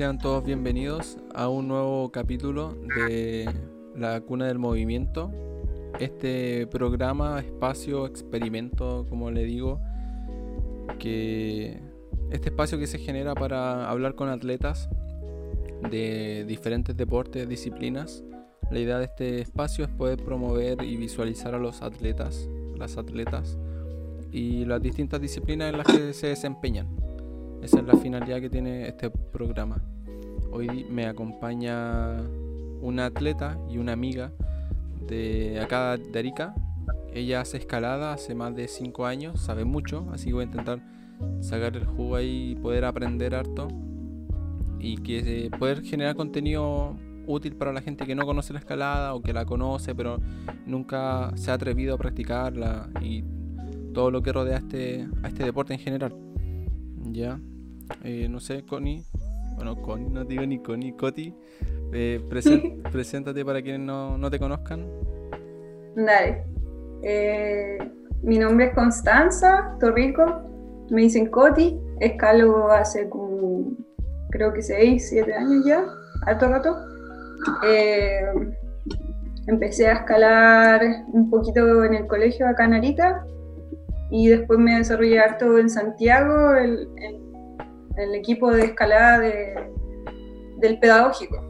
sean todos bienvenidos a un nuevo capítulo de La Cuna del Movimiento. Este programa, espacio, experimento, como le digo, que este espacio que se genera para hablar con atletas de diferentes deportes, disciplinas. La idea de este espacio es poder promover y visualizar a los atletas, las atletas y las distintas disciplinas en las que se desempeñan. Esa es la finalidad que tiene este programa. Hoy me acompaña una atleta y una amiga de acá de. Ella hace escalada hace más de 5 años, sabe mucho, así que voy a intentar sacar el jugo ahí y poder aprender harto y que poder generar contenido útil para la gente que no conoce la escalada o que la conoce pero nunca se ha atrevido a practicarla y todo lo que rodea este, a este deporte en general. Ya, eh, no sé, Connie, bueno, Connie, no digo ni Connie, Coti, eh, preséntate para quienes no, no, te conozcan. Dale. Eh, mi nombre es Constanza Torrico, me dicen Coti, escalo hace como, creo que 6, 7 años ya, alto rato. empecé a escalar un poquito en el colegio acá en Arica y después me desarrollé harto en Santiago, el, el, equipo de escalada de, del pedagógico.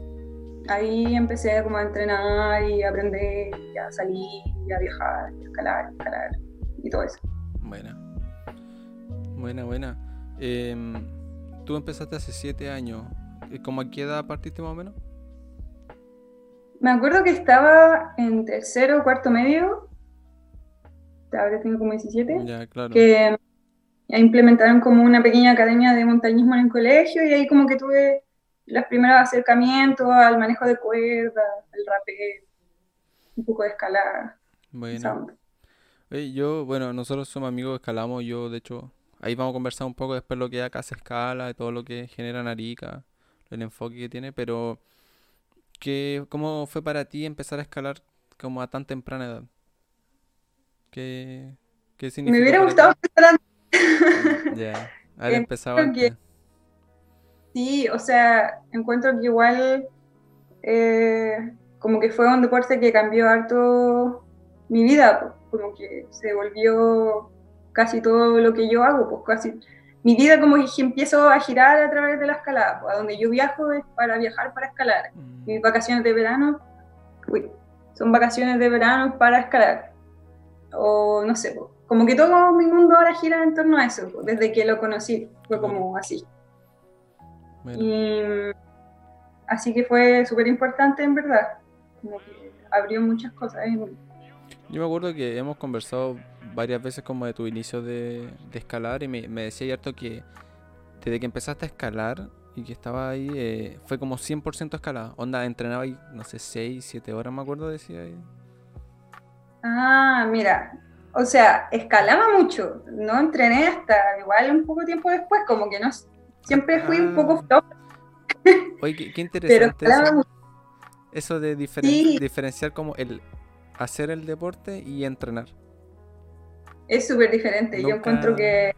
Ahí empecé como a entrenar y a aprender, y a salir, y a viajar, y a escalar, y escalar, y todo eso. Buena, buena, buena. Em, tú empezaste hace siete años. ¿Cómo a qué edad partiste más o menos? Me acuerdo que estaba en tercero o cuarto medio ahora tengo como 17, ya, claro. que implementaron como una pequeña academia de montañismo en el colegio y ahí como que tuve los primeros acercamientos al manejo de cuerdas, el rapé, un poco de escalada. Bueno. yo, bueno, nosotros somos amigos, escalamos, yo de hecho, ahí vamos a conversar un poco después lo que acá se escala, y todo lo que genera Narica, el enfoque que tiene, pero ¿qué, ¿cómo fue para ti empezar a escalar como a tan temprana edad? ¿Qué, qué significa? Me hubiera gustado empezar antes. Ya, haber empezado antes. Sí, o sea, encuentro que igual eh, como que fue un deporte que cambió harto mi vida, como que se volvió casi todo lo que yo hago, pues casi mi vida como que empiezo a girar a través de la escalada, pues, a donde yo viajo es para viajar para escalar. Mm. Mis vacaciones de verano, uy, son vacaciones de verano para escalar o no sé, como que todo mi mundo ahora gira en torno a eso, desde que lo conocí, fue como así. Y, así que fue súper importante en verdad, como que abrió muchas cosas. Yo me acuerdo que hemos conversado varias veces como de tu inicio de, escalar y me, me decía harto que desde que empezaste a escalar y que estaba ahí, eh, fue como 100% escalada. Onda, entrenaba ahí, no sé, 6, 7 horas, me acuerdo, decía ahí. Ah, mira, o sea, escalaba mucho, no entrené hasta igual un poco tiempo después, como que no, siempre fui un poco ah. flojo. Oye, qué, interesante eso. eso. de diferenciar como el hacer el deporte y entrenar. Es súper diferente, yo encuentro que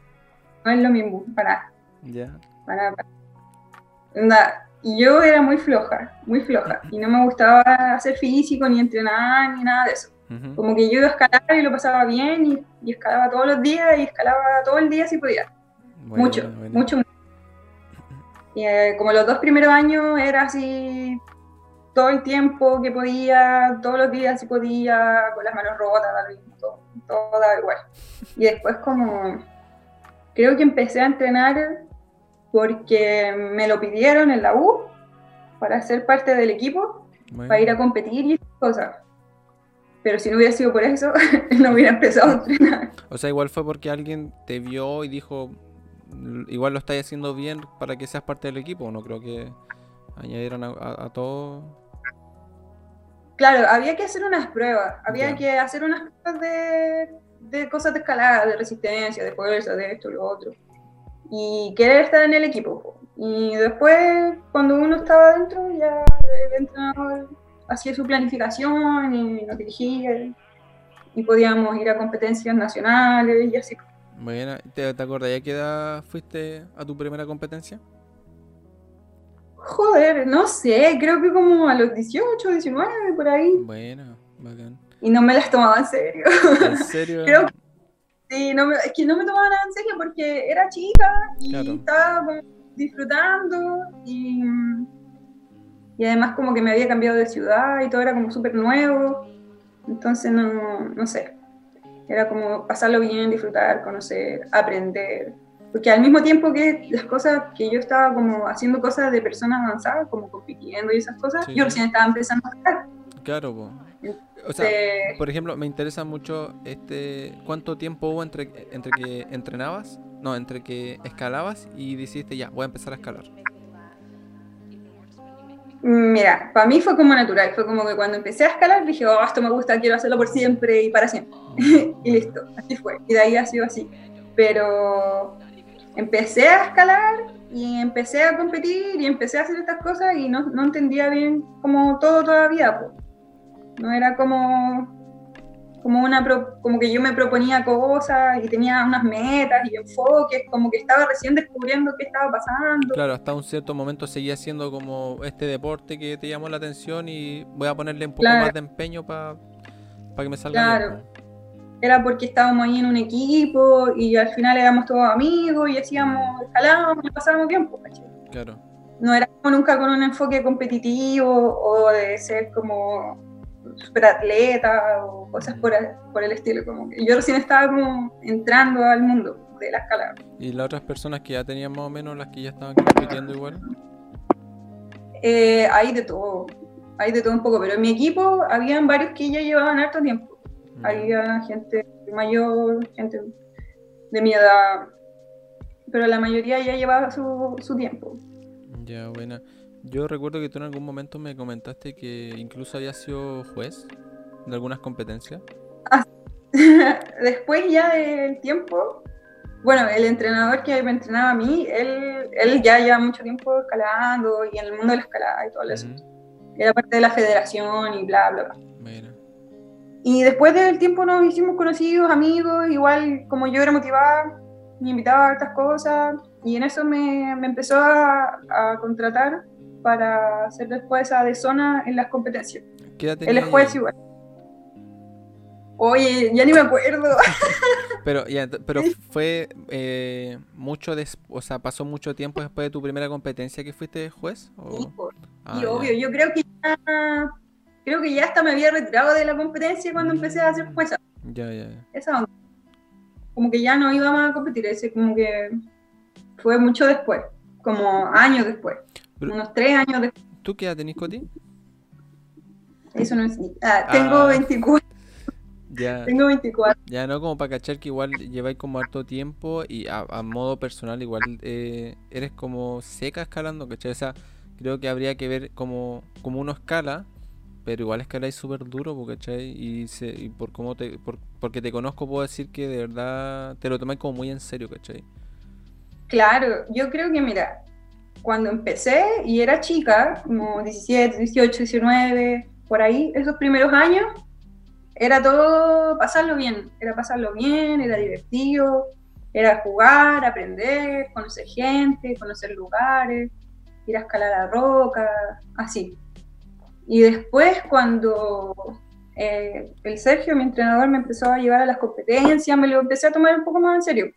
no es lo mismo, para. Ya. Para, yo era muy floja, muy floja, y no me gustaba hacer físico, ni entrenar, ni nada de eso. Como que yo iba a escalar y lo pasaba bien y, escalaba todos los días y escalaba todo el día si podía. mucho, mucho, mucho. Y eh, como los dos primeros años era así todo el tiempo que podía, todos los días si podía, con las manos rotas, todo, todo daba igual. Y después como creo que empecé a entrenar porque me lo pidieron en la U para ser parte del equipo, para ir a competir y cosas. Pero si no hubiera sido por eso, no hubiera empezado a entrenar. O sea, igual fue porque alguien te vio y dijo, igual lo estáis haciendo bien para que seas parte del equipo. No creo que añadieran a, todo. Claro, había que hacer unas pruebas. Había que hacer unas pruebas de, de cosas de escalada, de resistencia, de fuerza, de esto, lo otro. Y querer estar en el equipo. Y después, cuando uno estaba dentro, ya el entrenador hacía su planificación y nos dirigía y podíamos ir a competencias nacionales y así. Bueno, ¿te, te acordás a qué edad fuiste a tu primera competencia? Joder, no sé, creo que como a los 18, 19, por ahí. Bueno, bacán. Y no me las tomaba en serio. ¿En serio? creo que, sí, no me, es que no me tomaba nada en serio porque era chica y estaba como disfrutando y, y además como que me había cambiado de ciudad y todo era como súper nuevo. Entonces no, no sé. Era como pasarlo bien, disfrutar, conocer, aprender. Porque al mismo tiempo que las cosas que yo estaba como haciendo cosas de personas avanzadas, como compitiendo y esas cosas, yo recién estaba empezando a jugar. Claro, o sea, por ejemplo, me interesa mucho este cuánto tiempo hubo entre, entre que entrenabas, no, entre que escalabas y decidiste ya, voy a empezar a escalar. Mira, para mí fue como natural, fue como que cuando empecé a escalar dije, oh, esto me gusta, quiero hacerlo por siempre y para siempre. y listo, así fue. Y de ahí ha sido así. Pero empecé a escalar y empecé a competir y empecé a hacer estas cosas y no, no entendía bien como todo todavía. No era como como una como que yo me proponía cosas y tenía unas metas y enfoques, como que estaba recién descubriendo qué estaba pasando. Claro, hasta un cierto momento seguía siendo como este deporte que te llamó la atención y voy a ponerle un poco más de empeño para que me salga claro. Era porque estábamos ahí en un equipo y al final éramos todos amigos y hacíamos, escalábamos y pasábamos tiempo, Claro. No era nunca con un enfoque competitivo o de ser como super atleta o cosas por, por, el estilo. Como que yo recién estaba como entrando al mundo de la escalada. ¿Y las otras personas que ya tenían más o menos, las que ya estaban compitiendo igual? Eh, hay de todo, hay de todo un poco, pero en mi equipo habían varios que ya llevaban harto tiempo. Mm. Había gente mayor, gente de mi edad, pero la mayoría ya llevaba su, su tiempo. Ya, buena. Yo recuerdo que tú en algún momento me comentaste que incluso había sido juez de algunas competencias. Ah, después ya del tiempo, bueno, el entrenador que me entrenaba a mí, él, él ya lleva mucho tiempo escalando y en el mundo de la escalada y todo eso. Era parte de la federación y bla, bla, bla. Y después del tiempo nos hicimos conocidos, amigos, igual como yo era motivada, me invitaba a estas cosas y en eso me, me empezó a, a contratar para ser después de zona en las competencias. ¿Qué Él es juez igual. Oye, ya ni me acuerdo. pero ya, pero fue eh, mucho o sea, pasó mucho tiempo después de tu primera competencia que fuiste juez. Sí, ah, y obvio, yo creo que ya, creo que ya hasta me había retirado de la competencia cuando empecé a ser jueza. Ya, ya, ya. Esa onda. Como que ya no iba más a competir, ese como que fue mucho después, como años después unos tres años después. ¿Tú qué edad tenés, Coti? Eso no es. Ah, tengo 24. Ah. Ya, tengo 24. Ya, no, como para cachar que igual lleváis como harto tiempo y a, modo personal igual eh, eres como seca escalando, ¿cachai? O sea, creo que habría que ver como, como uno escala, pero igual escaláis súper duro, ¿cachai? Y, se, y por cómo te, por, porque te conozco puedo decir que de verdad te lo tomáis como muy en serio, ¿cachai? Claro, yo creo que mira, cuando empecé y era chica, como 17, 18, 19, por ahí, esos primeros años, era todo pasarlo bien, era pasarlo bien, era divertido, era jugar, aprender, conocer gente, conocer lugares, ir a escalar a roca, así. Y después cuando eh, el Sergio, mi entrenador, me empezó a llevar a las competencias, me lo empecé a tomar un poco más en serio.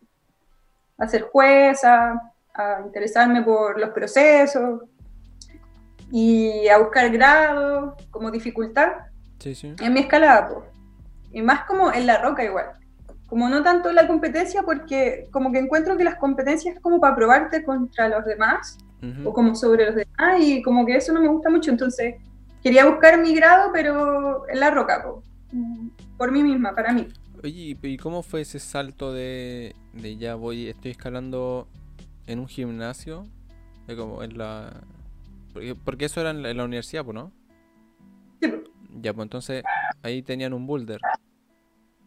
A ser jueza, a interesarme por los procesos y a buscar grados como dificultad en mi escalada. Y más como en la roca igual. Como no tanto en la competencia porque como que encuentro que las competencias es como para probarte contra los demás o como sobre los demás y como que eso no me gusta mucho. Entonces quería buscar mi grado pero en la roca, por mí misma, para mí. Oye, ¿y cómo fue ese salto de, de ya voy, estoy escalando en un gimnasio, como en la... Porque, eso era en la, universidad, pues, ¿no? Sí. Ya, pues entonces ahí tenían un boulder.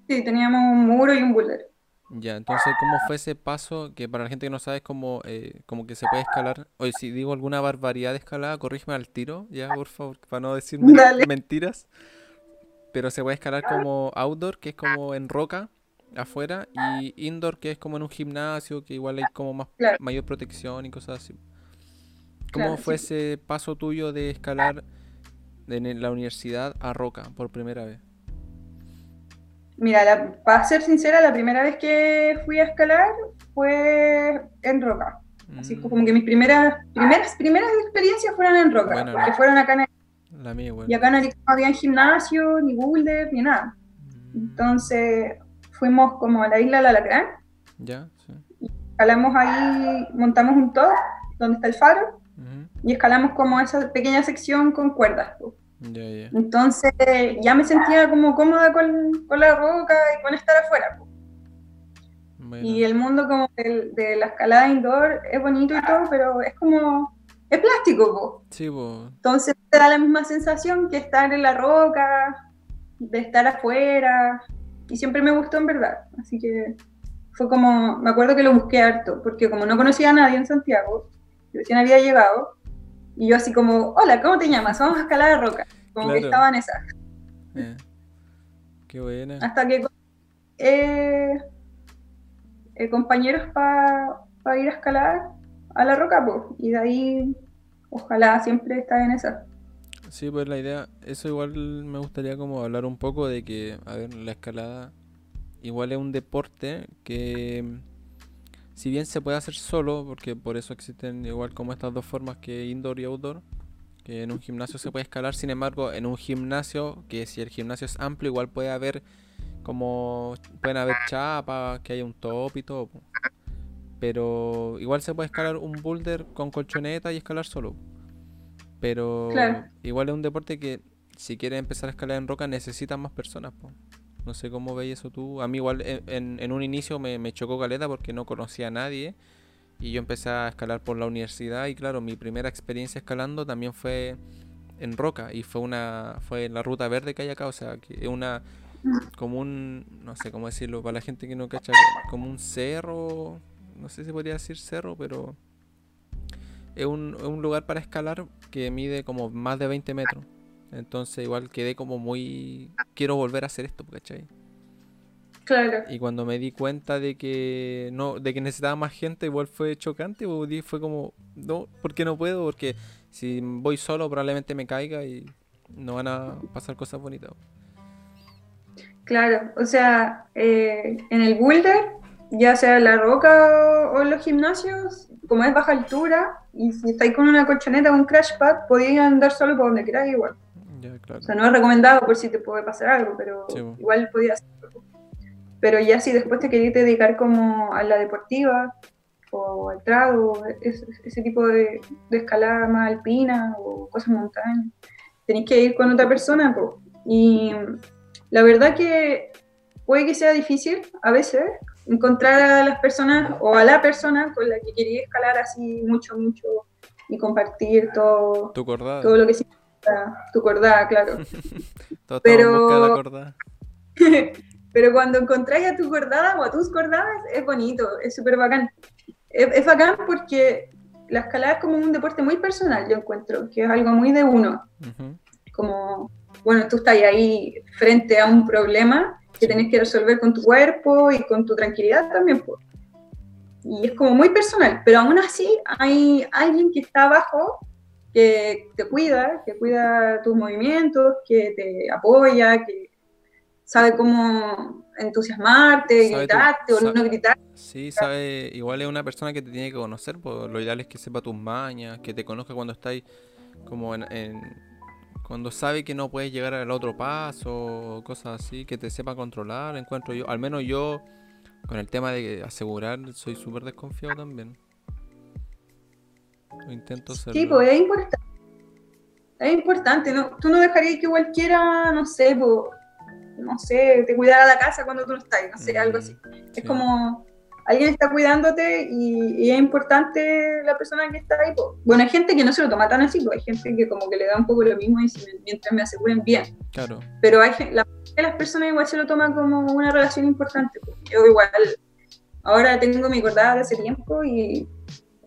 Sí, teníamos un muro y un boulder. Ya, entonces, ¿cómo fue ese paso? Que para la gente que no sabe es como, eh, como que se puede escalar. Oye, si digo alguna barbaridad de escalada, corrígeme al tiro, ya, por favor, para no decir mentiras. Pero se puede escalar como outdoor, que es como en roca, afuera y indoor que es como en un gimnasio que igual hay como más mayor protección y cosas así. ¿Cómo fue ese paso tuyo de escalar de la universidad a Roca por primera vez? Mira, para ser sincera, la primera vez que fui a escalar fue en Roca. Así mm. como que mis primeras, primeras, primeras experiencias fueron en Roca, porque fueron acá en la mía, Y acá no había gimnasio, ni boulder, ni nada. Mm. Entonces fuimos como a la isla de Alacrán. Ya, sí. escalamos ahí, montamos un top donde está el faro y escalamos como esa pequeña sección con cuerdas. Entonces ya me sentía como cómoda con, con, la roca y con estar afuera. Y el mundo como de, la escalada indoor es bonito y todo, pero es como, es plástico. Sí, Entonces te da la misma sensación que estar en la roca, de estar afuera. Y siempre me gustó en verdad. Así que fue como, me acuerdo que lo busqué harto, porque como no conocía a nadie en Santiago, recién había llegado, y yo así como, hola, ¿cómo te llamas? Vamos a escalar a roca. Como que estaba en esa. Eh, qué buena. Hasta que eh, eh, compañeros para ir a escalar a la roca, pues. Y de ahí, ojalá siempre estar en esa. Sí, pues la idea, eso igual me gustaría como hablar un poco de que, a ver, la escalada igual es un deporte que si bien se puede hacer solo, porque por eso existen igual como estas dos formas que indoor y outdoor, que en un gimnasio se puede escalar, sin embargo, en un gimnasio, que si el gimnasio es amplio, igual puede haber como pueden haber chapas, que haya un top y todo. Pero igual se puede escalar un boulder con colchoneta y escalar solo. Pero igual es un deporte que si quieres empezar a escalar en roca necesitas más personas. No sé cómo veis eso tú. A mí igual en, un inicio me, chocó caleta porque no conocía a nadie. Y yo empecé a escalar por la universidad y claro, mi primera experiencia escalando también fue en roca y fue una fue en la ruta verde que hay acá, o sea, que es una como un no sé cómo decirlo para la gente que no cacha, como un cerro, no sé si podría decir cerro, pero es un, es un lugar para escalar que mide como más de 20 metros. Entonces igual quedé como muy... Quiero volver a hacer esto, ¿cachai? Claro. Y cuando me di cuenta de que no, de que necesitaba más gente, igual fue chocante, fue como, no, ¿por qué no puedo? Porque si voy solo probablemente me caiga y no van a pasar cosas bonitas. Claro, o sea, eh, en el boulder, ya sea en la roca o en los gimnasios, como es baja altura, y si estáis con una colchoneta o un crash pad, podéis andar solo por donde queráis igual. O sea, no es recomendado por si te puede pasar algo, pero igual podías Pero ya si después te querías dedicar como a la deportiva o al trago, ese, tipo de, escalada más alpina o cosas montañas, tenéis que ir con otra persona. Y la verdad que puede que sea difícil a veces encontrar a las personas o a la persona con la que quería escalar así mucho, mucho y compartir todo, todo lo que significa tu cordada, claro. pero, pero cuando encontráis a tu cordada o a tus cordadas, es bonito, es súper bacán. Es, bacán porque la escalada es como un deporte muy personal, yo encuentro, que es algo muy de uno. Como, bueno, tú estás ahí frente a un problema que tenés que resolver con tu cuerpo y con tu tranquilidad también. Y es como muy personal, pero aún así hay alguien que está abajo que te cuida, que cuida tus movimientos, que te apoya, que sabe cómo entusiasmarte, gritarte o no gritar. Sí, sabe, igual es una persona que te tiene que conocer, pues lo ideal es que sepa tus mañas, que te conozca cuando estáis como en, cuando sabe que no puedes llegar al otro paso, cosas así, que te sepa controlar, encuentro yo, al menos yo con el tema de asegurar soy súper desconfiado también intento Sí, pues es importante. Es importante, ¿no? Tú no dejarías que cualquiera, no sé, no sé, te cuidara la casa cuando tú no estás, no sé, algo así. Mm, es como alguien está cuidándote y, es importante la persona que está ahí. Bueno, hay gente que no se lo toma tan así, pues hay gente que como que le da un poco lo mismo y dice, mientras me aseguren bien. Claro. Pero hay la, las personas igual se lo toman como una relación importante. Yo igual, ahora tengo mi cordada de hace tiempo y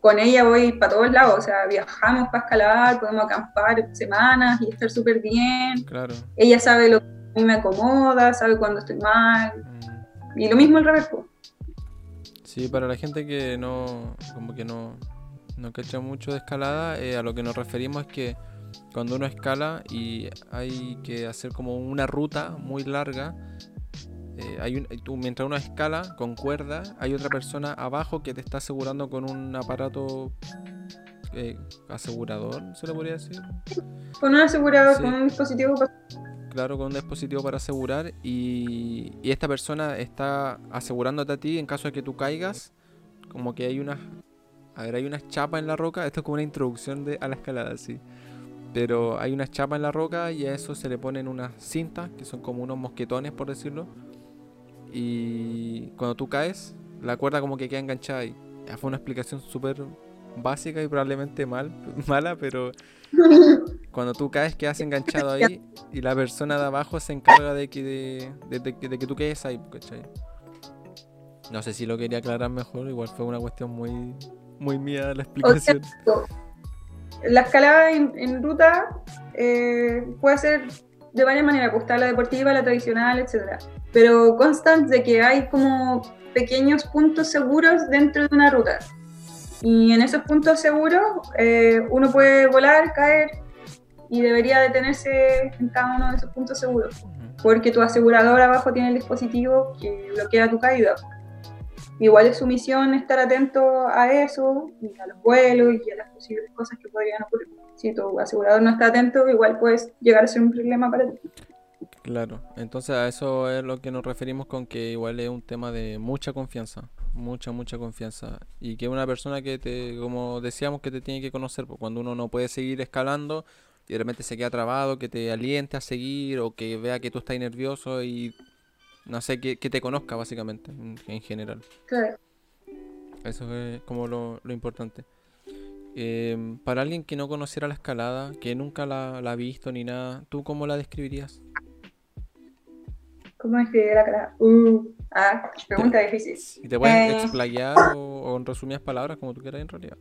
con ella voy para todos lados, o sea, viajamos para escalar, podemos acampar semanas y estar súper bien. Claro. Ella sabe lo que a mí me acomoda, sabe cuando estoy mal. Mm. Y lo mismo el revés. Sí, para la gente que no, como que no, no cacha mucho de escalada, eh, a lo que nos referimos es que cuando uno escala y hay que hacer como una ruta muy larga, eh, hay un, tú, mientras uno escala con cuerda, hay otra persona abajo que te está asegurando con un aparato eh, asegurador, ¿se lo podría decir? Con un asegurador, con un dispositivo. Claro, con un dispositivo para asegurar y, esta persona está asegurándote a ti en caso de que tú caigas, como que hay unas... A ver, hay unas chapas en la roca, esto es como una introducción de, a la escalada, sí. Pero hay unas chapas en la roca y a eso se le ponen unas cintas, que son como unos mosquetones, por decirlo. Y cuando tú caes, la cuerda como que queda enganchada ahí. Fue una explicación súper básica y probablemente mal, mala, pero cuando tú caes quedas enganchado ahí y la persona de abajo se encarga de que, de, de, de que tú quedes ahí, ¿cachai? No sé si lo quería aclarar mejor, igual fue una cuestión muy, muy mía la explicación. la escalada en, ruta eh, puede ser de varias maneras, pues está la deportiva, la tradicional, etc. Pero constant de que hay como pequeños puntos seguros dentro de una ruta. Y en esos puntos seguros eh, uno puede volar, caer y debería detenerse en cada uno de esos puntos seguros, porque tu asegurador abajo tiene el dispositivo que bloquea tu caída. Igual es su misión estar atento a eso, y a los vuelos y a las posibles cosas que podrían ocurrir. Si tu asegurador no está atento, igual puedes llegar a ser un problema para ti. Claro, entonces a eso es lo que nos referimos con que igual es un tema de mucha confianza, mucha, mucha confianza. Y que una persona que te, como decíamos, que te tiene que conocer, porque cuando uno no puede seguir escalando y de repente se queda trabado, que te aliente a seguir o que vea que tú estás nervioso y no sé, que, te conozca básicamente en, general. Claro. Eso es como lo, importante. Em, para alguien que no conociera la escalada, que nunca la, la ha visto ni nada, ¿tú cómo la describirías? ¿Cómo escribir la cara? Uh, ah, pregunta difícil. ¿Y te puedes eh, explayar o, en resumidas palabras como tú quieras en realidad?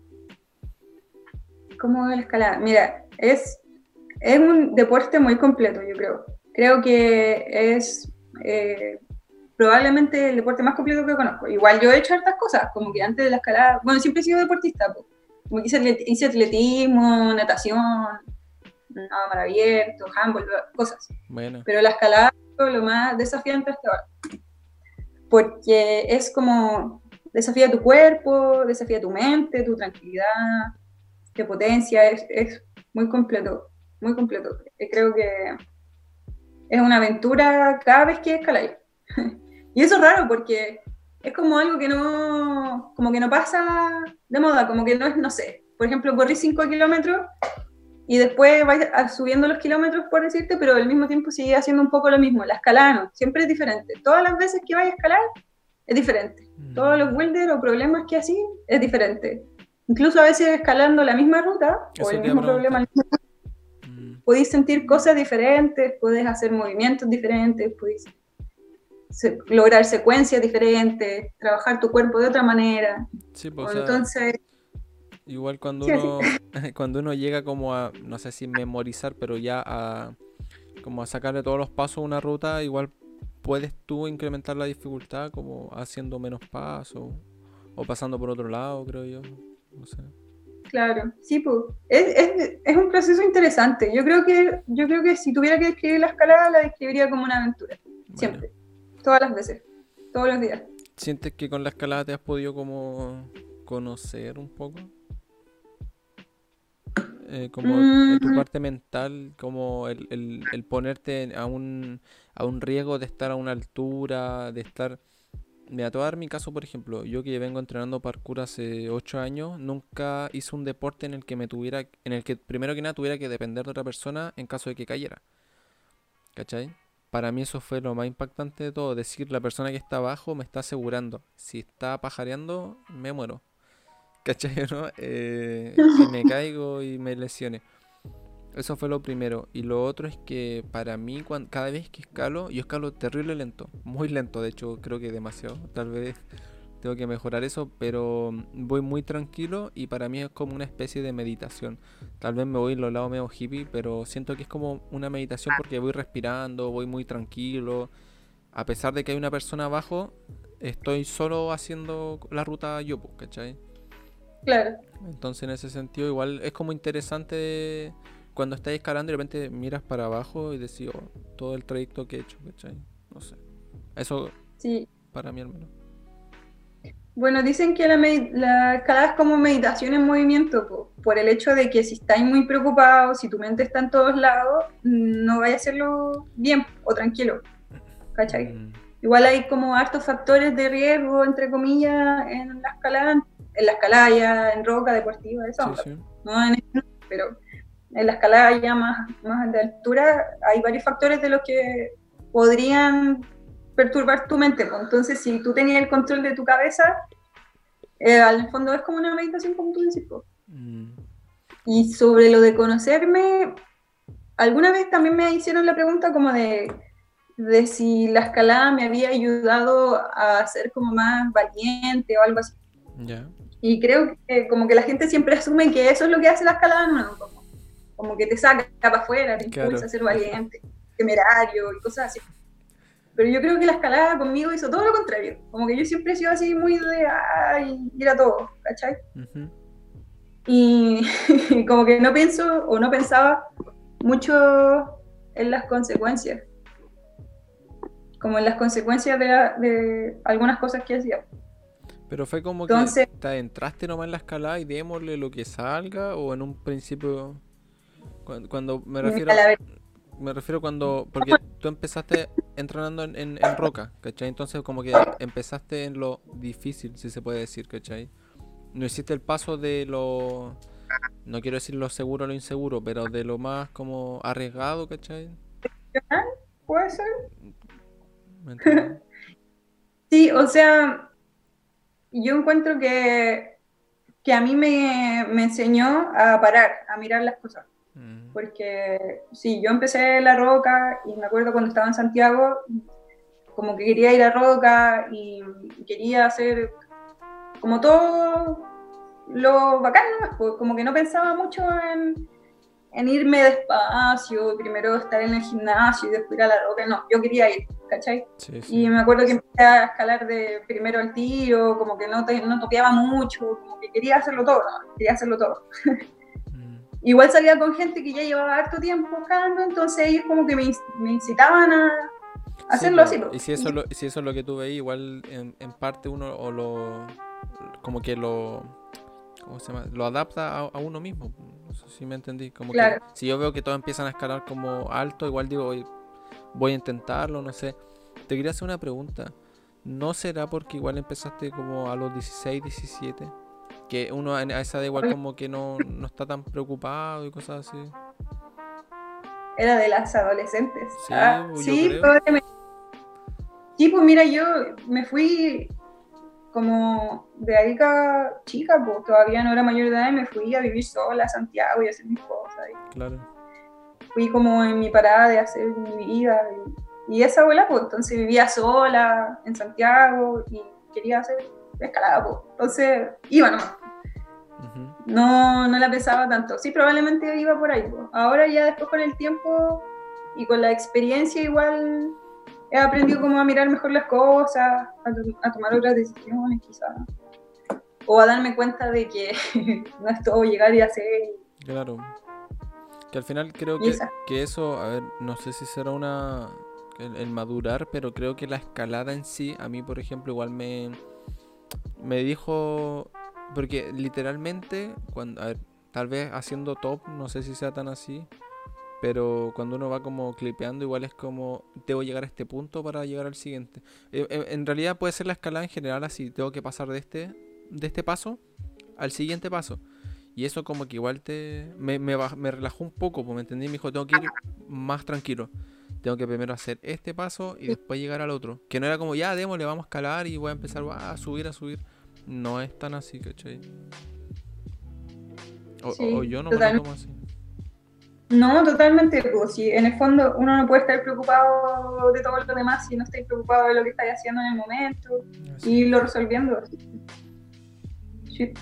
¿Cómo es la escalada? Mira, es, es un deporte muy completo, yo creo. Creo que es eh, probablemente el deporte más completo que conozco. Igual yo he hecho hartas cosas, como que antes de la escalada, bueno, siempre he sido deportista, como que hice, atletismo, natación, nada mar abierto, handball, cosas. Bueno. Pero la escalada lo más desafiante hasta ahora. Porque es como desafía tu cuerpo, desafía tu mente, tu tranquilidad, tu potencia, es, es muy completo, muy completo. Creo que es una aventura cada vez que escaláis. y eso es raro porque es como algo que no, como que no pasa de moda, como que no es, no sé, por ejemplo, corrí 5 kilómetros y después vais subiendo los kilómetros, por decirte, pero al mismo tiempo sigue haciendo un poco lo mismo. La escalada no, siempre es diferente. Todas las veces que vais a escalar es diferente. Mm. Todos los builders o problemas que así es diferente. Incluso a veces escalando la misma ruta o el mismo problema, mm. Podéis sentir cosas diferentes, podéis hacer movimientos diferentes, podéis lograr secuencias diferentes, trabajar tu cuerpo de otra manera. Sí, pues, Entonces, Igual cuando uno, cuando uno llega como a, no sé si memorizar, pero ya a como a sacarle todos los pasos a una ruta, igual puedes tú incrementar la dificultad como haciendo menos pasos o pasando por otro lado, creo yo. No sé. Claro, sí, pues. Es, es, un proceso interesante. Yo creo que, yo creo que si tuviera que describir la escalada, la describiría como una aventura. Siempre. Todas las veces. Todos los días. ¿Sientes que con la escalada te has podido como conocer un poco? Eh, como tu mm. parte mental, como el, el, ponerte a un, a un riesgo de estar a una altura, de estar... Mira, te voy a dar mi caso, por ejemplo. Yo que vengo entrenando parkour hace 8 años, nunca hice un deporte en el que me tuviera, en el que primero que nada tuviera que depender de otra persona en caso de que cayera. ¿Cachai? Para mí eso fue lo más impactante de todo. Decir, la persona que está abajo me está asegurando. Si está pajareando, me muero. ¿Cachai? ¿no? Eh, me caigo y me lesione. Eso fue lo primero. Y lo otro es que para mí, cuando, cada vez que escalo, yo escalo terrible lento. Muy lento, de hecho, creo que demasiado. Tal vez tengo que mejorar eso, pero voy muy tranquilo y para mí es como una especie de meditación. Tal vez me voy en los lados medio hippie, pero siento que es como una meditación porque voy respirando, voy muy tranquilo. A pesar de que hay una persona abajo, estoy solo haciendo la ruta yo, pues, ¿cachai? Claro. Entonces, en ese sentido, igual es como interesante cuando estás escalando y de repente miras para abajo y decís, oh, todo el trayecto que he hecho, ¿cachai? No sé. Eso, sí. para mí al menos. Bueno, dicen que la, la, escalada es como meditación en movimiento, por el hecho de que si estáis muy preocupados, si tu mente está en todos lados, no vaya a hacerlo bien o tranquilo. ¿Cachai? Mm. Igual hay como hartos factores de riesgo, entre comillas, en la escalada, en la escalada ya en roca deportiva, eso. No en pero en la escalada ya más, más de altura hay varios factores de los que podrían perturbar tu mente. Pues. Entonces, si tú tenías el control de tu cabeza, eh, al fondo es como una meditación, como tú dices. Pues. Mm. Y sobre lo de conocerme, alguna vez también me hicieron la pregunta como de, de si la escalada me había ayudado a ser como más valiente o algo así. Y creo que como que la gente siempre asume que eso es lo que hace la escalada, no, como, como que te saca para afuera, te impulsa a ser valiente, temerario y cosas así. Pero yo creo que la escalada conmigo hizo todo lo contrario. Como que yo siempre he sido así muy de, ay, ir a todo, ¿cachai? Y como que no pienso o no pensaba mucho en las consecuencias. Como en las consecuencias de, de algunas cosas que hacía. Pero fue como que te entraste nomás en la escalada y démosle lo que salga o en un principio cuando, me refiero me refiero cuando porque tú empezaste entrenando en, en, roca, ¿cachai? Entonces como que empezaste en lo difícil, si se puede decir, ¿cachai? No hiciste el paso de lo no quiero decir lo seguro o lo inseguro, pero de lo más como arriesgado, ¿cachai? ¿Puede ser? sí, o sea, yo encuentro que, que a mí me, me, enseñó a parar, a mirar las cosas. Mm. Porque sí, yo empecé la roca y me acuerdo cuando estaba en Santiago, como que quería ir a roca y quería hacer como todo lo bacán, pues, como que no pensaba mucho en, en irme despacio, primero estar en el gimnasio y después ir a la roca, no, yo quería ir, ¿cachai? Y me acuerdo que empecé a escalar de primero el tiro, como que no, no topeaba mucho, como que quería hacerlo todo, quería hacerlo todo. Igual salía con gente que ya llevaba harto tiempo buscando, entonces ellos como que me, me incitaban a hacerlo así. Y si eso, lo, si eso es lo que tú veis, igual en, en parte uno o lo... como que lo... ¿Cómo se llama? Lo adapta a, a uno mismo. No sé si me entendí. Como que si yo veo que todos empiezan a escalar como alto, igual digo, voy a intentarlo, no sé. Te quería hacer una pregunta. ¿No será porque igual empezaste como a los 16, 17? Que uno a esa edad igual como que no, no está tan preocupado y cosas así. Era de las adolescentes. Sí, ah, pues, sí, sí, pues mira, yo me fui como de ahí chica, pues todavía no era mayor de edad y me fui a vivir sola a Santiago y a hacer mis cosas. claro. Fui como en mi parada de hacer mi vida. Y, esa abuela, pues entonces vivía sola en Santiago y quería hacer escalada, pues. Entonces iba nomás. No, no la pensaba tanto. Sí, probablemente iba por ahí. Pues. Ahora ya después con el tiempo y con la experiencia igual he aprendido como a mirar mejor las cosas, a, tomar otras decisiones quizás. O a darme cuenta de que no es todo llegar y hacer. Claro. Que al final creo que, que, eso, a ver, no sé si será una... El, madurar, pero creo que la escalada en sí, a mí por ejemplo, igual me, me dijo... Porque literalmente, cuando, a ver, tal vez haciendo top, no sé si sea tan así, pero cuando uno va como clipeando, igual es como, debo llegar a este punto para llegar al siguiente. Eh, eh, en realidad puede ser la escalada en general así, tengo que pasar de este, de este paso al siguiente paso. Y eso como que igual te me, me, me relajó un poco, pues me entendí, me dijo, tengo que ir más tranquilo. Tengo que primero hacer este paso y después llegar al otro. Que no era como, ya, le vamos a escalar y voy a empezar a subir, a subir. No es tan así, ¿cachai? O, o yo no me lo tomo así. No, totalmente. Pues, si en el fondo uno no puede estar preocupado de todo lo demás si no estáis preocupado de lo que estáis haciendo en el momento y lo resolviendo. Sí.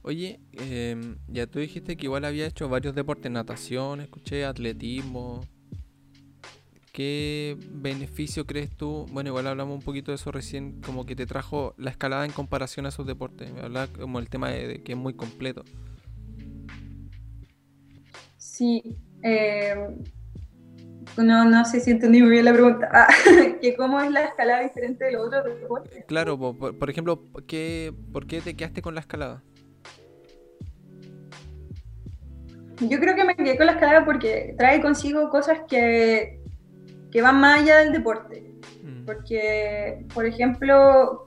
Oye, em, ya tú dijiste que igual había hecho varios deportes, natación, escuché, atletismo. ¿Qué beneficio crees tú? Bueno, igual hablamos un poquito de eso recién, como que te trajo la escalada en comparación a esos deportes. Hablaba como el tema de, que es muy completo. Sí, eh, no, no sé si entendí muy bien la pregunta. Ah, que cómo es la escalada diferente de los otros deportes. Claro, por, ejemplo, ¿qué, ¿por qué te quedaste con la escalada? Yo creo que me quedé con la escalada porque trae consigo cosas que, que van más allá del deporte. Mm. Porque, por ejemplo,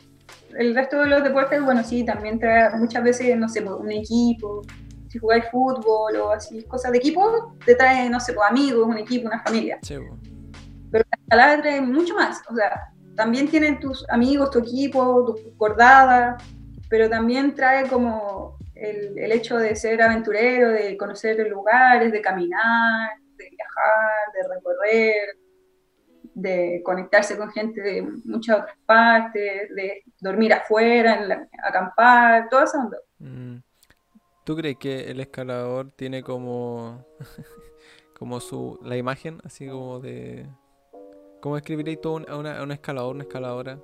el resto de los deportes, bueno, sí, también trae muchas veces, no sé, pues, un equipo, si jugáis fútbol o así, cosas de equipo, te trae, no sé, pues, amigos, un equipo, una familia. Pero la escalada trae mucho más, o sea, también tienen tus amigos, tu equipo, tu cordada, pero también trae como el, el, hecho de ser aventurero, de conocer lugares, de caminar, de viajar, de recorrer, de conectarse con gente de muchas otras partes, de dormir afuera, en acampar, todo eso. Mm. ¿Tú crees que el escalador tiene como, como su, la imagen, así como de... ¿Cómo escribiréis tú a, una, un escalador, una escaladora?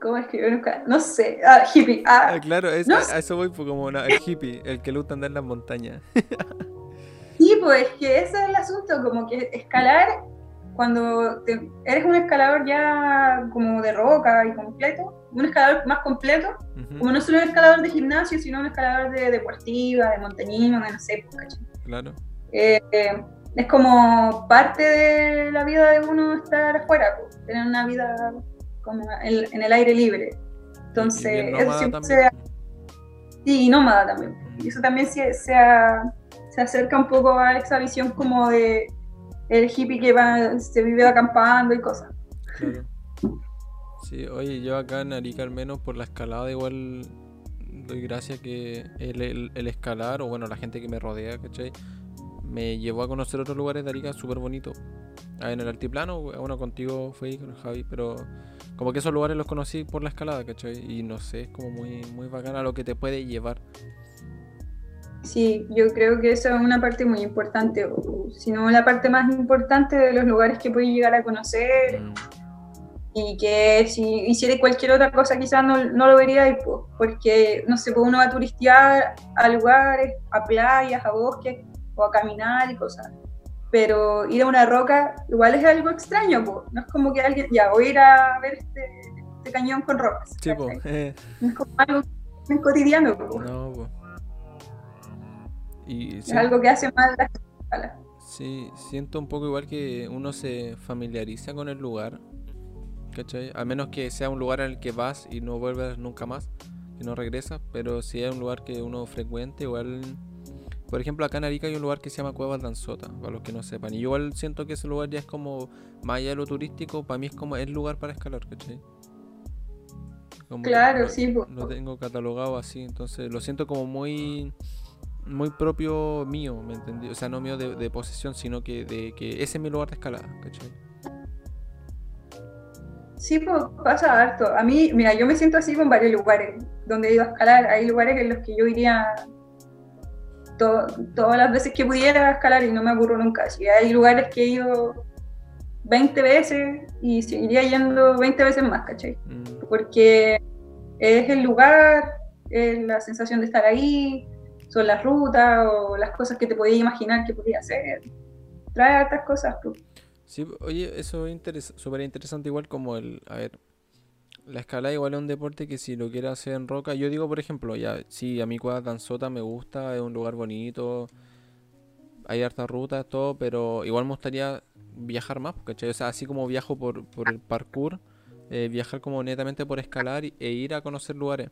¿Cómo escribir un escalador? No sé, ah, hippie. Ah, ah claro, a, eso voy pues, como el hippie, el que luta andar en las montañas. sí, pues que ese es el asunto, como que escalar cuando eres un escalador ya como de roca y completo, un escalador más completo, como no solo un escalador de gimnasio, sino un escalador de deportiva, de montañismo, de no sé, pues, Claro. Eh, es como parte de la vida de uno estar afuera, pues, tener una vida como en, el aire libre. Entonces, eso siempre se, sí, y nómada también. Y eso también se, se, se acerca un poco a esa visión como de el hippie que va, se vive acampando y cosas. Claro. Sí, oye, yo acá en Arica al menos por la escalada igual doy gracias que el, el, escalar, o bueno, la gente que me rodea, ¿cachai? Me llevó a conocer otros lugares de Arica súper bonitos. Ah, en el altiplano, bueno, contigo fui con Javi, pero como que esos lugares los conocí por la escalada, ¿cachai? Y no sé, es como muy, muy bacana lo que te puede llevar. Sí, yo creo que eso es una parte muy importante, si no la parte más importante de los lugares que puedes llegar a conocer mm. y que si hiciera cualquier otra cosa quizás no, no lo vería ahí, porque no sé, pues uno va a turistear a lugares, a playas, a bosques o a caminar y cosas. Pero ir a una roca igual es algo extraño, pues. no es como que alguien, ya voy a ir a ver este, este cañón con rocas. Sí, eh. No es como algo cotidiano. No, es algo que hace mal la escala. Sí, siento un poco igual que uno se familiariza con el lugar, ¿cachai? A menos que sea un lugar en el que vas y no vuelvas nunca más, y no regresas, pero si es un lugar que uno frecuente, igual... Por ejemplo, acá en Arica hay un lugar que se llama Cueva Danzota, para los que no sepan. Y yo igual siento que ese lugar ya es como, más allá de lo turístico, para mí es como el lugar para escalar, ¿cachai? claro, sí. Lo tengo catalogado así, entonces lo siento como muy muy propio mío, ¿me entendí? O sea, no mío de, posesión, sino que de que ese es mi lugar de escalada, ¿cachai? Sí, pues pasa harto. A mí, mira, yo me siento así con varios lugares donde he ido a escalar. Hay lugares en los que yo iría todas las veces que pudiera escalar y no me aburro nunca. Y hay lugares que he ido 20 veces y seguiría yendo 20 veces más, ¿cachai? Mm. Porque es el lugar, es la sensación de estar ahí, las rutas o las cosas que te podías imaginar que podía hacer. Trae otras cosas. Pues. Sí, oye, eso es súper interesante, igual como el, a ver, la escalada igual es un deporte que si lo quieres hacer en roca, yo digo por ejemplo, ya, sí, a mí Cuadra Danzota me gusta, es un lugar bonito, hay hartas rutas, todo, pero igual me gustaría viajar más, porque O sea, así como viajo por, por el parkour, eh, viajar como netamente por escalar e ir a conocer lugares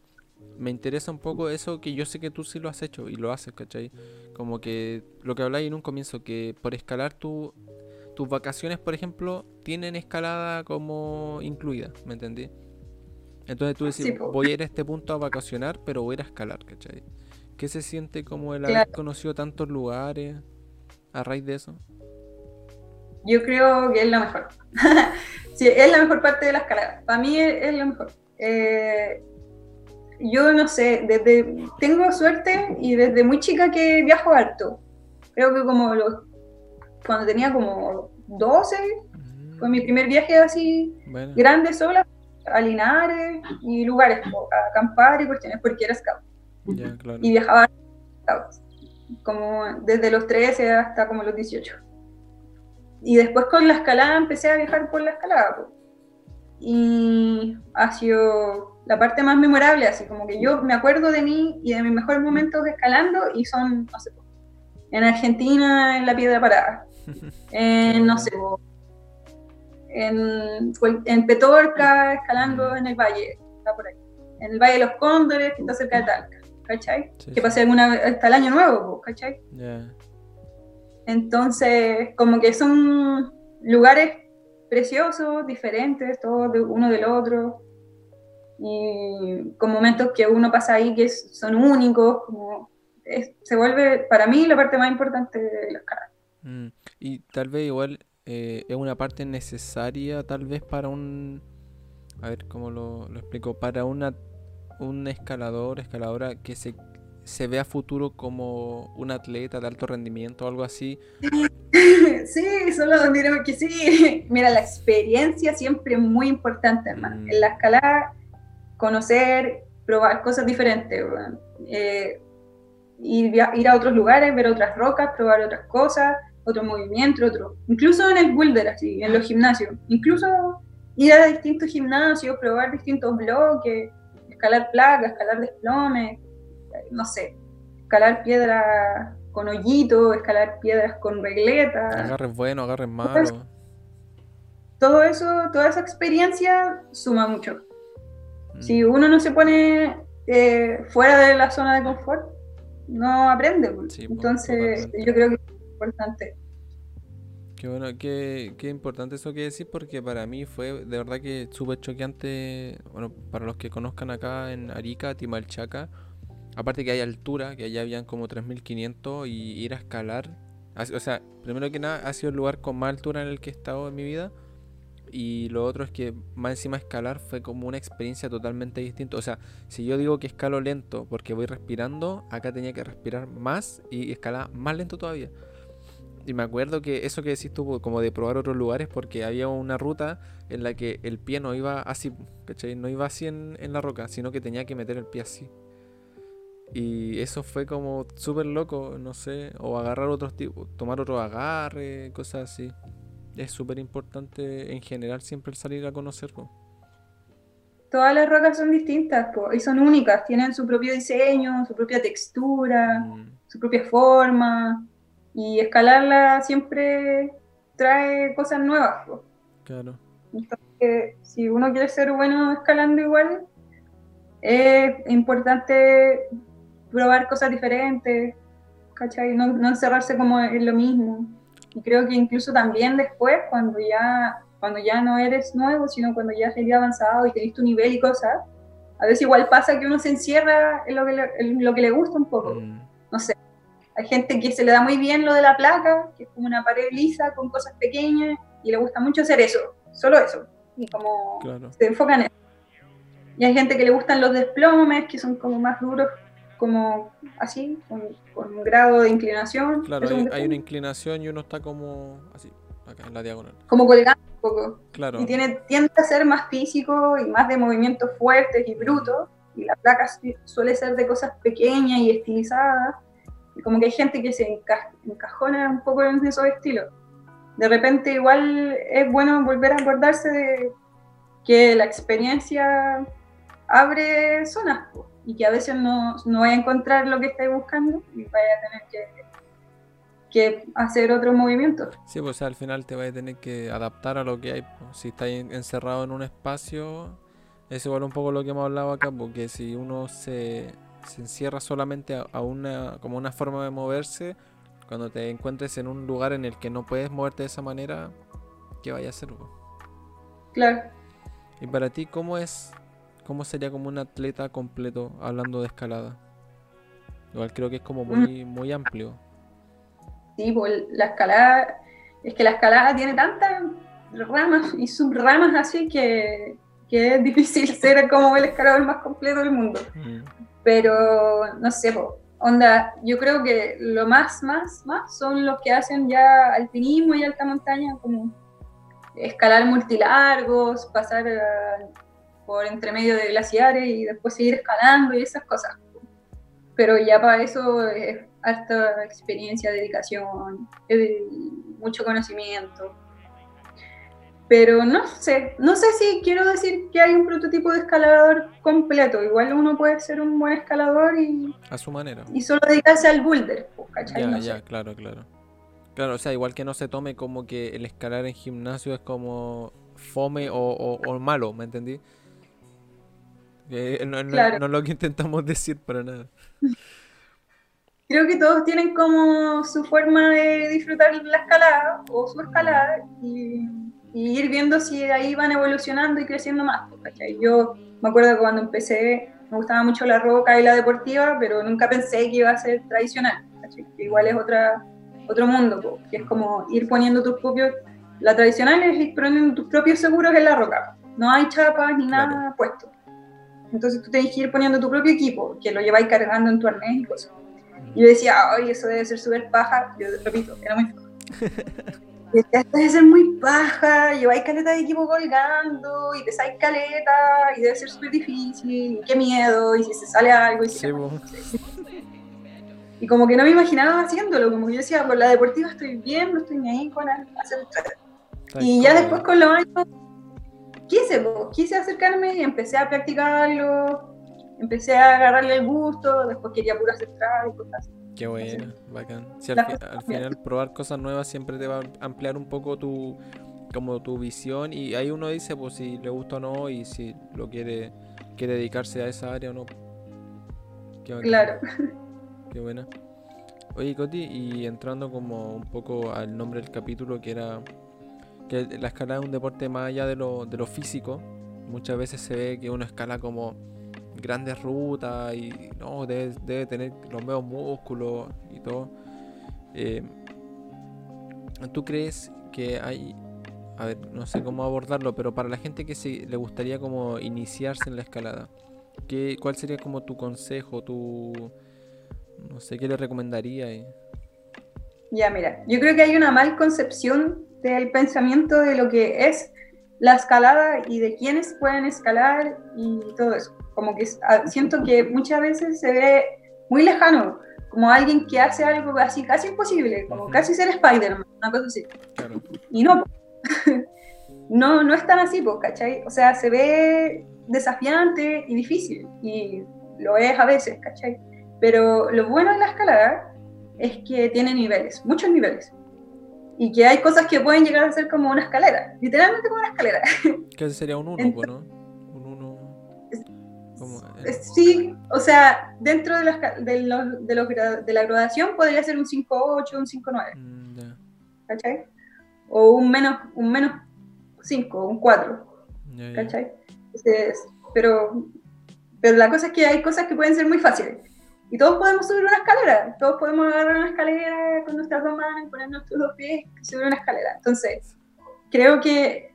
me interesa un poco eso que yo sé que tú sí lo has hecho y lo haces, ¿cachai? Como que lo que habláis en un comienzo, que por escalar tu, tus vacaciones, por ejemplo, tienen escalada como incluida, ¿me entendí? Entonces tú decís, voy a ir a este punto a vacacionar, pero voy a ir a escalar, ¿cachai? ¿Qué se siente como el haber conocido tantos lugares a raíz de eso? Yo creo que es la mejor. sí, es la mejor parte de la escalada. Para mí es, es lo mejor. Eh, yo no sé, desde tengo suerte y desde muy chica que viajo alto. Creo que como cuando tenía como 12. Fue mi primer viaje así grande sola a Linares y lugares, a acampar y cuestiones, porque era scout. Y viajaba como desde los 13 hasta como los 18. Y después con la escalada empecé a viajar por la escalada. Y ha sido la parte más memorable, así como que yo me acuerdo de mí y de mis mejores momentos escalando y son, no sé, en Argentina en la Piedra Parada, en, no sé, en, en Petorca, escalando en el valle, está por ahí. En el Valle de los Cóndores, que está cerca de Talca, ¿cachai? que pasé alguna hasta el año nuevo, ¿cachai? Entonces, como que son lugares preciosos, diferentes, todos de uno del otro, y con momentos que uno pasa ahí que son únicos, como se vuelve para mí la parte más importante de la escalada. Mm, y tal vez igual eh, es una parte necesaria tal vez para un, a ver cómo lo, explico, para una, un escalador, escaladora que se, se ve a futuro como un atleta de alto rendimiento o algo así. Sí, solo diremos que sí. Mira, la experiencia siempre es muy importante, hermano. Mm. En la escalada, conocer, probar cosas diferentes. Eh, ir, ir a otros lugares, ver otras rocas, probar otras cosas otro movimiento, otro, incluso en el boulder, así, en los gimnasios, incluso ir a distintos gimnasios, probar distintos bloques, escalar placas, escalar desplomes, no sé, escalar piedra con hoyito, escalar piedras con regletas. Agarres buenos, agarres malos. Todo eso, toda esa experiencia suma mucho. Si uno no se pone eh, fuera de la zona de confort, no aprende. Pues. Entonces, yo creo que importante. Qué bueno, qué, qué, importante eso que decís porque para mí fue de verdad que súper choqueante, bueno, para los que conozcan acá en Arica, Timalchaca, aparte que hay altura, que allá habían como 3500 y ir a escalar, o sea, primero que nada ha sido el lugar con más altura en el que he estado en mi vida y lo otro es que más encima escalar fue como una experiencia totalmente distinta. O sea, si yo digo que escalo lento porque voy respirando, acá tenía que respirar más y escalar más lento todavía. Y me acuerdo que eso que decís tú, como de probar otros lugares, porque había una ruta en la que el pie no iba así, ¿cachai? No iba así en, la roca, sino que tenía que meter el pie así. Y eso fue como súper loco, no sé, o agarrar otros tipos, tomar otro agarre, cosas así. Es súper importante en general siempre el salir a conocer. Todas las rocas son distintas y son únicas, tienen su propio diseño, su propia textura, mm. su propia forma y escalarla siempre trae cosas nuevas. Claro. Entonces, si uno quiere ser bueno escalando igual, es importante probar cosas diferentes, ¿cachai? No, no encerrarse como en lo mismo. Y creo que incluso también después, cuando ya, cuando ya no eres nuevo, sino cuando ya has avanzado y tenés tu nivel y cosas, a veces igual pasa que uno se encierra en lo que le, en lo que le gusta un poco. Mm. No sé, hay gente que se le da muy bien lo de la placa, que es como una pared lisa con cosas pequeñas, y le gusta mucho hacer eso, solo eso. Y como se enfocan en eso. Y hay gente que le gustan los desplomes, que son como más duros, como así, con, un grado de inclinación. Claro, hay, una inclinación y uno está como así, acá en la diagonal. Como colgando un poco. Claro. Y tiene, tiende a ser más físico y más de movimientos fuertes y brutos. Y la placa suele ser de cosas pequeñas y estilizadas como que hay gente que se encajona un poco en esos estilos. De repente igual es bueno volver a acordarse de que la experiencia abre zonas y que a veces no, no vaya a encontrar lo que estáis buscando y vaya a tener que, que hacer otro movimiento. Sí, pues al final te vas a tener que adaptar a lo que hay. Si estás encerrado en un espacio, es igual un poco lo que hemos hablado acá, porque si uno se se encierra solamente a, una, como una forma de moverse, cuando te encuentres en un lugar en el que no puedes moverte de esa manera, ¿qué vaya a hacer? Claro. Y para ti, ¿cómo es, cómo sería como un atleta completo hablando de escalada? Igual creo que es como muy, mm. muy amplio. Sí, pues la escalada, es que la escalada tiene tantas ramas y subramas así que, que es difícil ser como el escalador más completo del mundo. Mm. Pero, no sé, onda, yo creo que lo más, más, más son los que hacen ya alpinismo y alta montaña, como escalar multilargos, pasar por entre medio de glaciares y después seguir escalando y esas cosas. Pero ya para eso es harta experiencia, dedicación, mucho conocimiento. Pero no sé, no sé si quiero decir que hay un prototipo de escalador completo. Igual uno puede ser un buen escalador y. A su manera. Y solo dedicarse al boulder, pues, ¿cachai? Ya, ya, claro, claro. Claro, o sea, igual que no se tome como que el escalar en gimnasio es como fome o, malo, ¿me entendí? No, no, es lo que intentamos decir para nada. Creo que todos tienen como su forma de disfrutar la escalada o su escalada y y ir viendo si ahí van evolucionando y creciendo más. ¿cachai? Yo me acuerdo que cuando empecé me gustaba mucho la roca y la deportiva, pero nunca pensé que iba a ser tradicional. igual es otra, otro mundo, que es como ir poniendo tus propios... La tradicional es ir poniendo tus propios seguros en la roca. No hay chapas ni nada puesto. Entonces tú tienes que ir poniendo tu propio equipo, que lo lleváis cargando en tu arnés y cosas. Y yo decía, ay, eso debe ser súper paja. Yo repito, era muy esto debe ser muy paja, lleváis caleta de equipo colgando y pesáis caleta y debe ser súper difícil, qué miedo, y si se sale algo. Y, sí, y como que no me imaginaba haciéndolo, como yo decía, con la deportiva estoy bien, no estoy ni ahí con hacer Y ya después con los años quise, quise acercarme y empecé a practicarlo, empecé a agarrarle el gusto, después quería puro hacer y cosas así. Qué bueno, bacán. al, final probar cosas nuevas siempre te va a ampliar un poco tu como tu visión y ahí uno dice pues si le gusta o no y si lo quiere quiere dedicarse a esa área o no. Qué claro. Qué buena. Oye, Coti, y entrando como un poco al nombre del capítulo que era que la escalada es un deporte más allá de lo, de lo físico. Muchas veces se ve que uno escala como grandes rutas y no, debe, tener los medios músculos y todo. Eh, ¿Tú crees que hay, a ver, no sé cómo abordarlo, pero para la gente que le gustaría como iniciarse en la escalada, ¿qué, ¿cuál sería como tu consejo, tu, no sé, qué le recomendaría? Ya, mira, yo creo que hay una mal concepción del pensamiento de lo que es la escalada y de quiénes pueden escalar y todo eso. Como que ah, siento que muchas veces se ve muy lejano, como alguien que hace algo así casi imposible, como casi ser Spider-Man, una cosa así. Y no, no, no es tan así, pues, ¿cachai? O sea, se ve desafiante y difícil, y lo es a veces, ¿cachai? Pero lo bueno de la escalada es que tiene niveles, muchos niveles. Y que hay cosas que pueden llegar a ser como una escalera, literalmente como una escalera. Que sería un 1, ¿no? Sí, o sea, dentro de, de, los, de, la graduación podría ser un 5.8, un 5.9. Mm, ¿Cachai? O un menos, un menos 5, un 4. ¿Cachai? pero, pero la cosa es que hay cosas que pueden ser muy fáciles. Y todos podemos subir una escalera. Todos podemos agarrar una escalera con nuestras dos manos, poner nuestros dos pies y subir una escalera. Entonces, creo que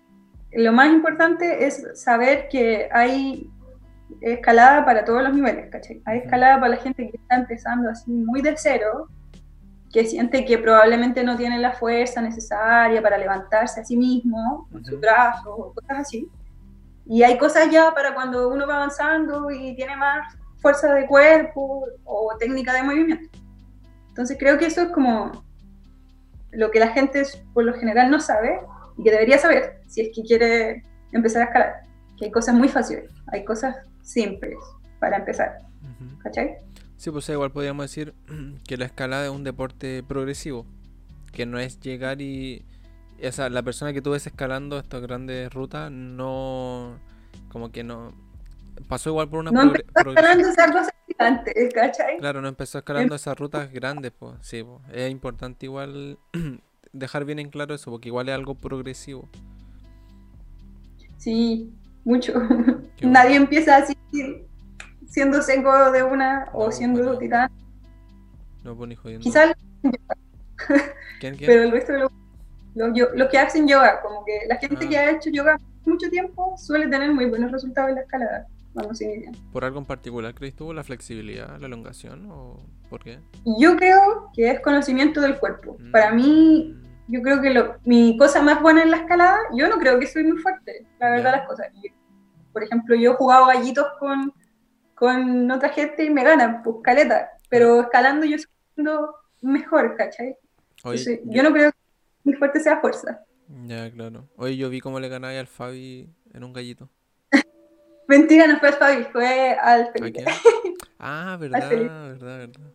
lo más importante es saber que hay escalada para todos los niveles, ¿cachai? Hay escalada para la gente que está empezando así muy de cero, que siente que probablemente no tiene la fuerza necesaria para levantarse a sí mismo, con sus brazos o cosas así. Y hay cosas ya para cuando uno va avanzando y tiene más fuerza de cuerpo o técnica de movimiento. Entonces creo que eso es como lo que la gente por lo general no sabe y que debería saber si es que quiere empezar a escalar. Que hay cosas muy fáciles, hay cosas simples para empezar. ¿Cachai? Sí, pues igual podríamos decir que la escalada es un deporte progresivo, que no es llegar y... O sea, la persona que tú ves escalando estas grandes rutas no... Como que no... Pasó igual por una... No empezó escalando esas cosas gigantes, ¿cachai? Claro, no empezó escalando esas rutas grandes, pues sí, es importante igual dejar bien en claro eso, porque igual es algo progresivo. Sí, mucho. Nadie empieza así siendo seco de una o siendo titán. No, pues ni jodiendo. Quizás Pero el resto de los que hacen yoga, como que la gente que ha hecho yoga mucho tiempo suele tener muy buenos resultados en la escalada. Vamos bien. ¿Por algo en particular crees tú? ¿La flexibilidad, la elongación o por qué? Yo creo que es conocimiento del cuerpo. Mm. Para mí, yo creo que lo, mi cosa más buena en la escalada, yo no creo que soy muy fuerte, la verdad las cosas. por ejemplo, yo he jugado gallitos con, con otra gente y me ganan, pues caleta, pero escalando yo soy mejor, ¿cachai? yo, no creo que mi fuerte sea fuerza. Ya, claro. Oye, yo vi cómo le ganáis al Fabi en un gallito. Mentira, no fue al Fabi, fue al Felipe. Ah, verdad, verdad, verdad.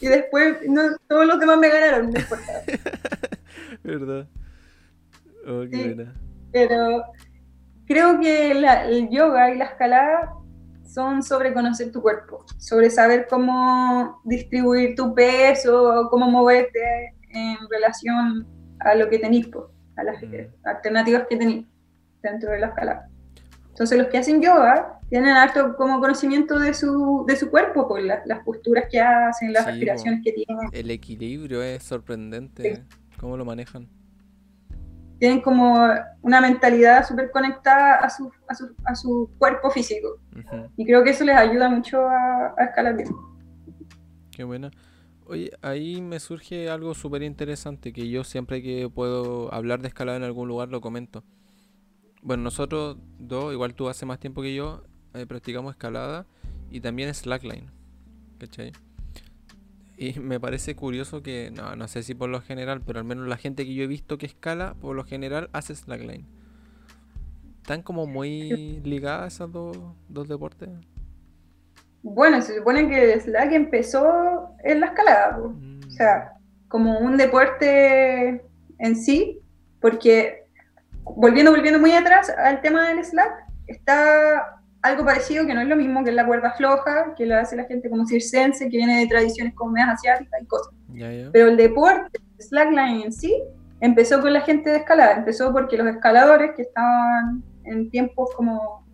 Y después no, todos los demás me ganaron, no importa. verdad. Oh, pero creo que el yoga y la escalada son sobre conocer tu cuerpo, sobre saber cómo distribuir tu peso, cómo moverte en relación a lo que tenéis, a las mm. alternativas que tenéis dentro de la escalada. Entonces los que hacen yoga tienen harto como conocimiento de su, de su cuerpo, por las posturas que hacen, las respiraciones que tienen. El equilibrio es sorprendente, cómo lo manejan tienen como una mentalidad súper conectada a su, a, su, a su, cuerpo físico. Y creo que eso les ayuda mucho a, escalar bien. Qué buena. Oye, ahí me surge algo súper interesante que yo siempre que puedo hablar de escalada en algún lugar lo comento. Bueno, nosotros dos, igual tú hace más tiempo que yo, eh, practicamos escalada y también slackline. ¿Cachai? Y me parece curioso que, no, no sé si por lo general, pero al menos la gente que yo he visto que escala, por lo general hace slackline. ¿Están como muy ligadas esas dos, deportes? Bueno, se supone que el slack empezó en la escalada, o sea, como un deporte en sí, porque volviendo, volviendo muy atrás al tema del slack, está algo parecido, que no es lo mismo que la cuerda floja, que lo hace la gente como circense, que viene de tradiciones como más asiáticas y cosas. Pero el deporte, el slackline en sí, empezó con la gente de escalada, empezó porque los escaladores que estaban en tiempos como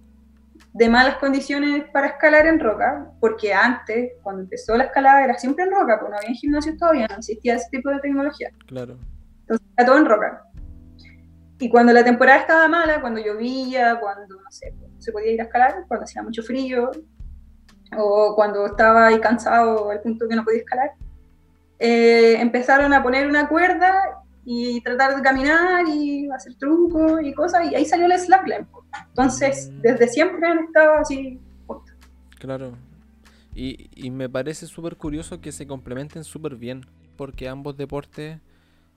de malas condiciones para escalar en roca, porque antes, cuando empezó la escalada, era siempre en roca, porque no había gimnasios todavía, no existía ese tipo de tecnología. Claro. Entonces era todo en roca. Y cuando la temporada estaba mala, cuando llovía, cuando, no sé, se podía ir a escalar cuando hacía mucho frío o cuando estaba ahí cansado al punto que no podía escalar. Eh, empezaron a poner una cuerda y tratar de caminar y hacer trucos y cosas, y ahí salió el slackline. Entonces, desde siempre han estado así. Claro. Y, y me parece súper curioso que se complementen súper bien, porque ambos deportes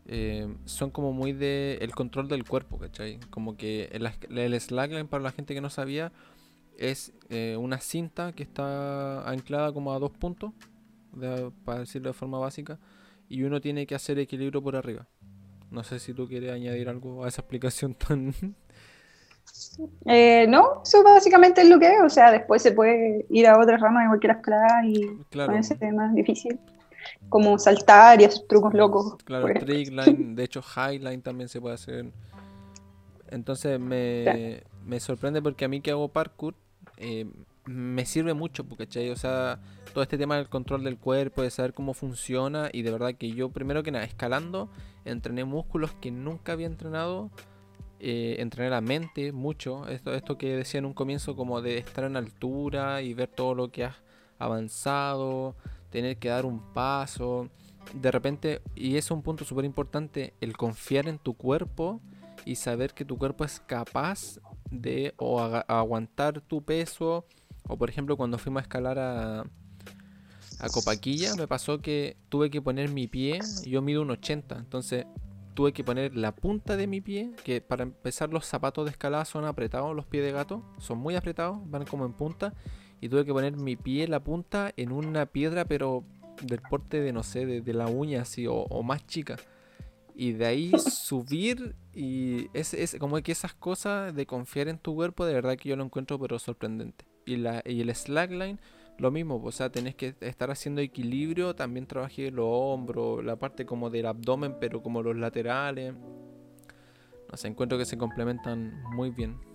eh, son como muy de el control del cuerpo, ¿cachai? Como que el, slackline, para la gente que no sabía, es eh, una cinta que está anclada como a dos puntos, para decirlo de forma básica, y uno tiene que hacer equilibrio por arriba. No sé si tú quieres añadir algo a esa explicación tan... Eh, no, eso básicamente es lo que es, o sea, después se puede ir a otras ramas de cualquier escalada y claro. ese más difícil como saltar y hacer trucos locos. Claro, trickline, de hecho highline también se puede hacer. Entonces me, me sorprende porque a mí que hago parkour eh, me sirve mucho, porque O sea, todo este tema del control del cuerpo, de saber cómo funciona y de verdad que yo primero que nada, escalando, entrené músculos que nunca había entrenado. Eh, entrené la mente mucho, esto, esto que decía en un comienzo como de estar en altura y ver todo lo que has avanzado, tener que dar un paso. De repente, y es un punto súper importante, el confiar en tu cuerpo y saber que tu cuerpo es capaz de o aguantar tu peso. O por ejemplo, cuando fuimos a escalar a, a Copaquilla, me pasó que tuve que poner mi pie, yo mido un 80, entonces tuve que poner la punta de mi pie, que para empezar los zapatos de escalada son apretados, los pies de gato, son muy apretados, van como en punta, y tuve que poner mi pie, la punta, en una piedra, pero del porte de, no sé, de, la uña así, o, más chica. Y de ahí subir y es, es como que esas cosas de confiar en tu cuerpo, de verdad que yo lo encuentro pero sorprendente. Y, la, y el slackline, lo mismo, o sea, tenés que estar haciendo equilibrio, también trabajé los hombros, la parte como del abdomen, pero como los laterales. No sé, encuentro que se complementan muy bien.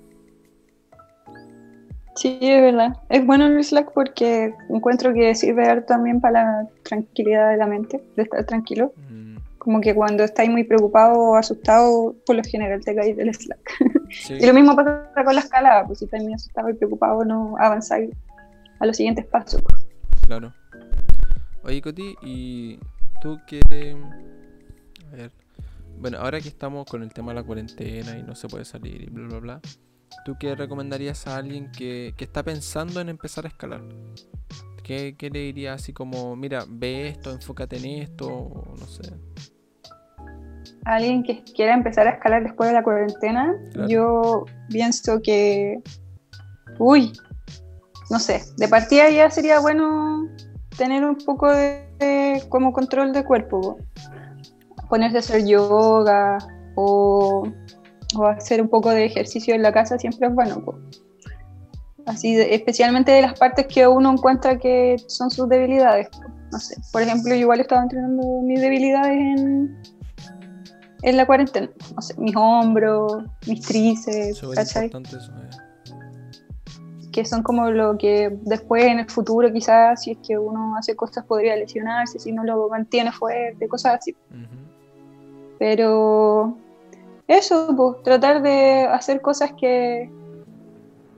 Sí, es verdad. Es bueno el Slack porque encuentro que sirve también para la tranquilidad de la mente, de estar tranquilo. Mm. como que cuando estáis muy preocupado o asustado, por lo general te caes del slack. y lo mismo pasa con la escalada, pues si estás muy asustado y preocupado, no avanzáis a los siguientes pasos. Claro. Oye, Coti, ¿y tú qué...? A ver. Bueno, ahora que estamos con el tema de la cuarentena y no se puede salir y bla, bla, bla, ¿tú qué recomendarías a alguien que, que está pensando en empezar a escalar? ¿Qué, le dirías así como, mira, ve esto, enfócate en esto, no sé? Alguien que quiera empezar a escalar después de la cuarentena, yo pienso que, uy, no sé, de partida ya sería bueno tener un poco de, como control de cuerpo, ponerse a hacer yoga o, hacer un poco de ejercicio en la casa siempre es bueno. Así, especialmente de las partes que uno encuentra que son sus debilidades. No sé, por ejemplo, yo igual estaba entrenando mis debilidades en, en la cuarentena. No sé, mis hombros, mis tríceps, ¿cachai? Eh. Que son como lo que después en el futuro quizás, si es que uno hace cosas, podría lesionarse, si no lo mantiene fuerte, cosas así. Pero eso, pues, tratar de hacer cosas que,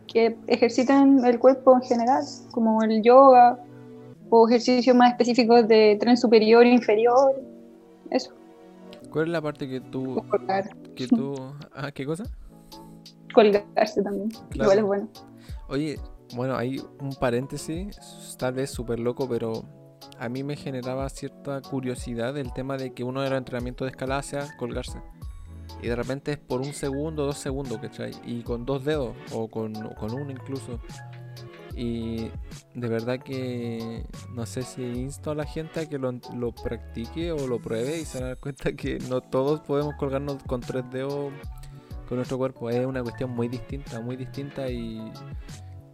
que ejerciten el cuerpo en general, como el yoga o ejercicios más específicos de tren superior e inferior, eso. ¿Cuál es la parte que tú... Colgar. Que tú... Ah, ¿qué cosa? Colgarse también, igual es bueno. Oye, bueno, hay un paréntesis, tal vez súper loco, pero a mí me generaba cierta curiosidad el tema de que uno de los entrenamientos de escalada sea colgarse. Y de repente es por un segundo, dos segundos, ¿cachai? Y con dos dedos, o con, uno incluso. Y de verdad que no sé si insto a la gente a que lo, lo practique o lo pruebe y se dan cuenta que no todos podemos colgarnos con tres dedos con nuestro cuerpo. Es una cuestión muy distinta, muy distinta y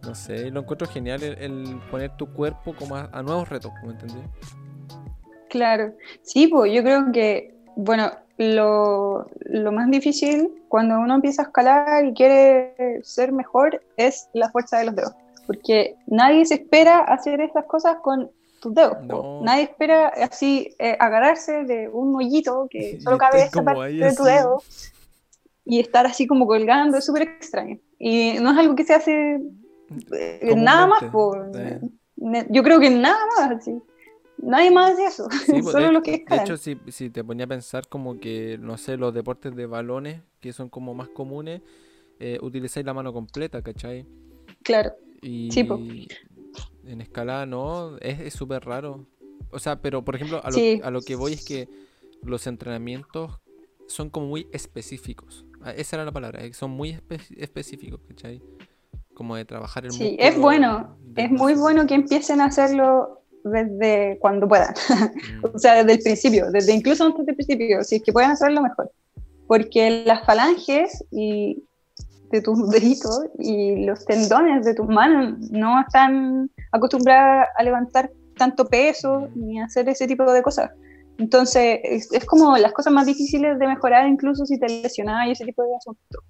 no sé, lo encuentro genial el, poner tu cuerpo como a, nuevos retos, ¿me entendí? Claro, sí, pues yo creo que, bueno, lo, más difícil cuando uno empieza a escalar y quiere ser mejor es la fuerza de los dedos. Porque nadie se espera hacer estas cosas con tus dedos. Nadie espera así eh, agarrarse de un hoyito que solo cabe esta parte de tu dedo y estar así como colgando. Es súper extraño. Y no es algo que se hace eh, nada más. Por, yo creo que nada más. Así. Nadie más de eso, pues, solo lo que es De hecho, si, si, te ponía a pensar como que, no sé, los deportes de balones, que son como más comunes, eh, utilizáis la mano completa, ¿cachai? Claro. Y en escalada no, es súper raro. O sea, pero por ejemplo, a lo, a lo que voy es que los entrenamientos son como muy específicos. Ah, esa era la palabra, eh, son muy específicos, ¿cachai? Como de trabajar el Sí, es bueno, es muy bueno que empiecen a hacerlo desde cuando puedan. O sea, desde el principio, desde incluso antes del principio, si es que pueden hacerlo mejor. Porque las falanges y de tus deditos y los tendones de tus manos no están acostumbrados a levantar tanto peso ni a hacer ese tipo de cosas. Entonces, es, es, como las cosas más difíciles de mejorar, incluso si te lesionas y ese tipo de asuntos.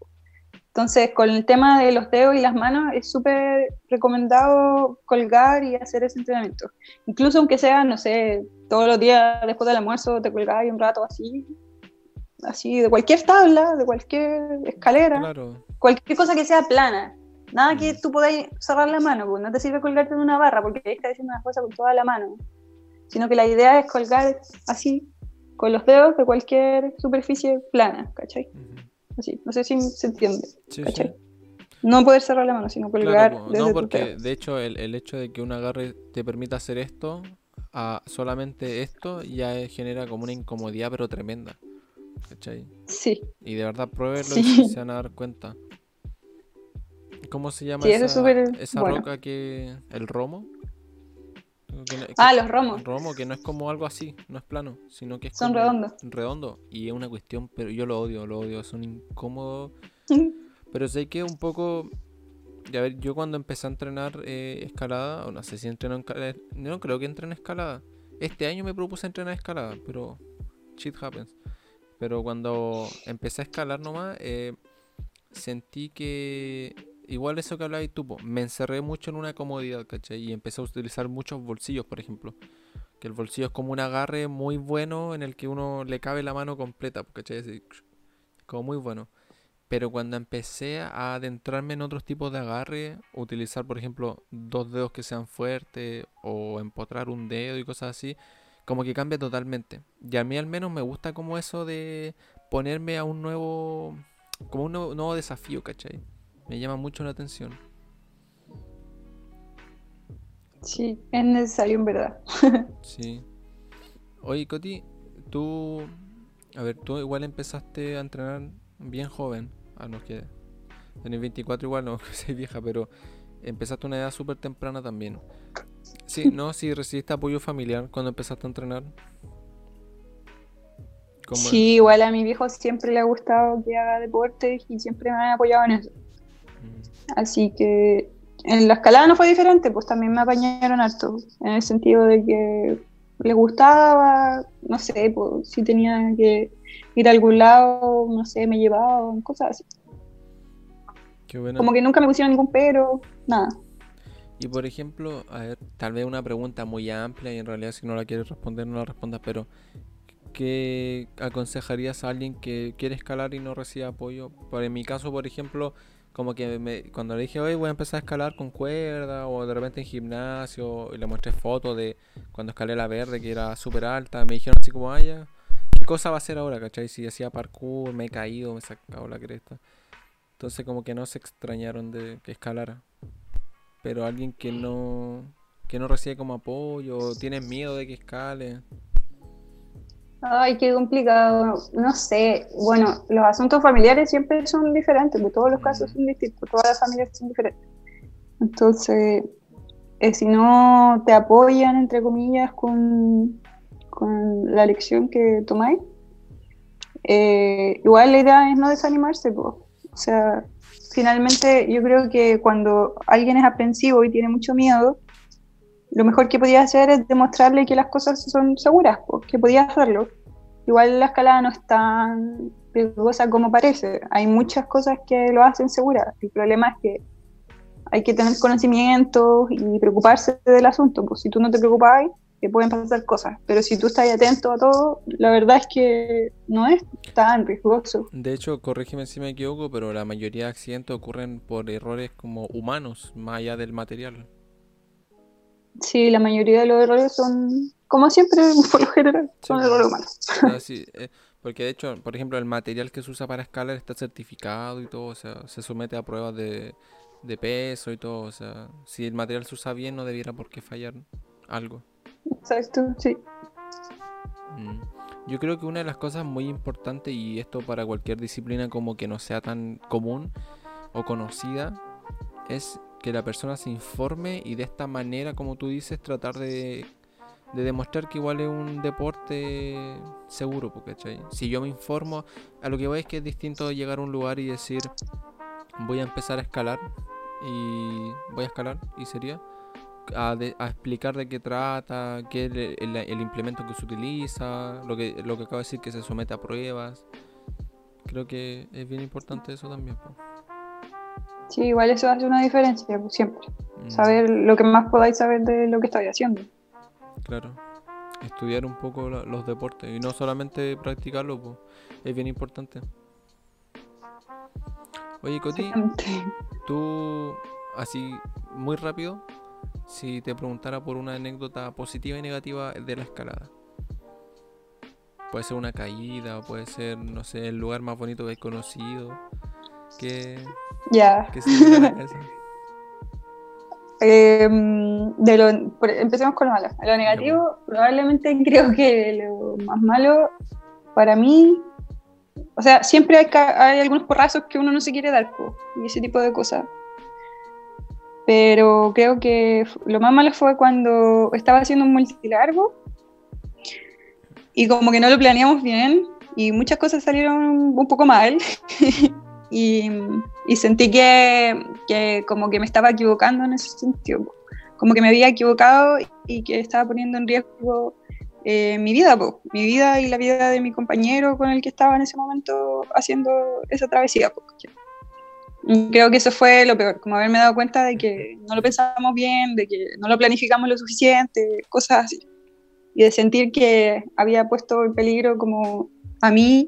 Entonces, con el tema de los dedos y las manos, es súper recomendado colgar y hacer ese entrenamiento. Incluso aunque sea, no sé, todos los días después del almuerzo te colgáis un rato así, así, de cualquier tabla, de cualquier escalera, cualquier cosa que sea plana. Nada que mm. tú podáis cerrar la mano, pues no te sirve colgarte en una barra porque ahí estás haciendo una cosa con toda la mano. Sino que la idea es colgar así, con los dedos de cualquier superficie plana, ¿cachai? No sé si se entiende. No poder cerrar la mano, sino colgar. no, porque de hecho el, hecho de que un agarre te permita hacer esto, a solamente esto, ya genera como una incomodidad, pero tremenda. ¿Cachai? Sí. Y de verdad, pruébenlo y se van a dar cuenta. ¿Cómo se llama esa, roca que. el romo? Ah, los romos. Romo, que no es como algo así, no es plano, sino que es Son redondos. Redondo. Y es una cuestión, pero yo lo odio, lo odio, son incómodos. pero sé que un poco. Ya ver, yo cuando empecé a entrenar eh, escalada, o no sé si entreno en escalada, no creo que entrene escalada. Este año me propuse entrenar escalada, pero shit happens. Pero cuando empecé a escalar nomás, eh, sentí que igual eso que hablabas tú, me encerré mucho en una comodidad, ¿cachai? Y empecé a utilizar muchos bolsillos, por ejemplo. Que el bolsillo es como un agarre muy bueno en el que uno le cabe la mano completa, ¿cachai? como muy bueno. Pero cuando empecé a adentrarme en otros tipos de agarre, utilizar por ejemplo dos dedos que sean fuertes o empotrar un dedo y cosas así, como que cambia totalmente. Y a mí al menos me gusta como eso de ponerme a un nuevo, como un nuevo, desafío, ¿cachai? Me llama mucho la atención. Sí, es necesario en verdad. sí. Oye, Coti, tú, a ver, tú igual empezaste a entrenar bien joven, a los que tenés 24 igual, no que seas vieja, pero empezaste a una edad súper temprana también. Sí, no, si recibiste apoyo familiar cuando empezaste a entrenar. Sí, igual a mi viejo siempre le ha gustado que haga deporte y siempre me ha apoyado en eso. Así que en la escalada no fue diferente, pues también me apañaron harto, en el sentido de que le gustaba, no sé, pues, si tenía que ir a algún lado, no sé, me llevaban, cosas así. Como que nunca me pusieron ningún pero, nada. Y por ejemplo, a ver, tal vez una pregunta muy amplia y en realidad si no la quieres responder no la respondas, pero ¿qué aconsejarías a alguien que quiere escalar y no recibe apoyo? Por en mi caso, por ejemplo, como que me, cuando le dije, hoy voy a empezar a escalar con cuerda o de repente en gimnasio y le mostré fotos de cuando escalé la verde que era súper alta, me dijeron así como, ay, ¿qué cosa va a hacer ahora, cachai? Si hacía parkour, me he caído, me he sacado la cresta. Entonces como que no se extrañaron de que escalara. Pero alguien que no que no recibe como apoyo, tiene miedo de que escale. Ay, qué complicado. No sé. Bueno, los asuntos familiares siempre son diferentes, porque todos los casos son distintos, todas las familias son diferentes. Entonces, eh, si no te apoyan, entre comillas, con, con la lección que tomáis, eh, igual la idea es no desanimarse, pues. O sea, finalmente yo creo que cuando alguien es aprensivo y tiene mucho miedo, lo mejor que podía hacer es demostrarle que las cosas son seguras, que podía hacerlo. Igual la escalada no es tan riesgosa como parece. Hay muchas cosas que lo hacen seguras. El problema es que hay que tener conocimientos y preocuparse del asunto. Pues si tú no te preocupas, que pueden pasar cosas. Pero si tú estás atento a todo, la verdad es que no es tan riesgoso. De hecho, corrígeme si me equivoco, pero la mayoría de accidentes ocurren por errores como humanos, más allá del material. Sí, la mayoría de los errores son, como siempre, por lo general, son errores humanos. Eh, porque de hecho, por ejemplo, el material que se usa para escalar está certificado y todo, o sea, se somete a pruebas de, de peso y todo, o sea, si el material se usa bien no debiera por qué fallar algo. Exacto, sí. Mm. Yo creo que una de las cosas muy importantes, y esto para cualquier disciplina como que no sea tan común o conocida, es que la persona se informe y de esta manera, como tú dices, tratar de, demostrar que igual es un deporte seguro, porque si yo me informo, a lo que voy es que es distinto llegar a un lugar y decir, voy a empezar a escalar y voy a escalar y sería a, explicar de qué trata, qué es el, implemento que se utiliza, lo que, lo acabo de decir que se somete a pruebas. Creo que es bien importante eso también. Sí, igual eso hace una diferencia, siempre. Mm. Saber lo que más podáis saber de lo que estáis haciendo. Claro. Estudiar un poco los deportes y no solamente practicarlo, pues, es bien importante. Oye, Coti, tú, así, muy rápido, si te preguntara por una anécdota positiva y negativa de la escalada. Puede ser una caída, puede ser, no sé, el lugar más bonito que hay conocido. Que. Ya. Em, de lo, empecemos con lo malo. Lo negativo, probablemente creo que lo más malo para mí. O sea, siempre hay, hay algunos porrazos que uno no se quiere dar, y ese tipo de cosas. Pero creo que lo más malo fue cuando estaba haciendo un multilargo y como que no lo planeamos bien y muchas cosas salieron un poco mal y, sentí que, como que me estaba equivocando en ese sentido, como que me había equivocado y que estaba poniendo en riesgo eh, mi vida, mi vida y la vida de mi compañero con el que estaba en ese momento haciendo esa travesía. Creo que eso fue lo peor, como haberme dado cuenta de que no lo pensábamos bien, de que no lo planificamos lo suficiente, cosas así. y de sentir que había puesto en peligro como a mí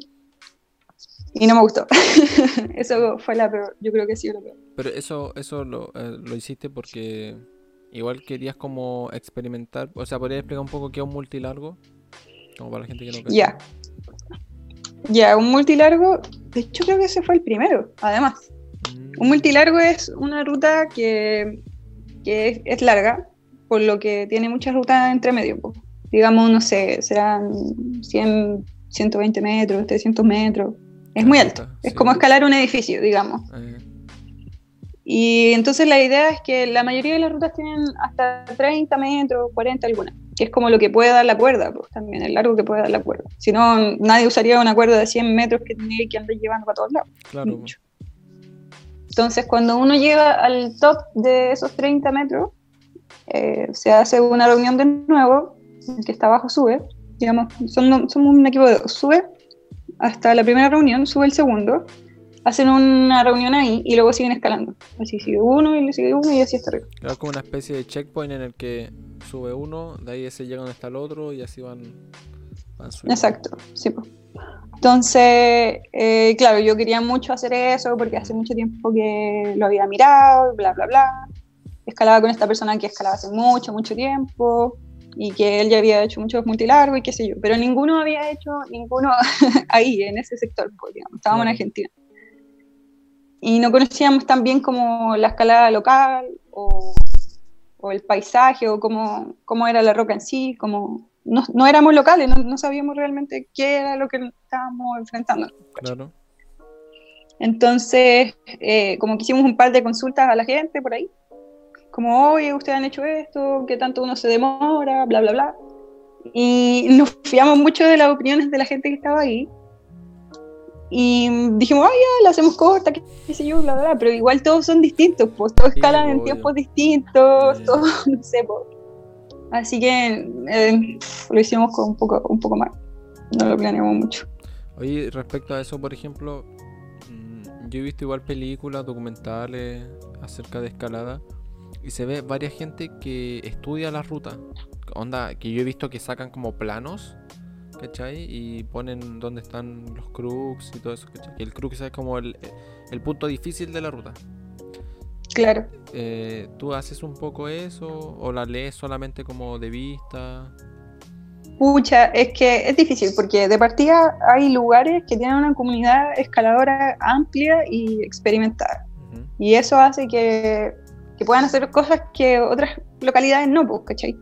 y no me gustó. eso fue la peor, yo creo que sí lo peor. Pero eso, eso lo, eh, lo hiciste porque igual querías como experimentar, o sea, ¿podrías explicar un poco qué es un multilargo? Como para la gente que no Ya. Ya, un multilargo, de hecho creo que ese fue el primero, además. Mm. Un multilargo es una ruta que, que es, larga, por lo que tiene muchas rutas entre medio. Digamos, no sé, serán 100, 120 metros, 300 metros. Es muy alto. Es como escalar un edificio, digamos. Eh. Y entonces la idea es que la mayoría de las rutas tienen hasta 30 metros, 40 algunas, que es como lo que puede dar la cuerda, pues también el largo que puede dar la cuerda. Si no, nadie usaría una cuerda de 100 metros que tendría que andar llevando para todos lados. Claro. Entonces cuando uno llega al top de esos 30 metros, eh, se hace una reunión de nuevo, el que está abajo sube, digamos, son, somos un equipo de dos, sube hasta la primera reunión, sube el segundo, hacen una reunión ahí y luego siguen escalando. Así sigue uno y le sigue uno y así hasta arriba. Es como una especie de checkpoint en el que sube uno, de ahí ese llega donde está el otro y así van, van subiendo. Exacto, sí. Entonces, eh, claro, yo quería mucho hacer eso porque hace mucho tiempo que lo había mirado, bla, bla, bla. Escalaba con esta persona que escalaba hace mucho, mucho tiempo y que él ya había hecho muchos multilargos y qué sé yo, pero ninguno había hecho ninguno ahí, en ese sector, pues, digamos, estábamos en Argentina. Y no conocíamos tan bien como la escalada local o, el paisaje o cómo, cómo, era la roca en sí, como no, no éramos locales, no, sabíamos realmente qué era lo que estábamos enfrentando. Claro. Entonces, eh, como que hicimos un par de consultas a la gente por ahí, como, oye, ustedes han hecho esto, qué tanto uno se demora, bla, bla, bla. Y nos fiamos mucho de las opiniones de la gente que estaba ahí. Y dijimos, ah, ya, la hacemos corta, qué, sé yo, bla, bla, pero igual todos son distintos, pues todos escalan en tiempos distintos, todos, no sé, pues. Así que eh, lo hicimos con un poco, un poco más, no lo planeamos mucho. Oye, respecto a eso, por ejemplo, mm, yo he visto igual películas, documentales acerca de escalada y se ve varias gente que estudia la ruta. Onda, que yo he visto que sacan como planos ¿cachai? Y ponen dónde están los crux y todo eso, ¿cachai? el crux es como el, punto difícil de la ruta. Claro. Eh, ¿Tú haces un poco eso o la lees solamente como de vista? Pucha, es que es difícil porque de partida hay lugares que tienen una comunidad escaladora amplia y experimentada. Y eso hace que, que, puedan hacer cosas que otras localidades no, pues, ¿cachai?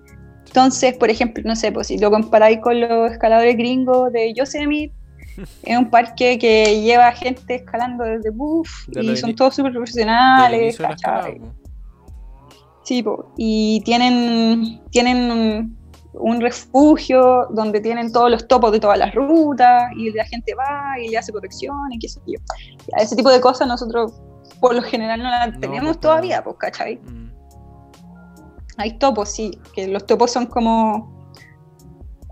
Entonces, por ejemplo, no sé, pues si lo comparáis con los escaladores gringos de Yosemite, es un parque que lleva gente escalando desde buff y son todos súper profesionales. Sí, y tienen, tienen un, refugio donde tienen todos los topos de todas las rutas y la gente va y le hace protección y qué sé yo. ese tipo de cosas nosotros por lo general no las tenemos pues, todavía, pues, ¿cachai? Mm. Hay topos, sí, que los topos son como,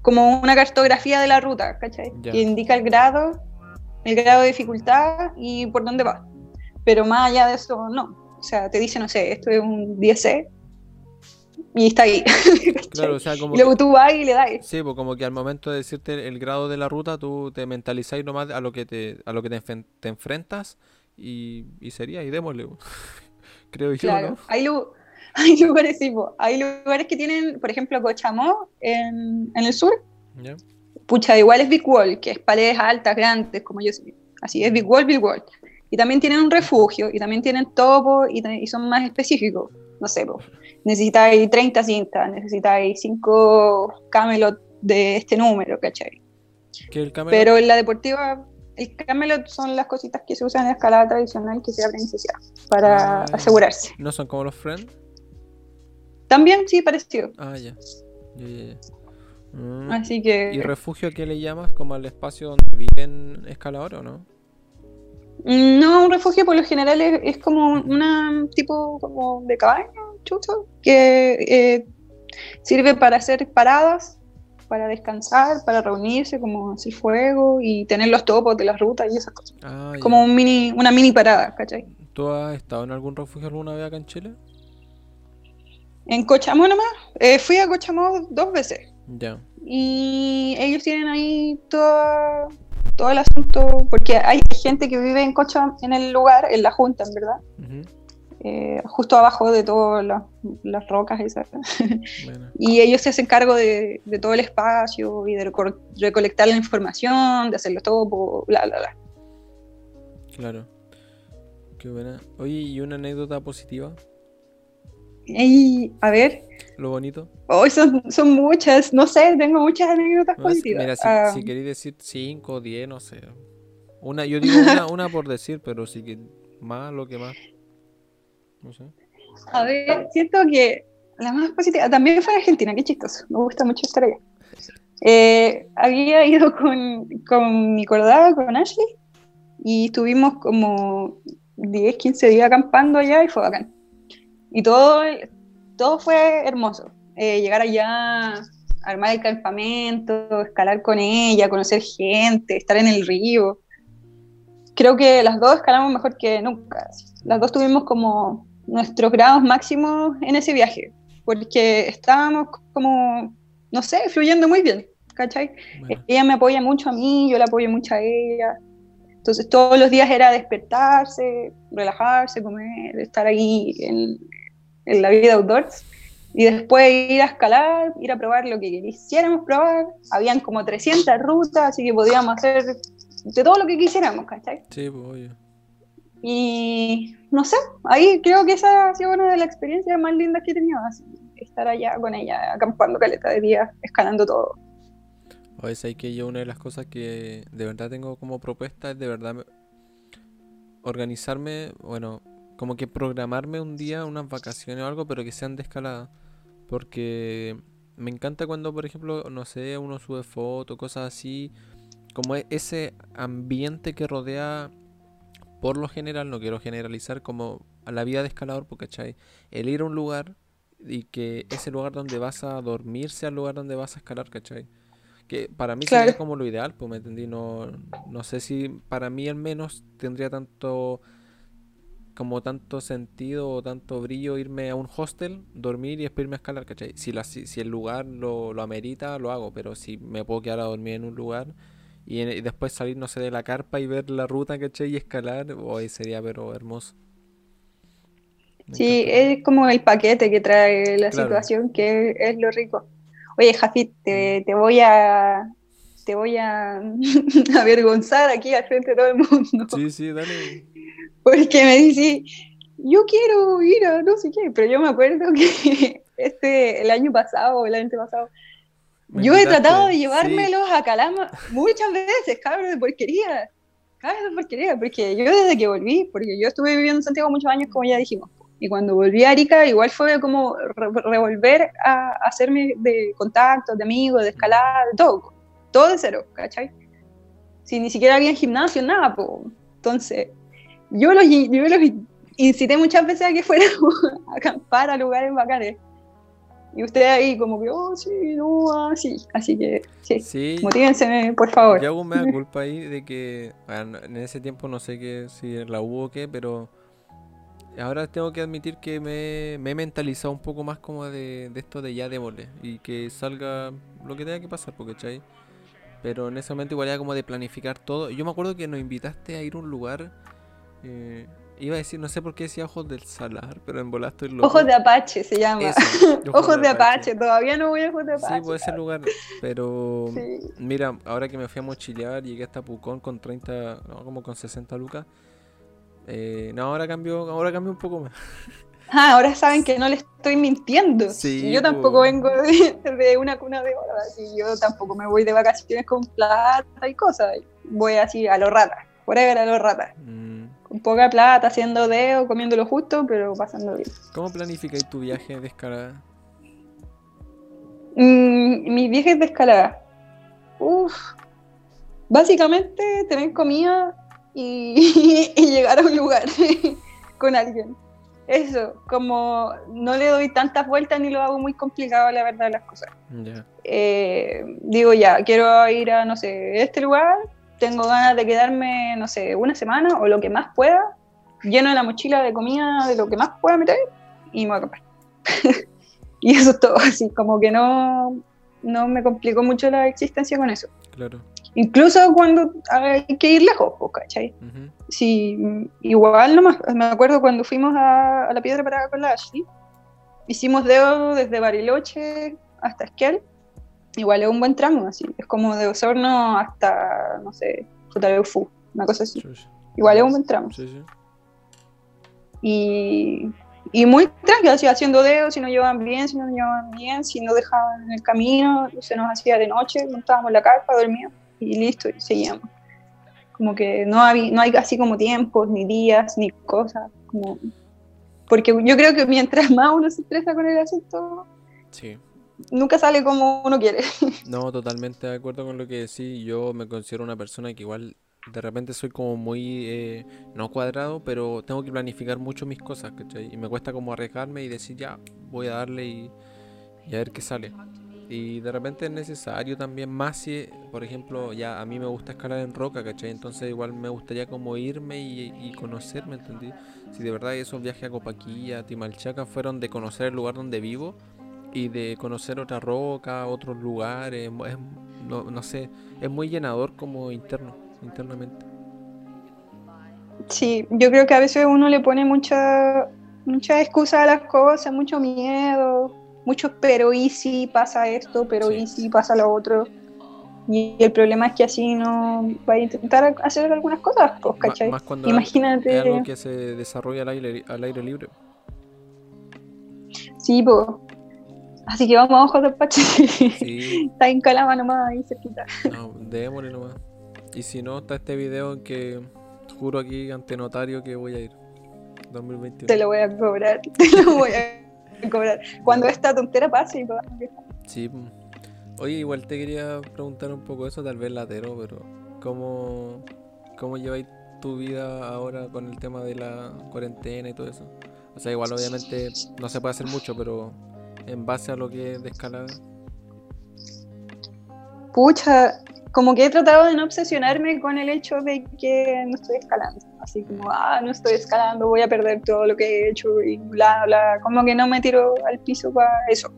como una cartografía de la ruta, ¿cachai? Que indica el grado, el grado de dificultad y por dónde va. Pero más allá de eso, no. O sea, te dice, no sé, esto es un 10C y está ahí. Claro, o sea, como y luego tú vas y le das. Sí, pues como que al momento de decirte el grado de la ruta, tú te mentalizáis nomás a lo que te, a lo que te, enfrentas y, y, sería, y démosle. Creo yo, claro. ¿no? Hay, hay lugares, hay lugares que tienen, por ejemplo, Cochamó en, en el sur. Pucha, igual es Big Wall, que es paredes altas, grandes, como yo. Así es Big Wall, Big Wall. Y también tienen un refugio, y también tienen topo, y, y son más específicos. No sé, po. necesitáis 30 cintas, necesitáis 5 camelot de este número, ¿cachai? ¿Qué el? Pero en la deportiva, el camelot son las cositas que se usan en la escalada tradicional que se abren y para ah, asegurarse. ¿No son como los friends? También sí, parecido. Ah, ya. Mm. Así que. ¿Y refugio qué le llamas? ¿Como el espacio donde viven escaladores o no? Mm, no, un refugio por lo general es, como un tipo como de cabaña, chucho, que eh, sirve para hacer paradas, para descansar, para reunirse, como hacer fuego y tener los topos de las rutas y esas cosas. Ah, como un mini, una mini parada, ¿cachai? ¿Tú has estado en algún refugio alguna vez acá en Chile? En Cochamó nomás. Eh, fui a Cochamó dos veces. Ya. y ellos tienen ahí todo, todo el asunto, porque hay gente que vive en Cocha en el lugar, en la junta, en verdad. Eh, justo abajo de todas las rocas esas. y ellos se hacen cargo de, todo el espacio y de recolectar la información, de hacerlo todo, bla, bla, bla. Claro. Qué buena. Oye, ¿y una anécdota positiva? Y, a ver. Lo bonito. Hoy son, son muchas, no sé, tengo muchas anécdotas positivas. Mira, si, ah. queréis decir 5 o 10, no sé. Una, yo digo una, una por decir, pero sí que más lo que más. A ver, siento que la más positiva, también fue en Argentina, qué chistoso, me gusta mucho estar allá. Eh, había ido con, con mi cordada, con Ashley, y estuvimos como 10, 15 días acampando allá y fue bacán. Y todo, todo fue hermoso. Eh, llegar allá, armar el campamento, escalar con ella, conocer gente, estar en el río. Creo que las dos escalamos mejor que nunca. Las dos tuvimos como nuestros grados máximos en ese viaje, porque estábamos como, no sé, fluyendo muy bien, ¿cachai? Ella me apoya mucho a mí, yo la apoyo mucho a ella. Entonces todos los días era despertarse, relajarse, comer, estar ahí en, en la vida outdoors y después ir a escalar, ir a probar lo que quisiéramos probar. Habían como 300 rutas, así que podíamos hacer de todo lo que quisiéramos, ¿cachai? Sí, pues, obvio. Y no sé, ahí creo que esa ha sido una de las experiencias más lindas que he tenido, estar allá con ella, acampando caleta de día, escalando todo. Oye, es que yo una de las cosas que de verdad tengo como propuesta es de verdad organizarme, bueno, como que programarme un día, unas vacaciones o algo, pero que sean de escalada. Porque me encanta cuando, por ejemplo, no sé, uno sube fotos, cosas así, como e-, ese ambiente que rodea por lo general, no quiero generalizar como a la vida de escalador, porque ¿cachai? El ir a un lugar y que ese lugar donde vas a dormir sea el lugar donde vas a escalar, ¿cachai? Que para mí sería como lo ideal, pues me entendí, no, no sé si para mí al menos tendría tanto como tanto sentido o tanto brillo irme a un hostel, dormir y después irme a escalar, ¿cachai? Si, la, si, el lugar lo, lo, amerita, lo hago, pero si me puedo quedar a dormir en un lugar y, después salir, no sé, de la carpa y ver la ruta, ¿cachai? Y escalar, hoy sería pero hermoso. sí, es como el paquete que trae la situación, que es, lo rico. Oye, Jafit, te, te voy a te voy a avergonzar aquí al frente de todo el mundo. Sí, sí, dale. Porque me dice, yo quiero ir a no sé qué, pero yo me acuerdo que este, el año pasado, el año pasado, yo he tratado de llevármelos a Calama muchas veces, cabrón, de porquería. Cabrón, de porquería, porque yo desde que volví, porque yo estuve viviendo en Santiago muchos años, como ya dijimos, y cuando volví a Arica, igual fue como revolver a, hacerme de contactos, de amigos, de escalada, de todo, todo de cero, ¿cachai? Si ni siquiera había gimnasio, nada, pues. Entonces, yo los, yo los incité muchas veces a que fueran a acampar a lugares bacanes. Y usted ahí como que, oh, sí, no, así. Así que, sí, sí motívense, por favor. Yo hago me da culpa ahí de que, en ese tiempo no sé qué, si la hubo o qué, pero ahora tengo que admitir que me, me he mentalizado un poco más como de, de esto de ya démosle y que salga lo que tenga que pasar, porque, ¿cachai? Pero en ese momento igual era como de planificar todo. Yo me acuerdo que nos invitaste a ir a un lugar... Eh, Iba a decir, no sé por qué decía ojos del salar, pero en bola estoy loco. Ojos de Apache se llama. ojos, de, Apache. todavía no voy a Ojos de Apache. Sí, puede ser lugar, pero mira, ahora que me fui a mochilear, llegué hasta Pucón con 30, no, como con 60 lucas. Eh, no, ahora cambio, ahora cambio un poco más. Ah, ahora saben que no le estoy mintiendo. Sí, yo tampoco vengo de, una cuna de oro, así yo tampoco me voy de vacaciones con plata y cosas. Voy así a los ratas, forever a los ratas. Mm poca plata, haciendo dedo, comiendo lo justo, pero pasando bien. ¿Cómo planificáis tu viaje de escalada? Mm, mis viajes de escalada. Uf. Básicamente tener comida y, llegar a un lugar con alguien. Eso, como no le doy tantas vueltas ni lo hago muy complicado, la verdad, las cosas. Eh, digo, ya, quiero ir a, no sé, este lugar, tengo ganas de quedarme, no sé, una semana o lo que más pueda, lleno la mochila de comida de lo que más pueda meter y me voy a comprar. y eso es todo, así como que no, no me complicó mucho la existencia con eso. Claro. Incluso cuando hay que ir lejos, ¿cachai? Sí, igual nomás, me acuerdo cuando fuimos a, la Piedra Parada con la Ashley, hicimos dedo desde Bariloche hasta Esquel, igual es un buen tramo, así, es como de Osorno hasta, no sé, Futaleufú, una cosa así. Igual es un buen tramo. Sí, sí. Y, y muy tranquilo, así, haciendo dedos, si no llevaban bien, si no llevaban bien, si no dejaban en el camino, se nos hacía de noche, montábamos la carpa, dormíamos y listo, y seguíamos. Como que no hay, no hay así como tiempos, ni días, ni cosas, como... Porque yo creo que mientras más uno se estresa con el asunto, sí. Nunca sale como uno quiere. No, totalmente de acuerdo con lo que decís. Yo me considero una persona que igual de repente soy como muy, eh, no cuadrado, pero tengo que planificar mucho mis cosas, ¿cachai? Y me cuesta como arriesgarme y decir, ya, voy a darle y, y a ver qué sale. Y de repente es necesario también más si, por ejemplo, ya a mí me gusta escalar en roca, ¿cachai? Entonces igual me gustaría como irme y, y conocerme, ¿entendí? Si de verdad esos viajes a Copaquilla, a Timalchaca fueron de conocer el lugar donde vivo y de conocer otra roca, otros lugares, no, no sé, es muy llenador como interno, internamente. Sí, yo creo que a veces uno le pone mucha, mucha excusa a las cosas, mucho miedo, muchos pero y si pasa esto, pero y si pasa lo otro. Y el problema es que así no va a intentar hacer algunas cosas, pues, ¿cachai? Más cuando Imagínate. Es algo que se desarrolla al aire, al aire libre. Sí, pues. Así que vamos a ojos del Pache. Sí. está en Calama nomás, ahí cerquita. No, démosle nomás. Y si no, está este video en que juro aquí ante notario que voy a ir. 2021. Te lo voy a cobrar. Te lo voy a cobrar. Cuando esta tontera pase. Sí. Oye, igual te quería preguntar un poco eso, tal vez latero, pero ¿cómo, cómo lleváis tu vida ahora con el tema de la cuarentena y todo eso? O sea, igual obviamente no se puede hacer mucho, pero en base a lo que es de escalada. Pucha, como que he tratado de no obsesionarme con el hecho de que no estoy escalando. Así como, ah, no estoy escalando, voy a perder todo lo que he hecho y bla, bla. Como que no me tiro al piso para eso.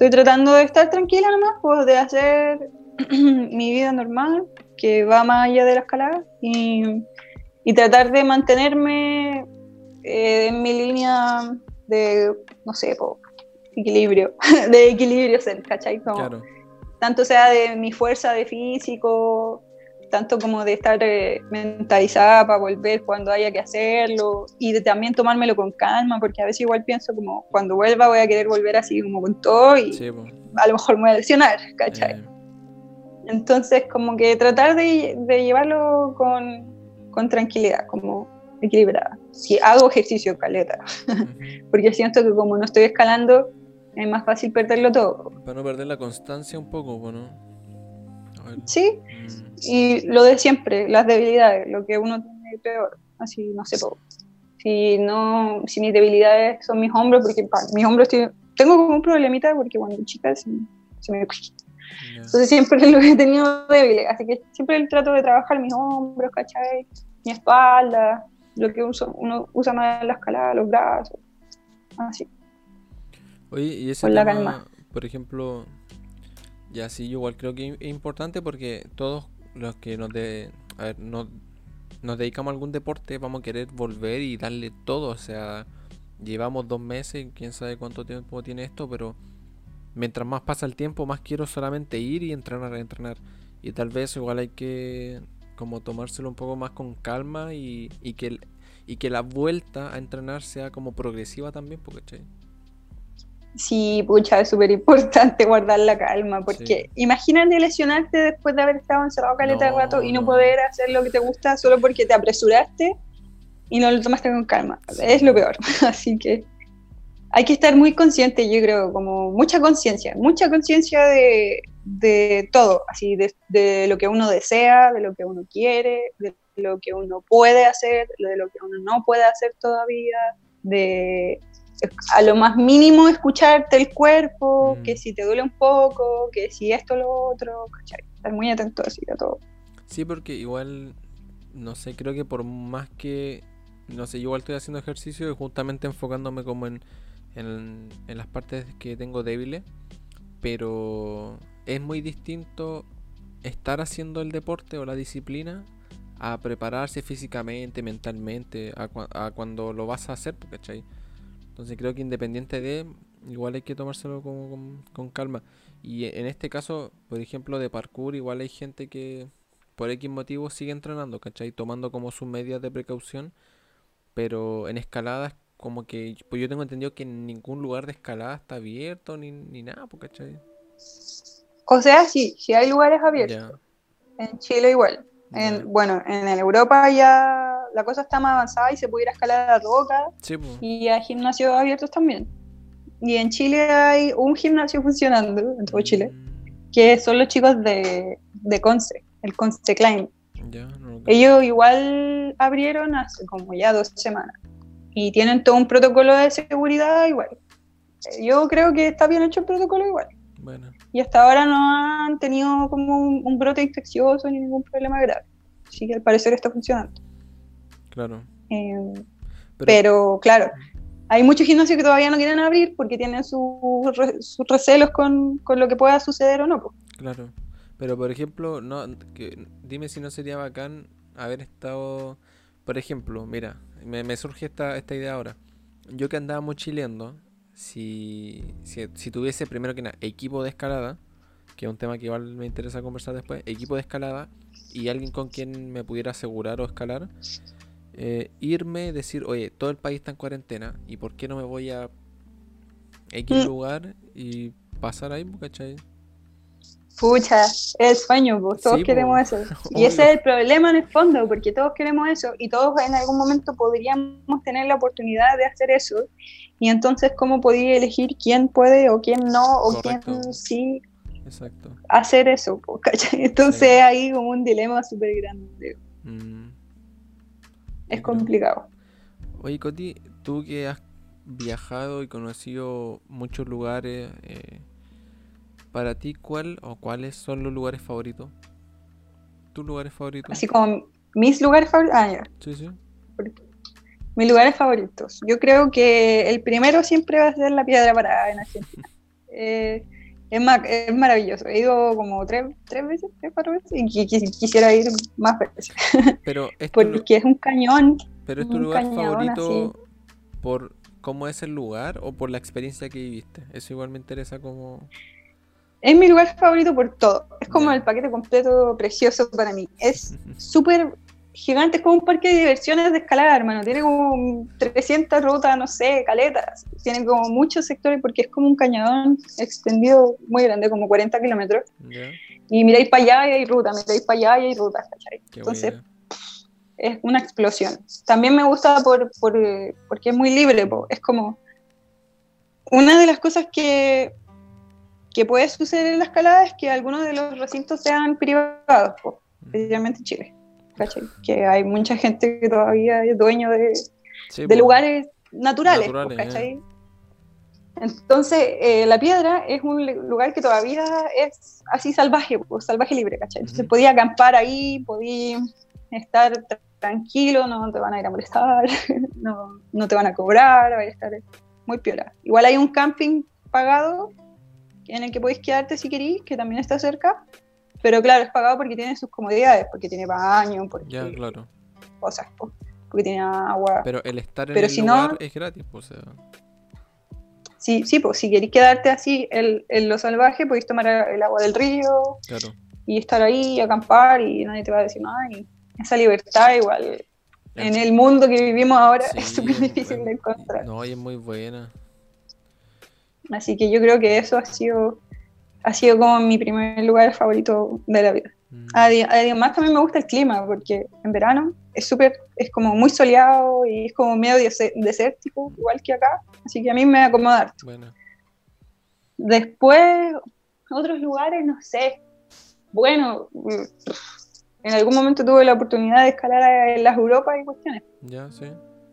Estoy tratando de estar tranquila nomás, pues de hacer mi vida normal, que va más allá de la escalada, y, tratar de mantenerme eh, en mi línea de, no sé, pues, equilibrio, de equilibrio, ¿cachai? claro tanto sea de mi fuerza de físico, tanto como de estar eh, mentalizada para volver cuando haya que hacerlo y de también tomármelo con calma, porque a veces igual pienso como cuando vuelva voy a querer volver así como con todo y a lo mejor me voy a lesionar, ¿cachai? Eh. Entonces como que tratar de, llevarlo con, con, tranquilidad, como equilibrada. Si hago ejercicio, caleta, porque siento que como no estoy escalando, es más fácil perderlo todo. Para no perder la constancia un poco, ¿no? Sí, mm. y lo de siempre, las debilidades, lo que uno tiene peor, así, no sé, poco. si no, si mis debilidades son mis hombros, porque mis hombros tengo como un problemita porque cuando chica se, me... Entonces siempre lo he tenido débil, así que siempre trato de trabajar mis hombros, ¿cachai? Mi espalda, lo que uso, uno usa más en la escalada, los brazos, así. Oye, y ese tema, por ejemplo, ya sí, igual creo que es importante porque todos los que nos, de, a ver, nos, nos dedicamos a algún deporte vamos a querer volver y darle todo. O sea, llevamos dos meses, quién sabe cuánto tiempo tiene esto, pero mientras más pasa el tiempo, más quiero solamente ir y entrenar, entrenar. Y tal vez igual hay que como tomárselo un poco más con calma y, y que, y que la vuelta a entrenar sea como progresiva también, porque Sí, pucha, es súper importante guardar la calma, porque imagínate lesionarte después de haber estado encerrado caleta de rato y no, poder hacer lo que te gusta solo porque te apresuraste y no lo tomaste con calma. Es lo peor. Así que hay que estar muy consciente, yo creo, como mucha conciencia, mucha conciencia de, de, todo, así, de, de, lo que uno desea, de lo que uno quiere, de lo que uno puede hacer, de lo que uno no puede hacer todavía, de a lo más mínimo escucharte el cuerpo, mm. que si te duele un poco, que si esto lo otro, ¿cachai? Estar muy atento así a todo. Sí, porque igual, no sé, creo que por más que, no sé, yo igual estoy haciendo ejercicio y justamente enfocándome como en, en, las partes que tengo débiles, pero es muy distinto estar haciendo el deporte o la disciplina a prepararse físicamente, mentalmente, a, cuando lo vas a hacer, ¿cachai? Entonces creo que independiente de, igual hay que tomárselo con, con, calma. Y en este caso, por ejemplo, de parkour, igual hay gente que por X motivo sigue entrenando, ¿cachai? Tomando como sus medidas de precaución, pero en escaladas como que, pues yo tengo entendido que en ningún lugar de escalada está abierto ni, ni nada, ¿cachai? O sea, sí, sí hay lugares abiertos. En Chile igual. En, bueno, en Europa ya la cosa está más avanzada y se puede ir a escalar a roca. y hay gimnasios abiertos también. Y en Chile hay un gimnasio funcionando, en todo Chile, que son los chicos de, de Conce, el Conce Klein. Ellos igual abrieron hace como ya dos semanas y tienen todo un protocolo de seguridad igual. Yo creo que está bien hecho el protocolo igual. Y hasta ahora no han tenido como un, brote infeccioso ni ningún problema grave. Así que al parecer está funcionando. Claro. Em, pero, claro, hay muchos gimnasios que todavía no quieren abrir porque tienen sus recelos con, lo que pueda suceder o no. Claro. Pero por ejemplo, no, dime si no sería bacán haber estado, por ejemplo, mira, me, surge esta, esta idea ahora. Yo que andaba mochileando, si, si, tuviese primero que nada equipo de escalada, que es un tema que igual me interesa conversar después, equipo de escalada y alguien con quien me pudiera asegurar o escalar, eh, irme, decir, oye, todo el país está en cuarentena y por qué no me voy a X mm. lugar y pasar ahí, ¿cachai? Pucha, es el sueño, pues, todos queremos eso. Y ese es el problema en el fondo, porque todos queremos eso y todos en algún momento podríamos tener la oportunidad de hacer eso. Y entonces, ¿cómo podía elegir quién puede o quién no, o quién sí Exacto. hacer eso? Entonces hay como un dilema súper grande. Mm. Es complicado. Oye, Coti, tú que has viajado y conocido muchos lugares, eh, para ti, ¿cuál o cuáles son los lugares favoritos? ¿Tus lugares favoritos? Así como mis lugares favoritos. Ah, ya. Sí, sí. Mis lugares favoritos. Yo creo que el primero siempre va a ser la Piedra Parada en Argentina. Eh, es, es, maravilloso. He ido como tres, tres veces, tres, cuatro veces y quisiera ir más veces. Pero Porque es un cañón. Pero es tu lugar favorito por cómo es el lugar o por la experiencia que viviste. Eso igual me interesa como... Es mi lugar favorito por todo. Es como el paquete completo precioso para mí. Es súper gigante, es como un parque de diversiones de escalada, hermano. Tiene como 300 rutas, no sé, caletas. Tiene como muchos sectores porque es como un cañadón extendido muy grande, como 40 kilómetros. Y miráis para allá y hay ruta, miráis para allá y hay rutas, ¿cachai? Entonces, es una explosión. También me gusta por, por, porque es muy libre, es como... Una de las cosas que que puede suceder en la escalada es que algunos de los recintos sean privados, especialmente en Chile. Que hay mucha gente que todavía es dueño de, de lugares naturales. ¿cachai? Entonces, eh, la piedra es un lugar que todavía es así salvaje, pues, salvaje libre, ¿cachai? Entonces, podía acampar ahí, podía estar tranquilo, no te van a ir a molestar, no, no te van a cobrar, va a estar muy piola. Igual hay un camping pagado en el que podéis quedarte si queréis, que también está cerca. Pero claro, es pagado porque tiene sus comodidades, porque tiene baño, porque ya, claro. cosas, porque tiene agua. Pero el estar en el lugar es gratis, pues. Sí, sí, pues si queréis quedarte así en, lo salvaje, podéis tomar el agua del río claro. y estar ahí, acampar y nadie te va a decir nada. Y esa libertad igual en el mundo que vivimos ahora es súper difícil de encontrar. No, y es muy buena. Así que yo creo que eso ha sido, ha sido como mi primer lugar favorito de la vida. Mm. Además también me gusta el clima, porque en verano es súper, es como muy soleado y es como medio desértico, igual que acá. Así que a mí me acomoda Bueno. Después, otros lugares, no sé. Bueno, en algún momento tuve la oportunidad de escalar en las Europas y cuestiones. Ya, sí.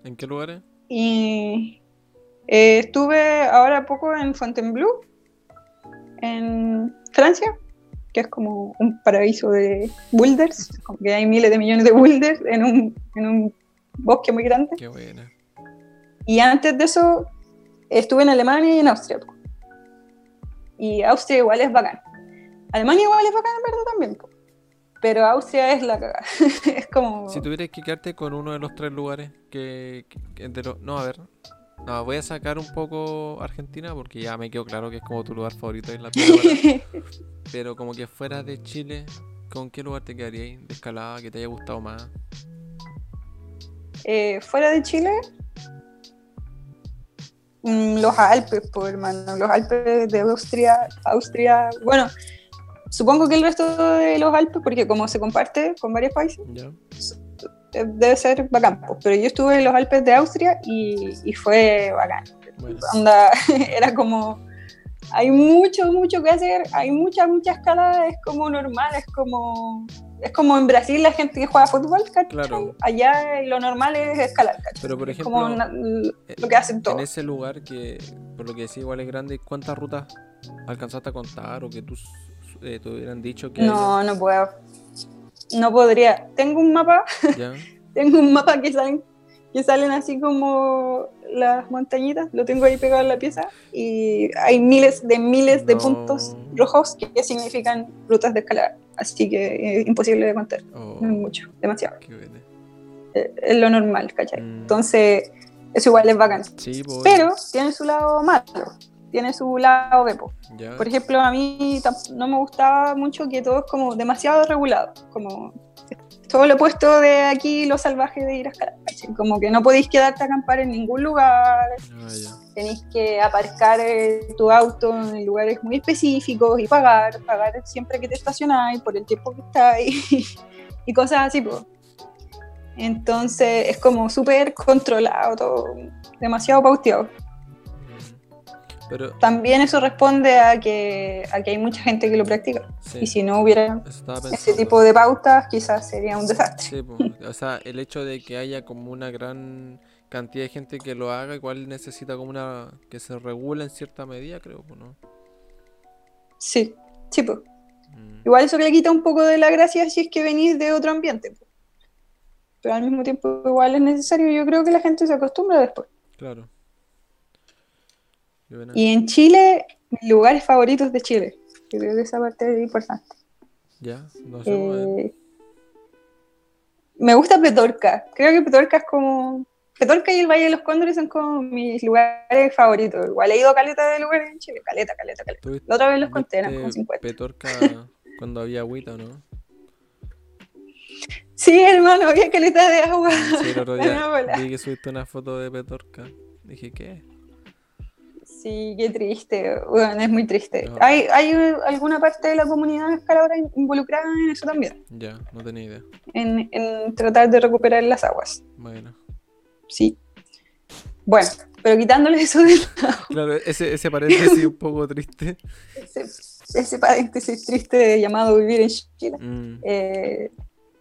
¿En qué lugares? Y eh, estuve ahora poco en Fontainebleau, en Francia, que es como un paraíso de boulders, como que hay miles de millones de boulders en un, en un bosque muy grande. Qué buena. Y antes de eso estuve en Alemania y en Austria. Y Austria igual es bacán. Alemania igual es bacán en verdad también. Pero Austria es la cagada. es como. Si tuvieras que quedarte con uno de los tres lugares que. No, a ver. No, voy a sacar un poco Argentina porque ya me quedó claro que es como tu lugar favorito en la pero como que fuera de Chile, ¿con qué lugar te quedarías de escalada que te haya gustado más? Eh, fuera de Chile, mm, los Alpes, por hermano, los Alpes de Austria, Austria, bueno, supongo que el resto de los Alpes, porque como se comparte con varios países, debe ser bacán, pero yo estuve en los Alpes de Austria y, fue bacán. era como hay mucho, mucho que hacer, hay mucha, mucha escalada, es como normal, es como es como en Brasil la gente que juega fútbol, Claro. Allá lo normal es escalar, Pero por ejemplo, como lo que hacen todos. En ese lugar que, por lo que decía, igual es grande, ¿cuántas rutas alcanzaste a contar o que tú eh, te hubieran dicho que... No, no puedo. No podría. Tengo un mapa. Tengo un mapa que salen, que salen así como las montañitas, lo tengo ahí pegado en la pieza y hay miles de miles de puntos rojos que significan rutas de escalada. Así que es imposible de contar. Oh. mucho, demasiado. Eh, es lo normal, ¿cachai? Mm. Entonces, eso igual es bacán. Sí, Pero tiene su lado malo, tiene su lado bepo. Por ejemplo, a mí no me gustaba mucho que todo es como demasiado regulado. Como todo lo opuesto de aquí, lo salvaje de ir a escalar. Como que no podéis quedarte a acampar en ningún lugar, ah, tenéis que aparcar eh, tu auto en lugares muy específicos y pagar, pagar siempre que te estacionáis por el tiempo que estáis y cosas así. Pues. Entonces es como súper controlado todo, demasiado pauteado. También eso responde a que, a que hay mucha gente que lo practica. Y si no hubiera ese tipo de pautas, quizás sería un desastre. o sea, el hecho de que haya como una gran cantidad de gente que lo haga, igual necesita como una. que se regule en cierta medida, creo, ¿no? Sí, sí, pues. Igual eso le quita un poco de la gracia si es que venís de otro ambiente. Pero al mismo tiempo, igual es necesario. Yo creo que la gente se acostumbra después. Claro. Y en Chile, mis lugares favoritos de Chile. Yo creo que esa parte es importante. Ya, no sé. Eh, me gusta Petorca. Creo que Petorca es como. Petorca y el Valle de los Cóndores son como mis lugares favoritos. Igual he ido a caleta de lugares en Chile. Caleta, caleta, caleta. La otra vez los conté, eran como 50. Petorca cuando había agüita, ¿no? Sí, hermano, había caleta de agua. Sí, el otro día vi que subiste una foto de Petorca. Dije, ¿qué? Sí, qué triste, bueno, es muy triste. ¿Hay, ¿Hay alguna parte de la comunidad escaladora involucrada en eso también? Ya, no tenía idea. En, en tratar de recuperar las aguas. Bueno. Sí. Bueno, pero quitándole eso de Claro, ese, ese paréntesis un poco triste. Ese, ese, paréntesis triste llamado vivir en Chile. Mm. Eh,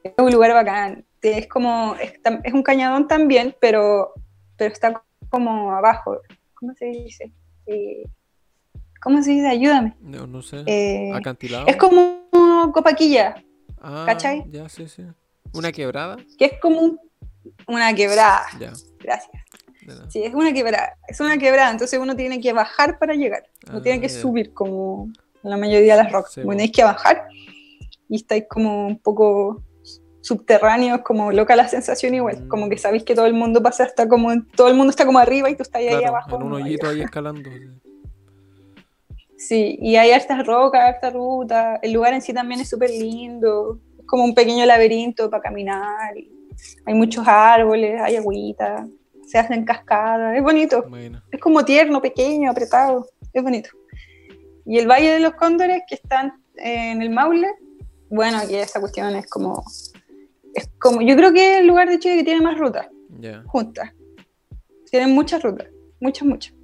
es un lugar bacán. Es como, es, es un cañadón también, pero, pero está como abajo. ¿Cómo se dice? Eh, ¿Cómo se dice? Ayúdame. No, no sé. Eh, ¿Acantilado? Es como Copaquilla. Ah, ¿Cachai? Ya, sí, sí. ¿Una quebrada? Que es como una quebrada. Ya. Gracias. Sí, es una quebrada. Es una quebrada, entonces uno tiene que bajar para llegar. No tiene que ah, subir como la mayoría de las rocas. Bueno, hay que bajar y estáis como un poco subterráneos, como loca la sensación igual, mm. como que sabéis que todo el mundo pasa hasta como, todo el mundo está como arriba y tú estás ahí abajo. En un hoyito ahí escalando. Sí, y hay hartas rocas, harta ruta, el lugar en sí también es súper lindo, es como un pequeño laberinto para caminar, hay muchos árboles, hay agüita, se hacen cascadas, es bonito, es como tierno, pequeño, apretado, es bonito. Y el Valle de los Cóndores, que están en el Maule, bueno, aquí esta cuestión es como es como, yo creo que es el lugar de Chile que tiene más rutas juntas. Tienen muchas rutas, muchas, muchas.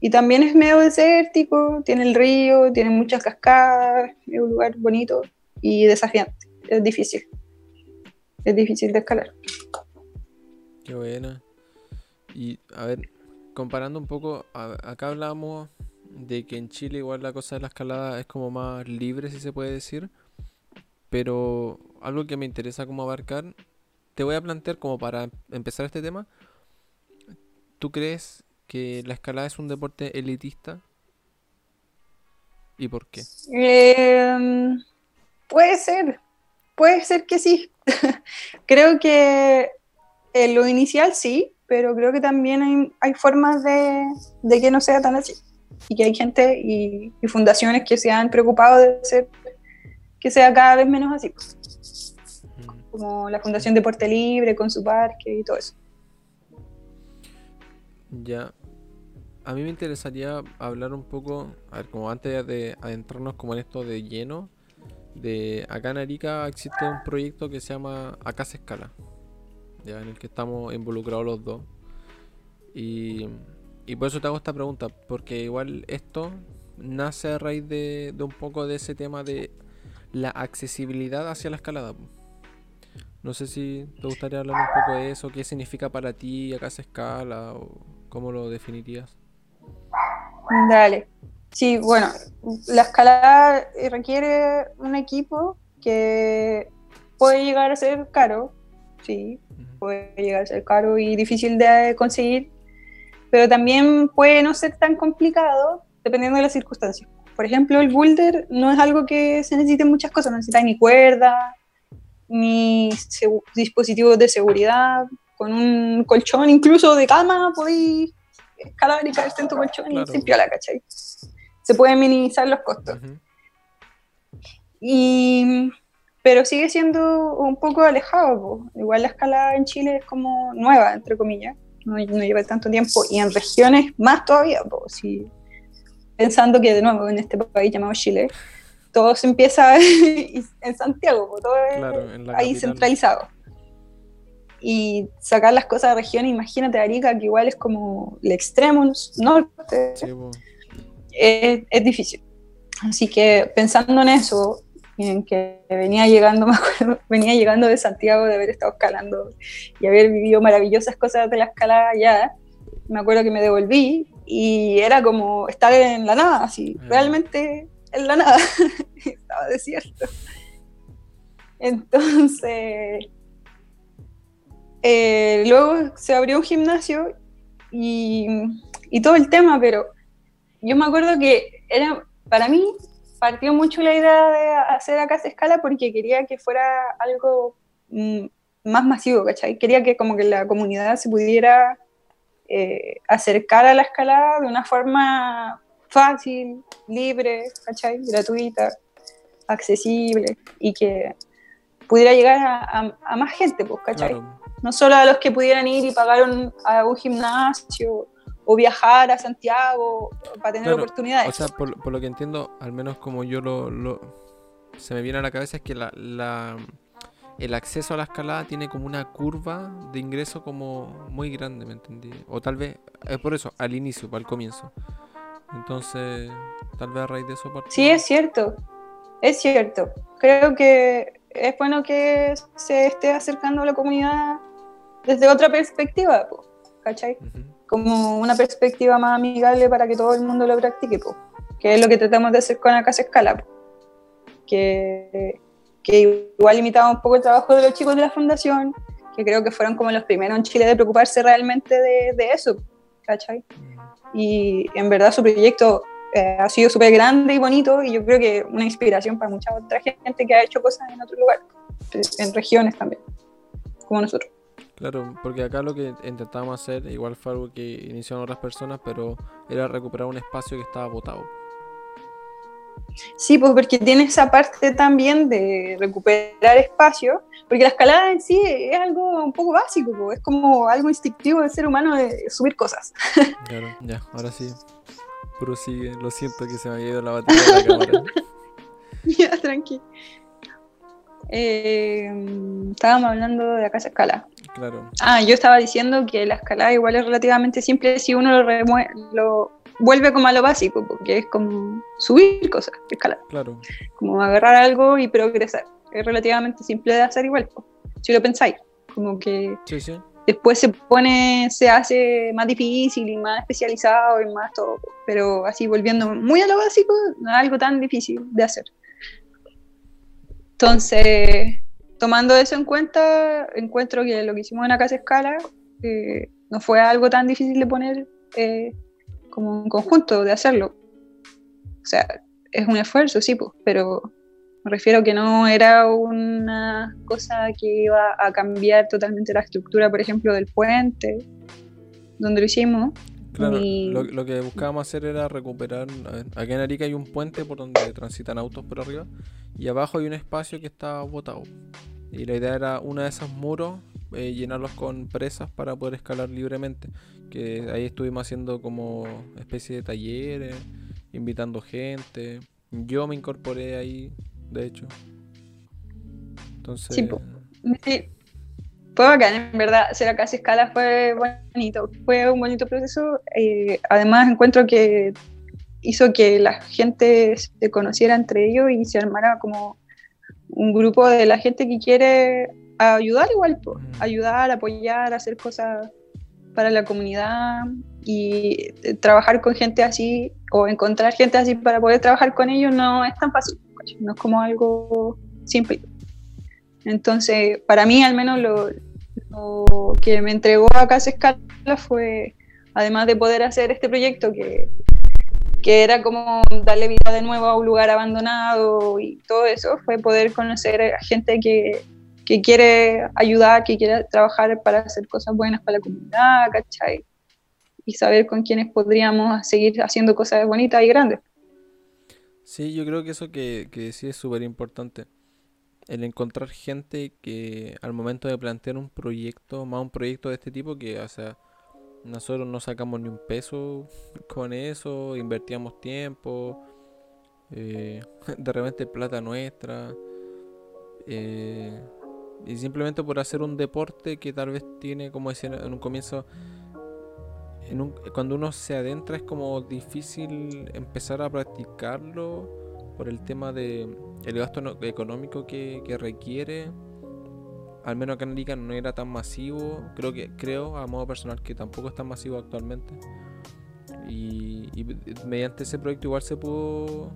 Y también es medio desértico, tiene el río, tiene muchas cascadas, es un lugar bonito y desafiante. Es difícil. Es difícil de escalar. Qué buena. Y a ver, comparando un poco, acá hablamos de que en Chile igual la cosa de la escalada es como más libre, si se puede decir. Pero algo que me interesa como abarcar, te voy a plantear como para empezar este tema. ¿Tú crees que la escalada es un deporte elitista? ¿Y por qué? Em, puede ser, puede ser que sí. creo que en lo inicial sí, pero creo que también hay, formas de, que no sea tan así. Y que hay gente y, fundaciones que se han preocupado de hacer que sea cada vez menos así. Como la Fundación Deporte Libre con su parque y todo eso. Ya. A mí me interesaría hablar un poco, a ver, como antes de adentrarnos como en esto de lleno, de acá en Arica existe un proyecto que se llama Acá se escala, ya en el que estamos involucrados los dos. Y, por eso te hago esta pregunta, porque igual esto nace a raíz de, un poco de ese tema de la accesibilidad hacia la escalada. No sé si te gustaría hablar un poco de eso, qué significa para ti acá se escala, o cómo lo definirías. Dale. Sí, bueno, la escalada requiere un equipo que puede llegar a ser caro, sí, puede llegar a ser caro y difícil de conseguir, pero también puede no ser tan complicado dependiendo de las circunstancias. Por ejemplo, el boulder no es algo que se necesite muchas cosas, no necesita ni cuerda, ni dispositivos de seguridad, con un colchón incluso de cama podéis escalar y caerte en tu colchón y sin piola, ¿cachai? se pueden minimizar los costos. Y, pero sigue siendo un poco alejado. Igual la escala en Chile es como nueva, entre comillas. No, lleva tanto tiempo. Y en regiones más todavía. Si, pensando que de nuevo en este país llamado Chile, todo se empieza en Santiago, todo es ahí centralizado. Y sacar las cosas de regiones, imagínate Arica, que igual es como el extremo norte es, difícil. Así que pensando en eso, en que venía llegando, me acuerdo, venía llegando de Santiago de haber estado escalando y haber vivido maravillosas cosas de la escalada allá, me acuerdo que me devolví y era como estar en la nada, así, mm. realmente en la nada, estaba desierto. Entonces, eh, luego se abrió un gimnasio y, todo el tema, pero yo me acuerdo que era, para mí, partió mucho la idea de hacer acá esa escala porque quería que fuera algo mm, más masivo, ¿cachai? Quería que como que la comunidad se pudiera eh, acercar a la escalada de una forma fácil, libre, ¿cachai? Gratuita, accesible y que pudiera llegar a, más gente, pues, ¿cachai? No solo a los que pudieran ir y pagaron a un gimnasio o viajar a Santiago para tener oportunidades. O sea, por, lo que entiendo, al menos como yo lo, se me viene a la cabeza es que la, la, el acceso a la escalada tiene como una curva de ingreso como muy grande, ¿me entendí? O tal vez, es por eso, al inicio, para el comienzo. Entonces, tal vez a raíz de eso... Sí, es cierto, es cierto. Creo que es bueno que se esté acercando a la comunidad desde otra perspectiva, ¿cachai? como una perspectiva más amigable para que todo el mundo lo practique, que es lo que tratamos de hacer con la casa escala, que, que igual limitaba un poco el trabajo de los chicos de la fundación, que creo que fueron como los primeros en Chile de preocuparse realmente de, de eso, ¿cachai? Y en verdad su proyecto eh, ha sido súper grande y bonito y yo creo que una inspiración para mucha otra gente que ha hecho cosas en otro lugar, en regiones también, como nosotros. Claro, porque acá lo que intentábamos hacer, igual fue algo que iniciaron otras personas, pero era recuperar un espacio que estaba botado. Sí, pues porque tiene esa parte también de recuperar espacio, porque la escalada en sí es algo un poco básico, pues, es como algo instintivo del ser humano de subir cosas. Claro, ya, ahora sí. Prosigue, lo siento que se me ha ido la batería de la cámara. ya, tranqui. Eh, estábamos hablando de la casa escala. Claro. Ah, yo estaba diciendo que la escalada igual es relativamente simple si uno lo, lo vuelve como a lo básico, porque es como subir cosas, escalar. Claro. Como agarrar algo y progresar. Es relativamente simple de hacer igual, si lo pensáis. Como que después se pone, se hace más difícil y más especializado y más todo. Pero así volviendo muy a lo básico, no es algo tan difícil de hacer. Entonces, tomando eso en cuenta, encuentro que lo que hicimos en la casa escala eh, no fue algo tan difícil de poner eh, como un conjunto, de hacerlo. O sea, es un esfuerzo, sí, pues, pero me refiero que no era una cosa que iba a cambiar totalmente la estructura, por ejemplo, del puente, donde lo hicimos. Claro, lo, que buscábamos hacer era recuperar. Aquí en Arica hay un puente por donde transitan autos por arriba y abajo hay un espacio que está botado. Y la idea era una de esos muros eh, llenarlos con presas para poder escalar libremente. Que ahí estuvimos haciendo como especie de talleres, invitando gente. Yo me incorporé ahí, de hecho. Entonces. Sí, fue bacán, en verdad. Hacer la casa escala fue bonito. Fue un bonito proceso. Eh, además, encuentro que hizo que la gente se conociera entre ellos y se armara como un grupo de la gente que quiere ayudar igual, mm. ayudar, apoyar, hacer cosas para la comunidad y eh, trabajar con gente así o encontrar gente así para poder trabajar con ellos no es tan fácil, no es como algo simple. Entonces, para mí al menos lo, que me entregó a Casa Escala fue, además de poder hacer este proyecto que, que era como darle vida de nuevo a un lugar abandonado y todo eso, fue poder conocer a gente que, que quiere ayudar, que quiere trabajar para hacer cosas buenas para la comunidad, ¿cachai? Y saber con quiénes podríamos seguir haciendo cosas bonitas y grandes. Sí, yo creo que eso que, que sí es súper importante. El encontrar gente que al momento de plantear un proyecto, más un proyecto de este tipo, que, o sea, nosotros no sacamos ni un peso con eso, invertíamos tiempo, eh, de repente plata nuestra. Eh, y simplemente por hacer un deporte que tal vez tiene, como decía en un comienzo, en cuando uno se adentra es como difícil empezar a practicarlo por el tema de el gasto económico que, requiere. Al menos acá en Liga no era tan masivo. Creo que creo a modo personal que tampoco es tan masivo actualmente. Y, mediante ese proyecto igual se pudo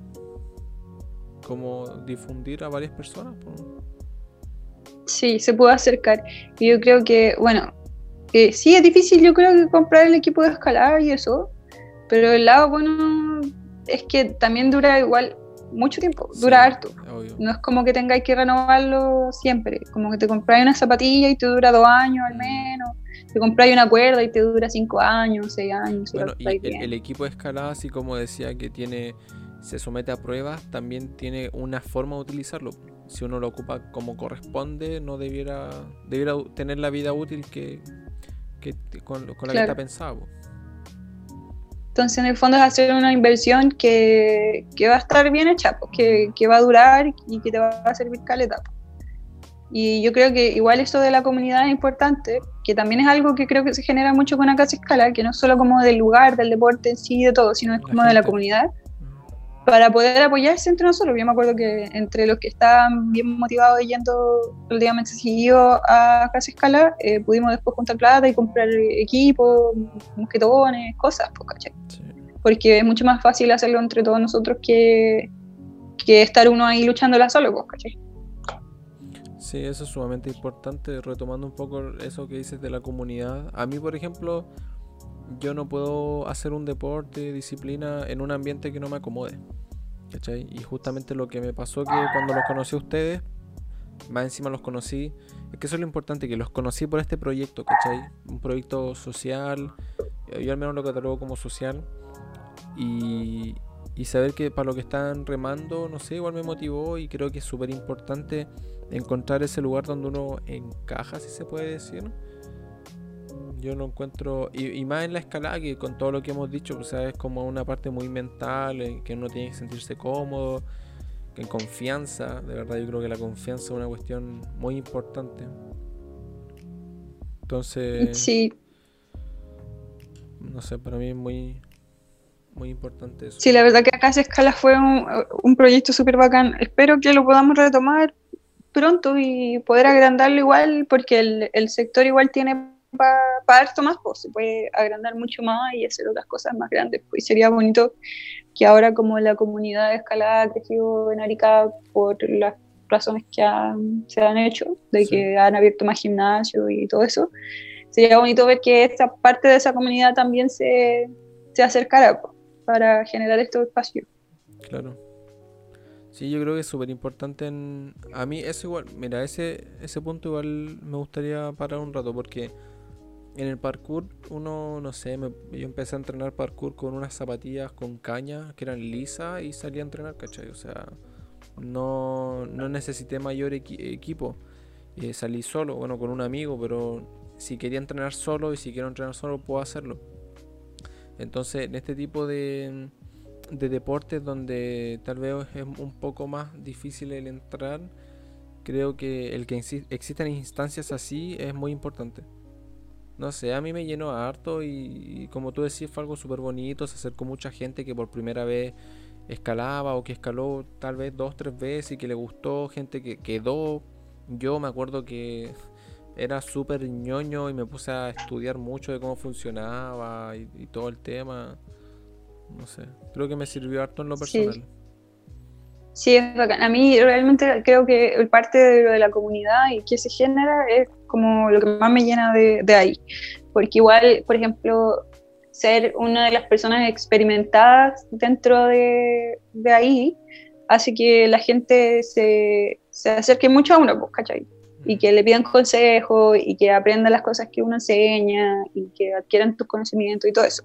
como difundir a varias personas. Sí, se puede acercar. Y yo creo que, bueno, eh, sí es difícil, yo creo que comprar el equipo de escalar y eso, pero el lado bueno es que también dura igual mucho tiempo, dura harto. No es como que tengáis que renovarlo siempre, como que te compráis una zapatilla y te dura dos años al menos, te compráis una cuerda y te dura cinco años, seis años. Bueno, y el, equipo de escalada, así como decía que tiene se somete a pruebas, también tiene una forma de utilizarlo. Si uno lo ocupa como corresponde, no debiera, debiera tener la vida útil que, con, la que está pensado. Entonces, en el fondo es hacer una inversión que, va a estar bien hecha, que, que, va a durar y que te va a servir caleta. Y yo creo que igual esto de la comunidad es importante, que también es algo que creo que se genera mucho con casa escala, que no es solo como del lugar, del deporte en sí, de todo, sino es como de la comunidad para poder apoyarse entre nosotros. Yo me acuerdo que entre los que estaban bien motivados yendo prácticamente seguido a Casa Escala, eh, pudimos después juntar plata y comprar equipo, mosquetones, cosas, pues, Porque es mucho más fácil hacerlo entre todos nosotros que, que estar uno ahí luchándola solo, pues, ¿cachai? Sí, eso es sumamente importante, retomando un poco eso que dices de la comunidad. A mí, por ejemplo, yo no puedo hacer un deporte, disciplina en un ambiente que no me acomode. ¿Cachai? Y justamente lo que me pasó que cuando los conocí a ustedes, más encima los conocí, es que eso es lo importante, que los conocí por este proyecto, ¿cachai? Un proyecto social, yo al menos lo catalogo como social, y, y saber que para lo que están remando, no sé, igual me motivó y creo que es súper importante encontrar ese lugar donde uno encaja, si se puede decir, yo lo encuentro, y, más en la escalada que con todo lo que hemos dicho, sea, es como una parte muy mental, en que uno tiene que sentirse cómodo, que en confianza, de verdad yo creo que la confianza es una cuestión muy importante. Entonces, sí. no sé, para mí es muy, muy importante eso. Sí, la verdad que acá esa escala fue un, proyecto súper bacán. Espero que lo podamos retomar pronto y poder agrandarlo igual, porque el, el sector igual tiene para pa esto más, pues se puede agrandar mucho más y hacer otras cosas más grandes. Pues sería bonito que ahora como la comunidad de escalada ha crecido en Arica por las razones que se han hecho, de que han abierto más gimnasio y todo eso, sería bonito ver que esta parte de esa comunidad también se, se acercara pues, para generar estos espacios. Claro. Sí, yo creo que es súper importante en... A mí eso igual, mira, ese, ese punto igual me gustaría parar un rato porque en el parkour uno, no sé, yo empecé a entrenar parkour con unas zapatillas con caña que eran lisas y salía a entrenar, ¿cachai? O sea, no, no necesité mayor equipo. Eh, salí solo, bueno, con un amigo, pero si quería entrenar solo y si quiero entrenar solo puedo hacerlo. Entonces, en este tipo de de deportes donde tal vez es un poco más difícil el entrar, creo que el que existan instancias así es muy importante. No sé, a mí me llenó harto y, como tú decís fue algo súper bonito, se acercó mucha gente que por primera vez escalaba o que escaló tal vez dos, tres veces y que le gustó, gente que quedó. Yo me acuerdo que era súper ñoño y me puse a estudiar mucho de cómo funcionaba y todo el tema. No sé, creo que me sirvió harto en lo personal. Sí. Es bacán. A mí realmente creo que parte de lo de la comunidad y que se genera es como lo que más me llena de, ahí. Porque igual, por ejemplo, ser una de las personas experimentadas dentro de, ahí hace que la gente se, se, acerque mucho a uno, pues, ¿cachai? Y que le pidan consejos y que aprendan las cosas que uno enseña y que adquieran tus conocimientos y todo eso.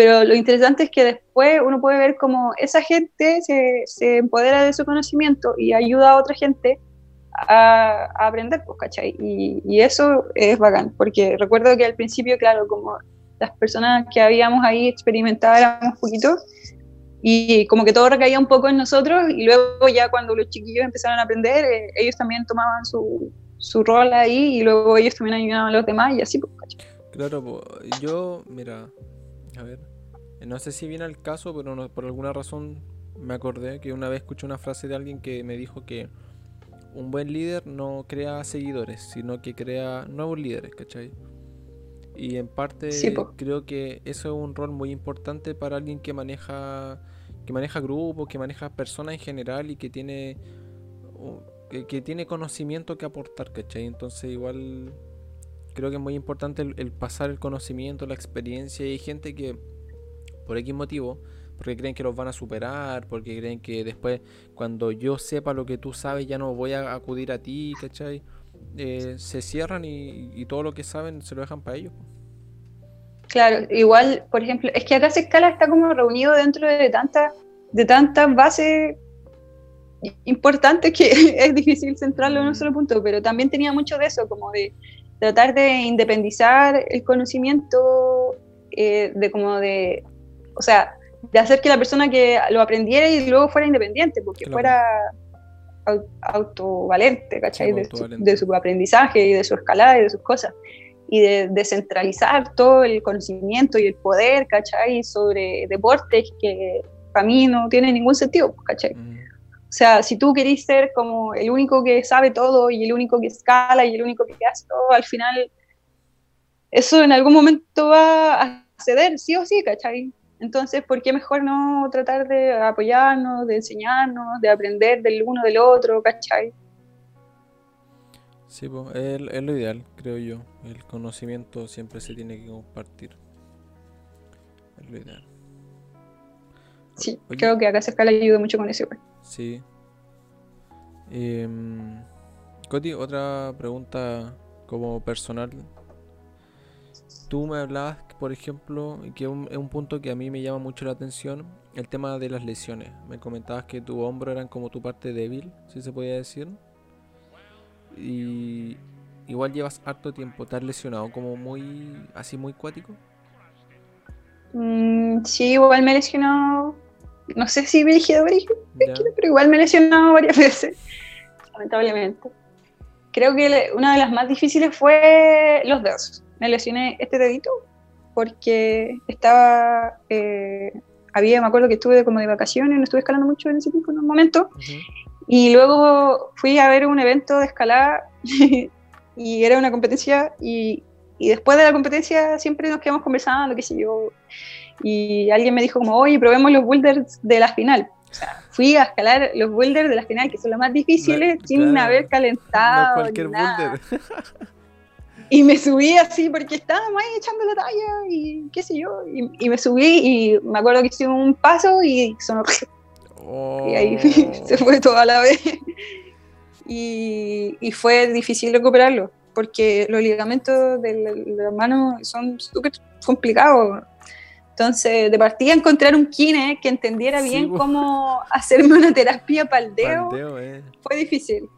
Pero lo interesante es que después uno puede ver cómo esa gente se, se empodera de su conocimiento y ayuda a otra gente a, aprender, pues, ¿cachai? Y, y, eso es bacán, porque recuerdo que al principio, claro, como las personas que habíamos ahí experimentado éramos poquitos, y como que todo recaía un poco en nosotros, y luego ya cuando los chiquillos empezaron a aprender, eh, ellos también tomaban su, su, rol ahí, y luego ellos también ayudaban a los demás, y así, pues. Claro, yo, mira, a ver, no sé si viene al caso, pero por alguna razón me acordé que una vez escuché una frase de alguien que me dijo que un buen líder no crea seguidores, sino que crea nuevos líderes, ¿cachai? Y en parte creo que eso es un rol muy importante para alguien que maneja que maneja grupos, que maneja personas en general y que tiene que, tiene conocimiento que aportar, ¿cachai? Entonces igual creo que es muy importante el, el pasar el conocimiento, la experiencia y hay gente que por X motivo, porque creen que los van a superar, porque creen que después cuando yo sepa lo que tú sabes ya no voy a acudir a ti, ¿cachai? Eh, se cierran y, todo lo que saben se lo dejan para ellos. Claro, igual, por ejemplo, es que acá se escala está como reunido dentro de tantas de tantas bases importantes que es difícil centrarlo en un mm. solo punto, pero también tenía mucho de eso, como de tratar de independizar el conocimiento, eh, de como de o sea, de hacer que la persona que lo aprendiera y luego fuera independiente, porque fuera autovalente, ¿cachai? de, Su, aprendizaje y de su escalada y de sus cosas. Y de descentralizar todo el conocimiento y el poder, ¿cachai? Sobre deportes que para mí no tiene ningún sentido, ¿cachai? Mm. O sea, si tú querís ser como el único que sabe todo y el único que escala y el único que hace todo, al final eso en algún momento va a ceder, sí o sí, ¿cachai? Entonces, ¿por qué mejor no tratar de apoyarnos, de enseñarnos, de aprender del uno del otro, ¿cachai? Sí, pues, es, lo ideal, creo yo. El conocimiento siempre se tiene que compartir. Es lo ideal. Sí, creo que acá le ayuda mucho con eso. Sí. Eh, Coti, otra pregunta como personal. Tú me hablabas por ejemplo, que es un, punto que a mí me llama mucho la atención, el tema de las lesiones. Me comentabas que tu hombro eran como tu parte débil, si se podía decir. Y igual llevas harto tiempo, ¿te has lesionado como muy, así muy cuático? Mm, sí, igual me he lesionado, no sé si dirigido pero igual me he lesionado varias veces, lamentablemente. Creo que una de las más difíciles fue los dedos. Me lesioné este dedito porque estaba, eh, había, me acuerdo que estuve como de vacaciones, no estuve escalando mucho en ese tiempo en un momento, y luego fui a ver un evento de escalada y era una competencia y, y, después de la competencia siempre nos quedamos conversando, qué sé yo, y alguien me dijo como, oye, probemos los boulders de la final. O sea, fui a escalar los boulders de la final, que son los más difíciles, sin haber calentado. No cualquier boulder. Y me subí así porque estábamos ahí echando la talla y qué sé yo. Y, me subí y me acuerdo que hice un paso y sonó. Y ahí se fue toda la vez. Y, y, fue difícil recuperarlo, porque los ligamentos de la, mano son súper complicados. Entonces, de partida encontrar un kine que entendiera bien cómo hacerme una terapia para el dedo, eh. fue difícil.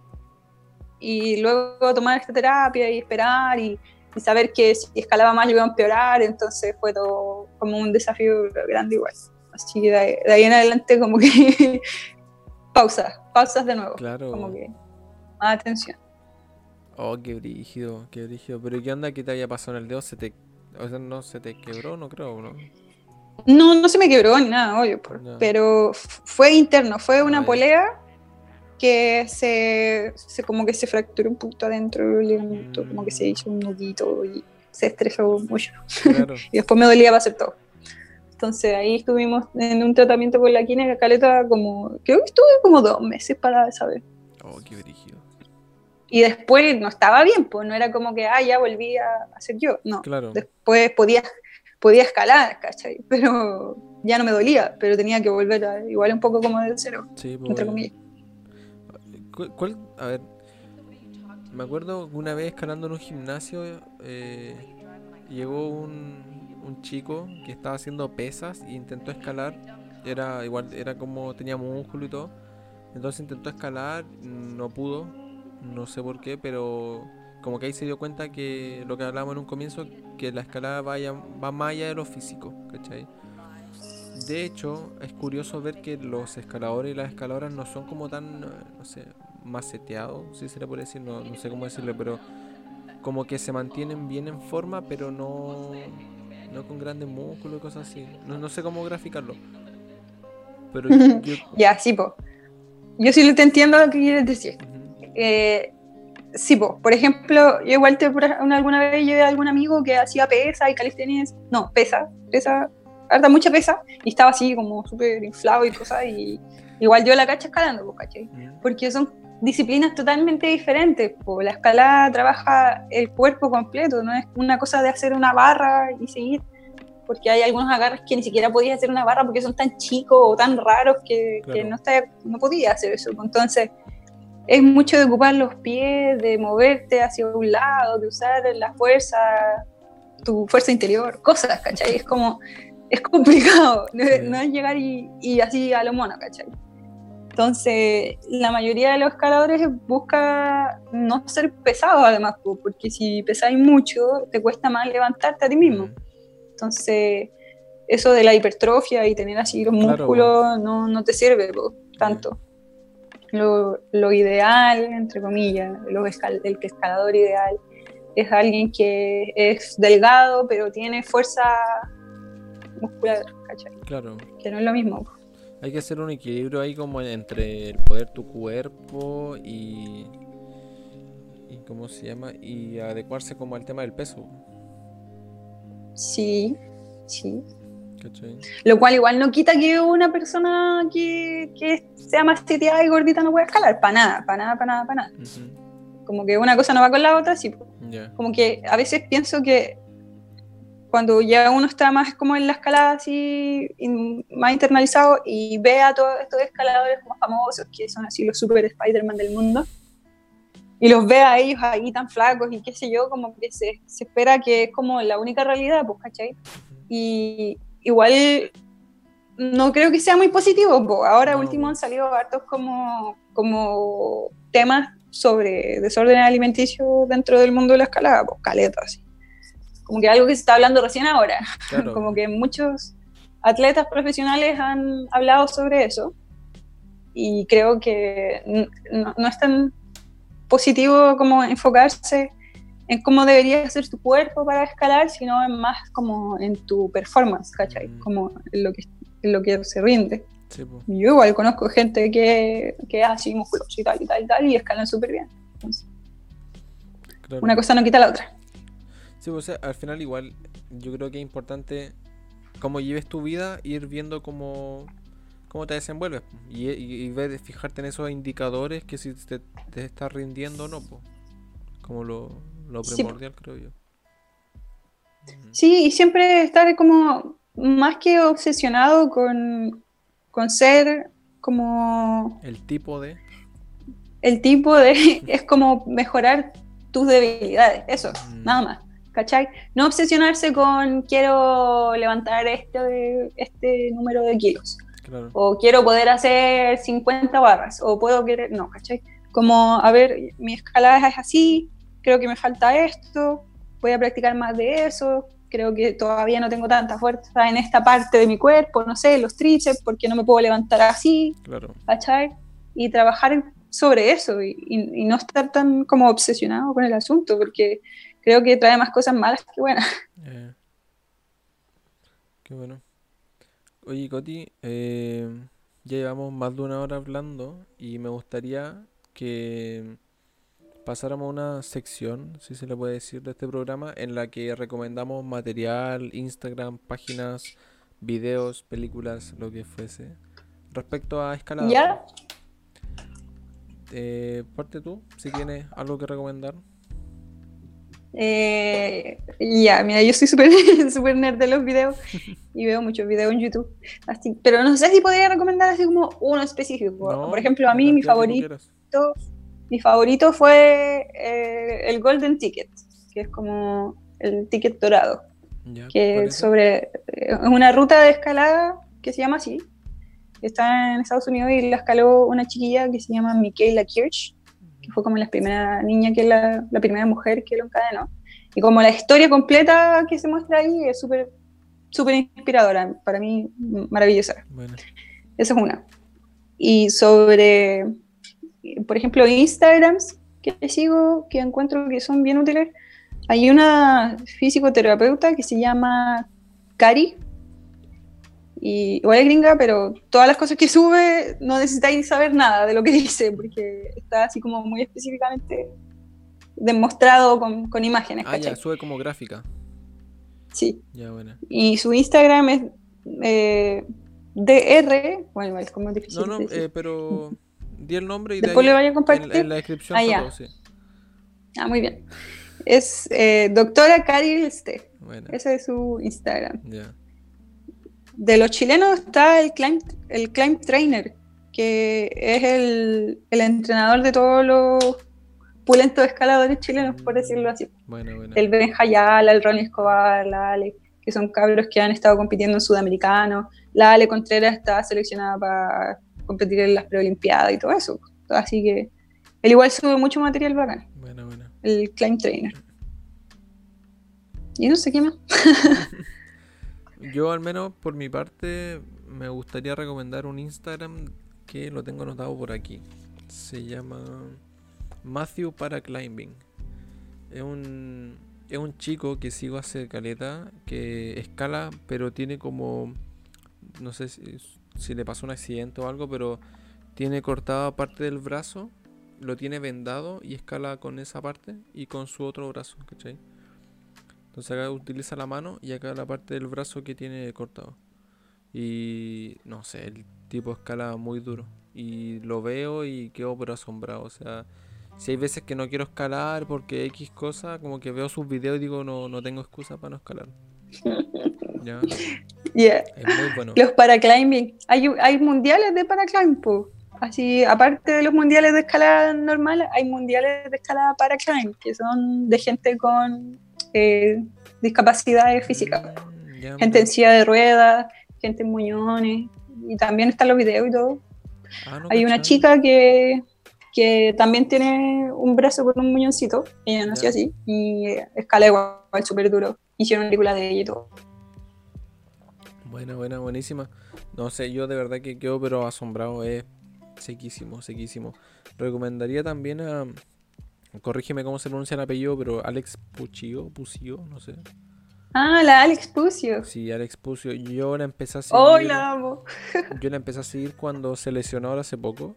Y luego tomar esta terapia y esperar y, saber que si escalaba más iba a empeorar, entonces fue todo como un desafío grande igual. Así que de ahí, en adelante como que pausa, pausas de nuevo. Claro. Como que más atención. Oh, qué brígido, qué brígido. Pero ¿qué onda que te había pasado en el dedo? ¿Se te, o sea, no se te quebró? No creo, ¿no? No, no se me quebró ni nada, obvio. Pero fue interno, fue una polea que se, se, como que se fracturó un poquito adentro del ligamento, como que se hizo un nudito y se estresó mucho. y después me dolía para hacer todo. Entonces ahí estuvimos en un tratamiento con la quina caleta como, creo que estuve como dos meses para saber. Oh, qué brígido. Y después no estaba bien, pues no era como que, ah, ya volví a hacer yo. No, claro. después podía podía escalar, ¿cachai? Pero ya no me dolía, pero tenía que volver a, igual un poco como de cero, sí, pues, entre comillas. ¿Cuál, a ver, me acuerdo una vez escalando en un gimnasio, eh, llegó un, un, chico que estaba haciendo pesas e intentó escalar, era igual, era como tenía músculo y todo, entonces intentó escalar, no pudo, no sé por qué, pero como que ahí se dio cuenta que lo que hablábamos en un comienzo, que la escalada vaya, va más allá de lo físico, ¿cachai? De hecho, es curioso ver que los escaladores y las escaladoras no son como tan, no sé, maceteados, si se le puede decir, no, no sé cómo decirlo, pero como que se mantienen bien en forma, pero no, no con grandes músculos y cosas así. No, no sé cómo graficarlo. Pero ya, sí, po. Yo sí te entiendo lo que quieres decir. eh, Sí, por ejemplo, yo igual te, alguna vez llevé a algún amigo que hacía pesa y calistenias, no, pesa, pesa, harta mucha pesa, y estaba así como súper inflado y cosas, y igual yo la cacha escalando, pues, ¿cachai? Porque son disciplinas totalmente diferentes, pues, la escalada trabaja el cuerpo completo, no es una cosa de hacer una barra y seguir, porque hay algunos agarres que ni siquiera podías hacer una barra porque son tan chicos o tan raros que, que no, está, no podía hacer eso, entonces es mucho de ocupar los pies, de moverte hacia un lado, de usar la fuerza, tu fuerza interior, cosas, ¿cachai? Es como, es complicado, no, es llegar y, así a lo mono, ¿cachai? Entonces, la mayoría de los escaladores busca no ser pesado además, porque si pesáis mucho, te cuesta más levantarte a ti mismo. Entonces, eso de la hipertrofia y tener así los músculos no, no, te sirve tanto. Lo, ideal, entre comillas, lo el escalador ideal es alguien que es delgado, pero tiene fuerza muscular, ¿cachai? Claro. Que no es lo mismo. Hay que hacer un equilibrio ahí como entre el poder tu cuerpo y y cómo se llama y adecuarse como al tema del peso. Sí, sí. Lo cual igual no quita que una persona que, que sea más sitiada y gordita no pueda escalar, para nada, para nada, para nada, para nada. Como que una cosa no va con la otra, sí. Como que a veces pienso que cuando ya uno está más como en la escalada así, más internalizado y ve a todos estos escaladores más famosos, que son así los super Spider-Man del mundo, y los ve a ellos ahí tan flacos y qué sé yo, como que se, se espera que es como la única realidad, pues, ¿cachai? Y, igual no creo que sea muy positivo. Ahora último han salido hartos como, como temas sobre desorden alimenticio dentro del mundo de la escalada, pues caletas. Como que algo que se está hablando recién ahora. como que muchos atletas profesionales han hablado sobre eso. Y creo que no, no es tan positivo como enfocarse en cómo debería ser tu cuerpo para escalar, sino en más como en tu performance, ¿cachai? Mm. Como en lo que, en lo que se rinde. Yo igual conozco gente que, que es así musculoso y tal y tal y tal y escalan súper bien. Una cosa no quita la otra. Sí, pues al final igual yo creo que es importante cómo lleves tu vida, ir viendo cómo, cómo te desenvuelves y, y, ver, fijarte en esos indicadores que si te, te estás rindiendo o no, pues, como lo, lo primordial, creo yo. Sí, y siempre estar como más que obsesionado con, con ser como... El tipo de... El tipo de... es como mejorar tus debilidades, eso, mm. nada más. ¿Cachai? No obsesionarse con quiero levantar este, este número de kilos. O quiero poder hacer 50 barras. O puedo querer. No, ¿cachai? Como, a ver, mi escalada es así, creo que me falta esto, voy a practicar más de eso, creo que todavía no tengo tanta fuerza en esta parte de mi cuerpo, no sé, los tríceps, porque no me puedo levantar así, claro. ¿cachai? Y trabajar sobre eso y, no estar tan como obsesionado con el asunto, porque creo que trae más cosas malas que buenas. Eh, qué bueno. Oye, Coti, eh, ya llevamos más de una hora hablando y me gustaría que pasáramos a una sección, si se le puede decir, de este programa en la que recomendamos material, Instagram, páginas, videos, películas, lo que fuese. Respecto a escalada. ¿Ya? Eh, parte tú, si tienes algo que recomendar. Eh, ya, mira, yo soy súper super nerd de los videos y veo muchos videos en YouTube. Así, pero no sé si podría recomendar así como uno específico. Por ejemplo, a mí mi favorito mi favorito fue eh, el Golden Ticket, que es como el ticket dorado. que es sobre es una ruta de escalada que se llama así. Está en Estados Unidos y la escaló una chiquilla que se llama Michaela Kirch, que fue como la primera niña, que la, la primera mujer que lo encadenó. Y como la historia completa que se muestra ahí es súper súper inspiradora, para mí maravillosa. Esa es una. Y sobre por ejemplo, Instagrams que sigo, que encuentro que son bien útiles. Hay una físico-terapeuta que se llama Cari. Y igual es gringa, pero todas las cosas que sube no necesitáis saber nada de lo que dice, porque está así como muy específicamente demostrado con, con imágenes. Ah, ya, sube como gráfica. Sí. Ya, bueno. Y su Instagram es eh, DR, bueno, es como difícil. No, no, eh, pero Di el nombre y Después le vaya a compartir. En, la descripción. Ah, ah, muy bien. Es eh, doctora Cari Este. Ese es su Instagram. De los chilenos está el Climb, el Climb Trainer, que es el, el entrenador de todos los pulentos escaladores chilenos, por decirlo así. El Ben Hayala, el Ronnie Escobar, la Ale, que son cabros que han estado compitiendo en sudamericano. La Ale Contreras está seleccionada para competir en las preolimpiadas y todo eso. Así que él igual sube mucho material bacán. Bueno, bueno. El Climb Trainer. Y no sé qué más. Yo al menos por mi parte me gustaría recomendar un Instagram que lo tengo anotado por aquí. Se llama Matthew Paraclimbing. Es un, es un chico que sigo hace caleta, que escala, pero tiene como, no sé si si le pasó un accidente o algo, pero tiene cortada parte del brazo, lo tiene vendado y escala con esa parte y con su otro brazo, ¿cachai? Entonces acá utiliza la mano y acá la parte del brazo que tiene cortado. Y no sé, el tipo escala muy duro. Y lo veo y quedo pero asombrado. O sea, si hay veces que no quiero escalar porque X cosa, como que veo sus videos y digo no, no tengo excusa para no escalar. ¿Ya? Los paraclimbing. Hay, hay mundiales de paraclimb, Así, aparte de los mundiales de escalada normal, hay mundiales de escalada paraclimb, que son de gente con eh, discapacidades físicas. Mm, gente en silla de ruedas, gente en muñones, y también están los videos y todo. Ah, hay una chica que, que también tiene un brazo con un muñoncito, ella nació así, y escala igual, súper duro. Hicieron una película de ella y todo. Buena, buena, buenísima. No sé, yo de verdad que quedo pero asombrado, es sequísimo, sequísimo. Recomendaría también a... Corrígeme cómo se pronuncia el apellido, pero Alex Puccio, Puccio, no sé. Ah, la Alex Puccio. Sí, Alex Puccio. Yo la empecé a seguir. ¡Oh, la amo! yo la empecé a seguir cuando se lesionó ahora hace poco.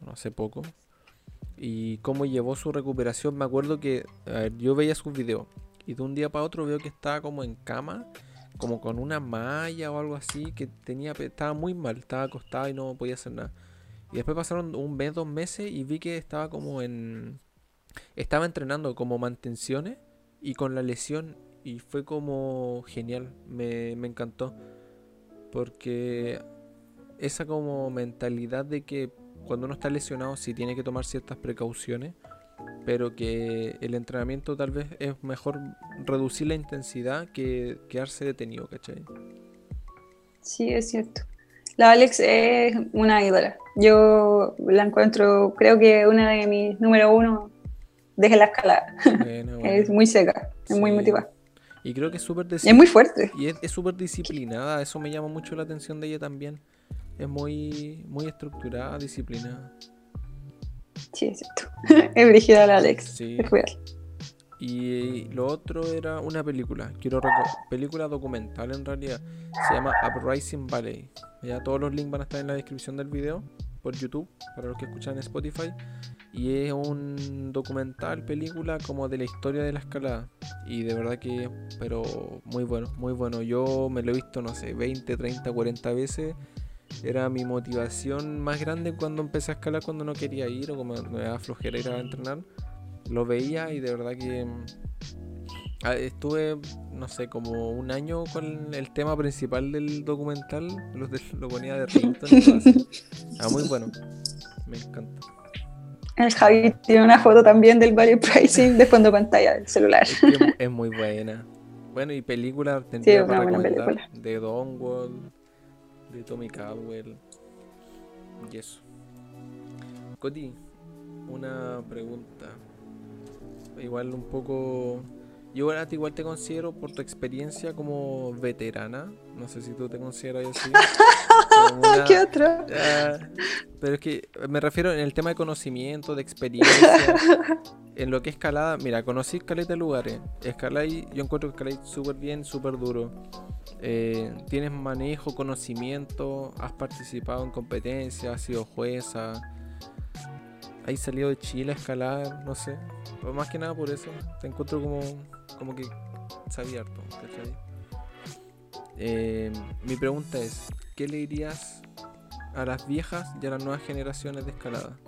No, hace poco. Y cómo llevó su recuperación. Me acuerdo que yo veía sus videos. Y de un día para otro veo que estaba como en cama como con una malla o algo así que tenía estaba muy mal, estaba acostado y no podía hacer nada. Y después pasaron un mes, dos meses y vi que estaba como en estaba entrenando como mantenciones y con la lesión y fue como genial, me, me encantó. Porque esa como mentalidad de que cuando uno está lesionado sí tiene que tomar ciertas precauciones, pero que el entrenamiento tal vez es mejor reducir la intensidad que quedarse detenido, ¿cachai? Sí, es cierto. La Alex es una ídola. Yo la encuentro, creo que una de mis número uno desde la escalada. es muy seca, es muy motivada. Y creo que es súper Es muy fuerte. Y es súper disciplinada, eso me llama mucho la atención de ella también. Es muy, muy estructurada, disciplinada. Sí, es cierto. es brígida la Alex. Sí. Es real. Y lo otro era una película, quiero película documental en realidad. Se llama Uprising Valley. Ya todos los links van a estar en la descripción del video por YouTube para los que escuchan en Spotify. Y es un documental, película como de la historia de la escalada. Y de verdad que, pero muy bueno, muy bueno. Yo me lo he visto, no sé, 20, 30, 40 veces. Era mi motivación más grande cuando empecé a escalar, cuando no quería ir o como me daba flojera ir a entrenar lo veía y de verdad que mm, ah, estuve, no sé, como un año con el tema principal del documental, lo, ponía de ringtone. ah, muy bueno, me encanta. El Javi tiene una foto también del value pricing de fondo pantalla del celular. Es, muy buena. Bueno, y película tendría para recomendar de Don Wall, de Tommy Caldwell y eso. Coti, una pregunta igual un poco... Yo igual te considero por tu experiencia como veterana. No sé si tú te consideras así. ¿Qué otro? pero es que me refiero en el tema de conocimiento, de experiencia. en lo que es escalada, mira, conocí escaleta de lugares. y yo encuentro que escaláis súper bien, súper duro. Eh, tienes manejo, conocimiento, has participado en competencias, has sido jueza hay salido de Chile a escalar, no sé. Pero más que nada por eso, te encuentro como, como que sabía harto, eh, mi pregunta es, ¿qué le dirías a las viejas y a las nuevas generaciones de escalada?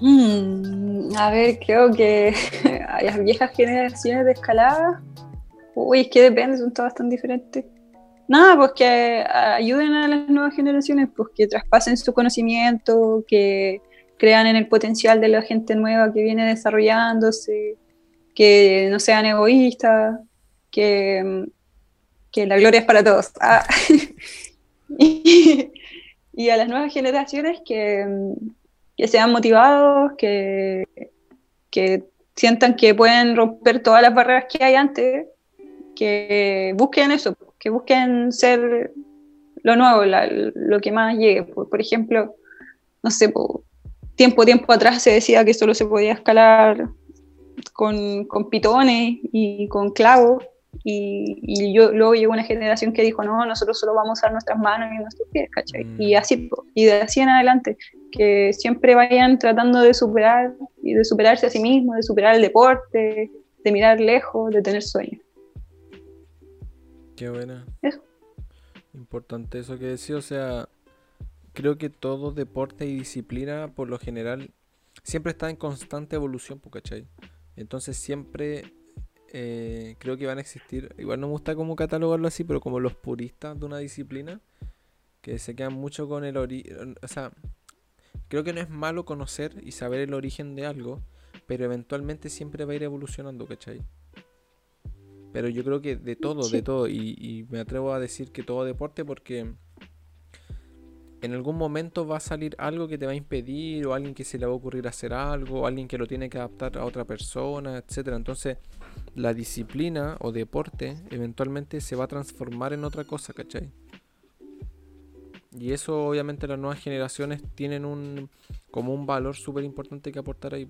Hmm, a ver, creo que a las viejas generaciones de escalada, uy, es que depende, son todas tan diferentes. Nada, pues que ayuden a las nuevas generaciones, pues que traspasen su conocimiento, que crean en el potencial de la gente nueva que viene desarrollándose, que no sean egoístas, que, que la gloria es para todos. Ah. y, a las nuevas generaciones que, que sean motivados, que, que sientan que pueden romper todas las barreras que hay antes, que busquen eso, que busquen ser lo nuevo, lo que más llegue. Por, ejemplo, no sé, tiempo, tiempo atrás se decía que solo se podía escalar con, pitones y con clavos. Y, yo, luego llegó una generación que dijo, no, nosotros solo vamos a usar nuestras manos y nuestros pies, ¿cachai? Mm. Y así, y de así en adelante, que siempre vayan tratando de superar y de superarse a sí mismos, de superar el deporte, de mirar lejos, de tener sueños. Qué buena. Importante eso que decía, o sea, creo que todo deporte y disciplina, por lo general, siempre está en constante evolución, ¿cachai? Entonces siempre eh, creo que van a existir, igual no me gusta como catalogarlo así, pero como los puristas de una disciplina, que se quedan mucho con el origen, o sea, creo que no es malo conocer y saber el origen de algo, pero eventualmente siempre va a ir evolucionando, ¿cachai? Pero yo creo que de todo, de todo. Y, me atrevo a decir que todo deporte porque en algún momento va a salir algo que te va a impedir o alguien que se le va a ocurrir hacer algo, o alguien que lo tiene que adaptar a otra persona, etcétera. Entonces, la disciplina o deporte eventualmente se va a transformar en otra cosa, ¿cachai? Y eso obviamente las nuevas generaciones tienen un como un valor súper importante que aportar ahí.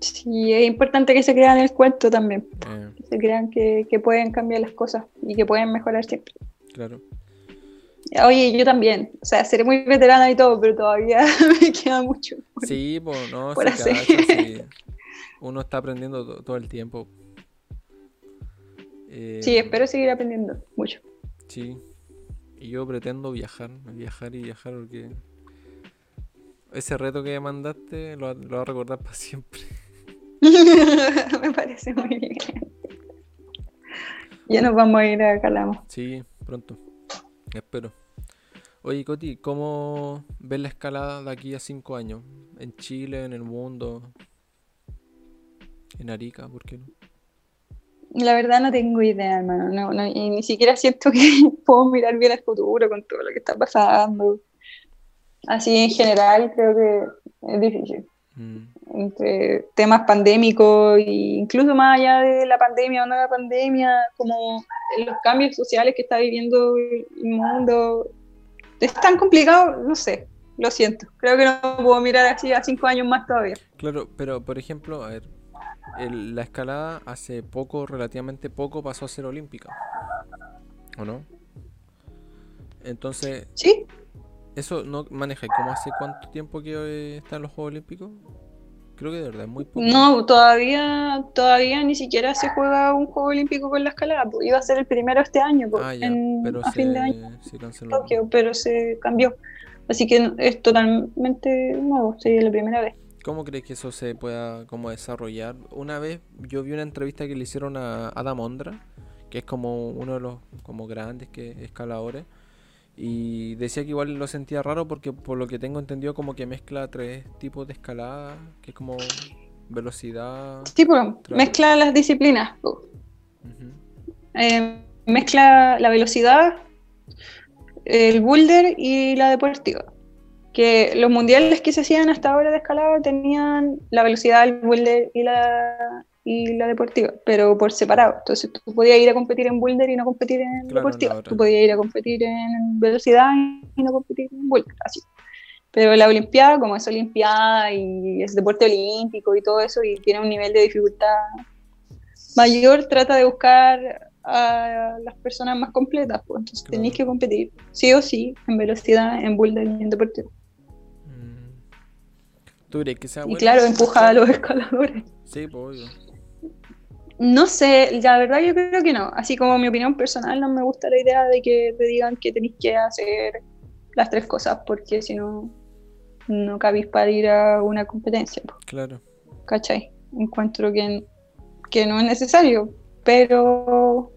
Sí, es importante que se crean el cuento también. Eh. Que se crean que, pueden cambiar las cosas y que pueden mejorar siempre. Claro. Oye, yo también. O sea, seré muy veterana y todo, pero todavía me queda mucho. sí, pues no, Uno está aprendiendo todo el tiempo. Eh, sí, espero seguir aprendiendo mucho. Sí. Y yo pretendo viajar, viajar y viajar porque ese reto que mandaste lo, lo va a recordar para siempre. Me parece muy bien. Ya nos vamos a ir a Calama. Sí, pronto. Espero. Oye, Coti, ¿cómo ves la escalada de aquí a cinco años? ¿En Chile, en el mundo? ¿En Arica? ¿Por qué no? La verdad no tengo idea, hermano. No, no, y ni siquiera siento que puedo mirar bien el futuro con todo lo que está pasando. Así en general creo que es difícil. Mm. Entre temas pandémicos e incluso más allá de la pandemia o no la pandemia, como los cambios sociales que está viviendo el mundo. Es tan complicado, no sé, lo siento. Creo que no puedo mirar así a cinco años más todavía. Claro, pero por ejemplo, a ver, la escalada hace poco, relativamente poco, pasó a ser olímpica. ¿O no? Entonces. Sí. ¿Eso no maneja cómo hace cuánto tiempo que eh, están los Juegos Olímpicos? Creo que de verdad es muy poco. No, todavía, todavía ni siquiera se juega un Juego Olímpico con la escalada. Pues iba a ser el primero este año, pues, ah, pero a fin de año. pero se cambió. Así que es totalmente nuevo, sería la primera vez. ¿Cómo crees que eso se pueda como desarrollar? Una vez yo vi una entrevista que le hicieron a Adam Ondra, que es como uno de los como grandes que escaladores, y decía que igual lo sentía raro porque por lo que tengo entendido como que mezcla tres tipos de escalada, que es como velocidad. Tipo, mezcla las disciplinas. Eh, mezcla la velocidad, el boulder y la deportiva que los mundiales que se hacían hasta ahora de escalada tenían la velocidad, el boulder y la, y la deportiva, pero por separado. Entonces tú podías ir a competir en boulder y no competir en deportiva. Tú podías ir a competir en velocidad y no competir en boulder, así. Pero la Olimpiada, como es Olimpiada y es deporte olímpico y todo eso, y tiene un nivel de dificultad mayor, trata de buscar a las personas más completas. Pues. Entonces tenéis que competir sí o sí en velocidad, en boulder y en deportivo y claro, empuja a los escaladores. Sí, pues No sé, la verdad yo creo que no. Así como mi opinión personal, no me gusta la idea de que te digan que tenéis que hacer las tres cosas, porque si no, no cabéis para ir a una competencia. Claro. ¿Cachai? Encuentro que, que no es necesario, pero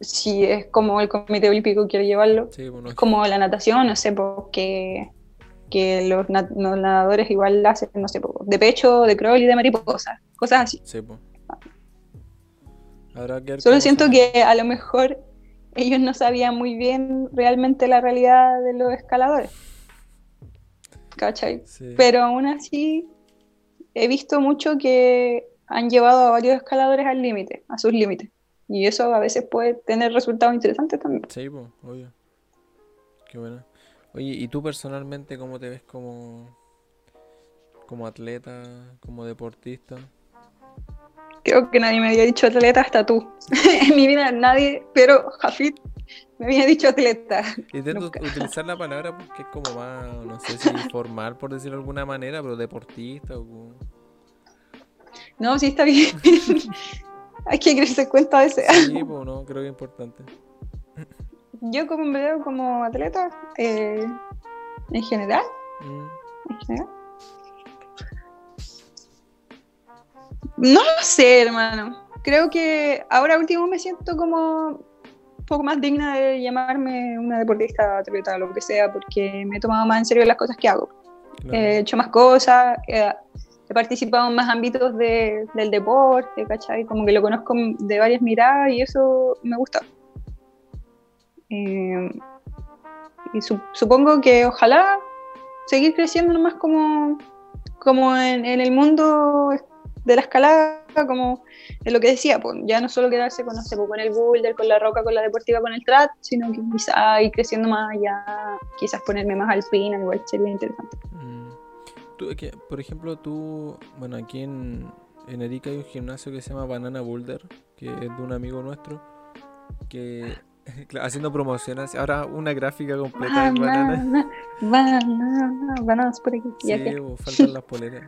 si es como el Comité Olímpico quiere llevarlo, es como la natación, no sé, porque que los, nadadores igual hacen, no sé, de pecho, de crawl y de mariposa, cosas así. Sí, Solo siento que a lo mejor ellos no sabían muy bien realmente la realidad de los escaladores. ¿Cachai? Pero aún así he visto mucho que han llevado a varios escaladores al límite, a sus límites. Y eso a veces puede tener resultados interesantes también. Sí, pues, obvio. Qué bueno. Oye, ¿y tú personalmente cómo te ves como, como atleta, como deportista? Creo que nadie me había dicho atleta hasta tú. en mi vida nadie, pero Jafit me había dicho atleta. Intento utilizar la palabra porque es como más, no sé si formal por decirlo de alguna manera, pero deportista o... No, sí está bien. Hay que creerse cuenta de ese. Sí, pues no, creo que es importante yo como me veo como atleta, eh, en general, mm. en general. No lo sé, hermano. Creo que ahora último me siento como un poco más digna de llamarme una deportista, atleta, lo que sea, porque me he tomado más en serio las cosas que hago. He hecho más cosas, he, participado en más ámbitos del deporte, ¿cachai? Como que lo conozco de varias miradas y eso me gusta. Eh, y supongo que ojalá seguir creciendo nomás como, como en, el mundo de la escalada, como en lo que decía, pues ya no solo quedarse con, no con el boulder, con la roca, con la deportiva, con el trat, sino que quizá ir creciendo más allá, quizás ponerme más alpina, igual sería interesante. Mm. por ejemplo, tú, bueno, aquí en, en Erika hay un gimnasio que se llama Banana Boulder, que es de un amigo nuestro, que haciendo promociones. Ahora una gráfica completa de bananas. Bananas, bananas por aquí. Sí, faltan las poleras.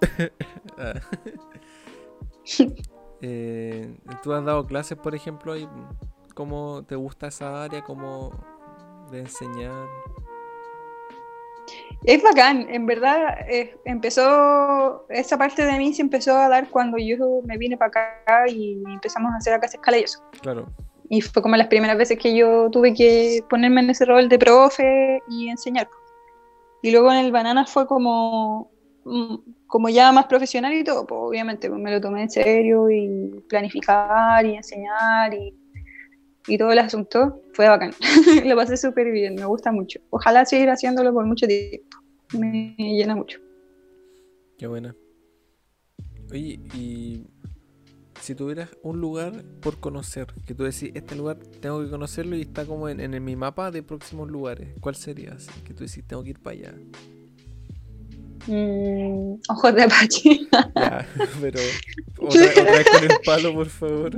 Ah. eh, ¿Tú has dado clases, por ejemplo? Y ¿Cómo te gusta esa área? ¿Cómo de enseñar? Es bacán, en verdad eh, empezó, esa parte de mí se empezó a dar cuando yo me vine para acá y empezamos a hacer acá escala y eso. Claro. Y fue como las primeras veces que yo tuve que ponerme en ese rol de profe y enseñar. Y luego en el Banana fue como, mm, como ya más profesional y todo, pues obviamente pues, me lo tomé en serio y planificar y enseñar y y todo el asunto, fue bacán. lo pasé súper bien, me gusta mucho. Ojalá seguir haciéndolo por mucho tiempo. Me llena mucho. Qué buena. Oye, y si tuvieras un lugar por conocer, que tú decís, este lugar tengo que conocerlo y está como en, en mi mapa de próximos lugares, ¿cuál sería? que tú decís, tengo que ir para allá. Mm, ojos de Apache. Ya, pero otra, vez con el palo, por favor.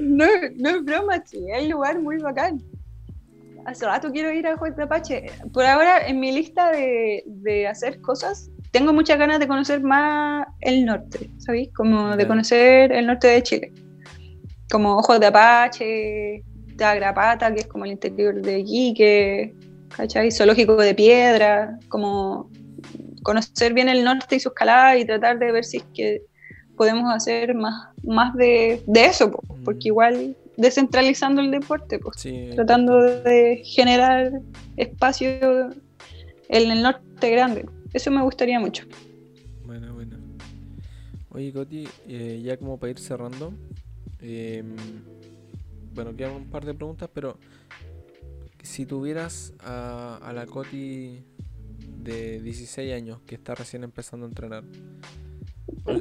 No, no es broma, sí, es un lugar muy bacán. Hace rato quiero ir a Ojos de Apache. Por ahora, en mi lista de, de hacer cosas, tengo muchas ganas de conocer más el norte, ¿sabéis? Como de conocer el norte de Chile. Como Ojos de Apache, Agrapata, que es como el interior de Iquique, ¿cachai? Zoológico de Piedra, como conocer bien el norte y su escalada y tratar de ver si es que podemos hacer más, más de, eso, porque mm. igual descentralizando el deporte, pues, tratando de generar espacio en el norte grande. Eso me gustaría mucho. Bueno, bueno. Oye, Coti, eh, ya como para ir cerrando, em, bueno, quedan un par de preguntas, pero si tuvieras a, a la Coti de 16 años que está recién empezando a entrenar.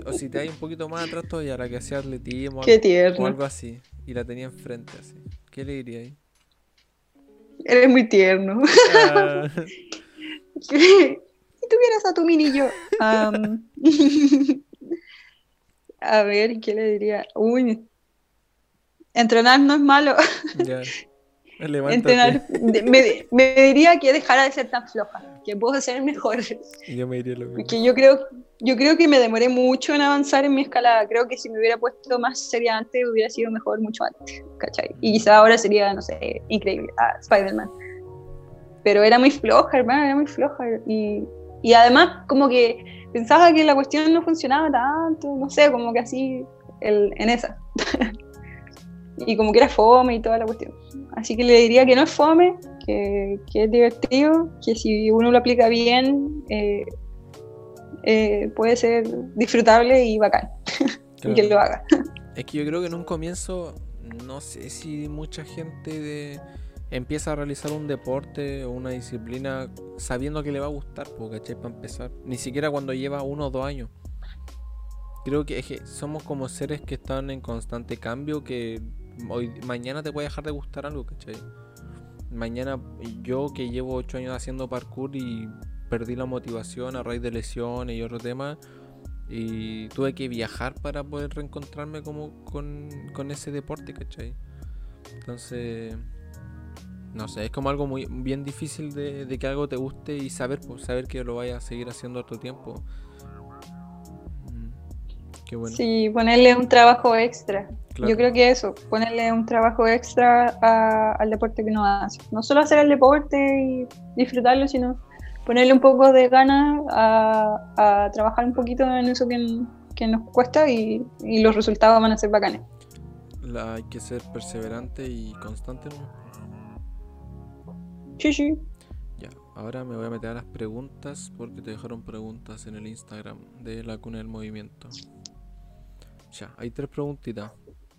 O, si te hay un poquito más atrás todavía, la que hacía atletismo o algo así, y la tenía enfrente así, ¿qué le diría ahí? Eres muy tierno. Ah. si tuvieras a tu mini yo. a ver, ¿qué le diría? Uy, entrenar no es malo. Entrenar, me, me, diría que dejara de ser tan floja, que puedo ser mejor. Yo me diría lo mismo. Porque yo creo, yo creo que me demoré mucho en avanzar en mi escalada. Creo que si me hubiera puesto más seria antes, hubiera sido mejor mucho antes. ¿cachai? Y quizá ahora sería, no sé, increíble. Ah, Spider-Man. Pero era muy floja, hermano, era muy floja. Y, y además, como que pensaba que la cuestión no funcionaba tanto, no sé, como que así el, en esa. y como que era fome y toda la cuestión. Así que le diría que no es fome, que, es divertido, que si uno lo aplica bien, eh, eh, puede ser disfrutable y bacán. y que lo haga. Es que yo creo que en un comienzo, no sé si mucha gente empieza a realizar un deporte o una disciplina sabiendo que le va a gustar, porque Para empezar. Ni siquiera cuando lleva uno o dos años. Creo que, es que somos como seres que están en constante cambio, que hoy, mañana te puede dejar de gustar algo, ¿cachai? Mañana yo que llevo 8 años haciendo parkour y perdí la motivación a raíz de lesiones y otro tema y tuve que viajar para poder reencontrarme como con, ese deporte, ¿cachai? Entonces, no sé, es como algo muy bien difícil de, que algo te guste y saber, pues, saber que lo vayas a seguir haciendo otro tiempo. Sí, ponerle un trabajo extra. Yo creo que eso, ponerle un trabajo extra al deporte que uno hace. No solo hacer el deporte y disfrutarlo, sino ponerle un poco de ganas a, trabajar un poquito en eso que, nos cuesta y, los resultados van a ser bacanes. hay que ser perseverante y constante, Sí, sí. Ya, ahora me voy a meter a las preguntas porque te dejaron preguntas en el Instagram de la cuna del movimiento. Ya, hay tres preguntitas.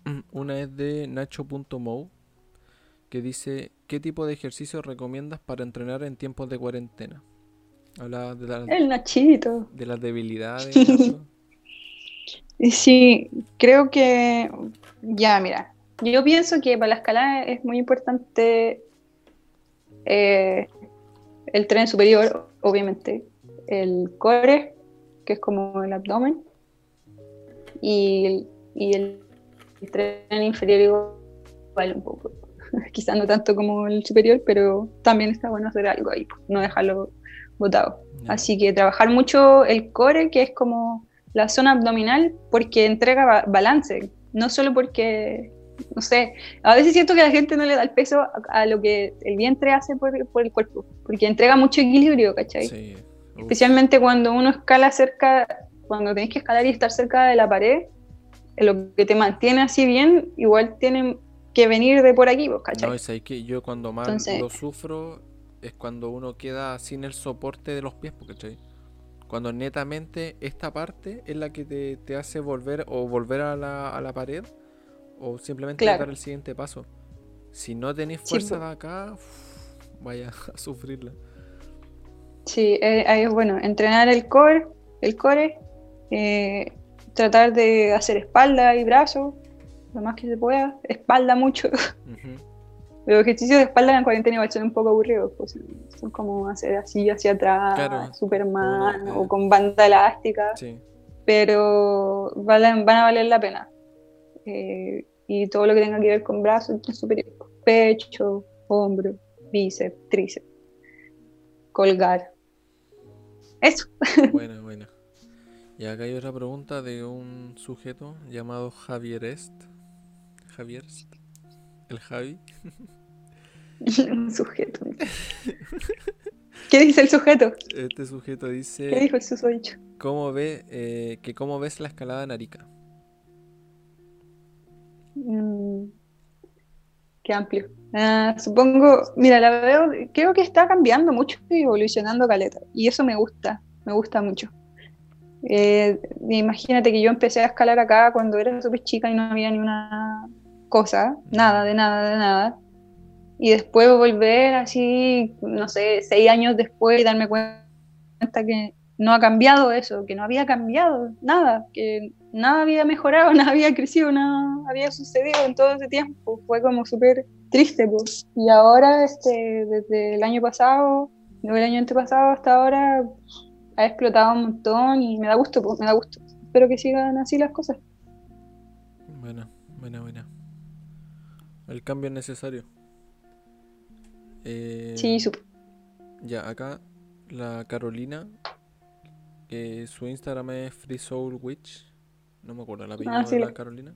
Una es de Nacho.mou que dice ¿qué tipo de ejercicio recomiendas para entrenar en tiempos de cuarentena? Habla de la, El Nachito. De las debilidades. sí, creo que ya, mira, yo pienso que para la escalada es muy importante eh, el tren superior, obviamente, el core, que es como el abdomen, y, y el, tren inferior igual un poco. Quizás no tanto como el superior, pero también está bueno hacer algo ahí, no dejarlo botado. Así que trabajar mucho el core, que es como la zona abdominal, porque entrega balance, no solo porque no sé, a veces siento que la gente no le da el peso a, lo que el vientre hace por, el cuerpo, porque entrega mucho equilibrio, ¿cachai? Sí. Especialmente cuando uno escala cerca, cuando tenés que escalar y estar cerca de la pared, lo que te mantiene así bien, igual tiene que venir de por aquí, ¿cachai? No, es ahí que yo cuando más lo sufro es cuando uno queda sin el soporte de los pies, ¿cachai? Cuando netamente esta parte es la que te, hace volver o volver a la, a la pared o simplemente dar el siguiente paso. Si no tenéis fuerza de acá, vaya a sufrirla. Sí, eh, ahí es bueno, entrenar el core, el core, eh, tratar de hacer espalda y brazo, lo más que se pueda, espalda mucho. Los ejercicios de espalda en cuarentena igual son un poco aburridos, pues, son como hacer así hacia atrás, Superman o con banda elástica, pero van a valer la pena. Eh, y todo lo que tenga que ver con brazos superior, pecho, hombro, bíceps, tríceps, colgar. Eso. Buena, buena. Y acá hay otra pregunta de un sujeto llamado Javier Est. Javier Est. El Javi. Un sujeto. ¿Qué dice el sujeto? Este sujeto dice. ¿Qué dijo el susodicho? ¿Cómo ve, eh, que cómo ves la escalada en Arica? Mm, qué amplio. Ah, supongo, mira, la veo, creo que está cambiando mucho y evolucionando caleta. Y eso me gusta, me gusta mucho. Eh, imagínate que yo empecé a escalar acá cuando era súper chica y no había ni una cosa, nada, de nada, de nada y después volver así, no sé, seis años después y darme cuenta que no ha cambiado eso, que no había cambiado nada, que nada había mejorado, nada había crecido, nada había sucedido en todo ese tiempo. Fue como súper triste. Pues. Y ahora, este, desde el año pasado, desde el año antepasado hasta ahora, ha explotado un montón y me da gusto, pues, me da gusto. Espero que sigan así las cosas. Buena, buena, buena. El cambio es necesario. Eh, sí, super. Ya, acá la Carolina, que su Instagram es Free Soul Witch. No me acuerdo la apellido ah, de la Carolina.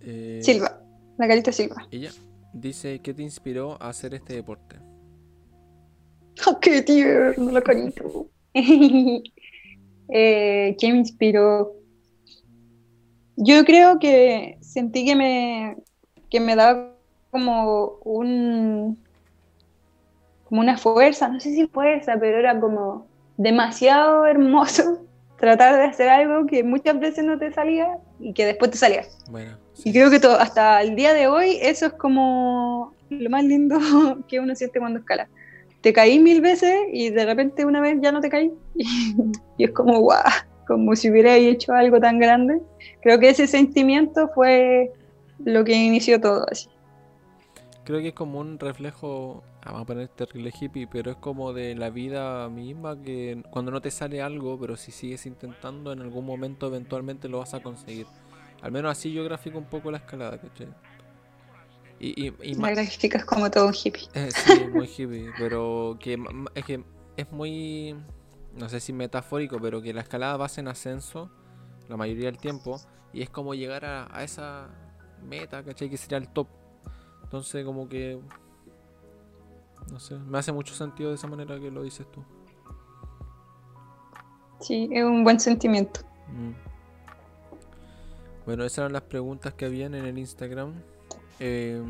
Eh, Silva, la carita Silva. Ella dice: ¿Qué te inspiró a hacer este deporte? ¡Oh, qué tierno la carita! eh, ¿Qué me inspiró? Yo creo que sentí que me, que me daba como un como una fuerza, no sé si fuerza, pero era como demasiado hermoso tratar de hacer algo que muchas veces no te salía y que después te salía. Y creo que todo, hasta el día de hoy eso es como lo más lindo que uno siente cuando escala. Te caí mil veces y de repente una vez ya no te caí y, es como guau, como si hubieras hecho algo tan grande. Creo que ese sentimiento fue lo que inició todo así creo que es como un reflejo, vamos a poner terrible hippie, pero es como de la vida misma que cuando no te sale algo, pero si sigues intentando, en algún momento eventualmente lo vas a conseguir. Al menos así yo grafico un poco la escalada, ¿cachai? Y, y, y la graficas como todo un hippie. Eh, sí, muy hippie, pero que es que es muy, no sé si metafórico, pero que la escalada va en ascenso la mayoría del tiempo y es como llegar a, a esa meta, ¿cachai? Que sería el top entonces como que... No sé, me hace mucho sentido de esa manera que lo dices tú. Sí, es un buen sentimiento. Mm. Bueno, esas eran las preguntas que habían en el Instagram. Eh,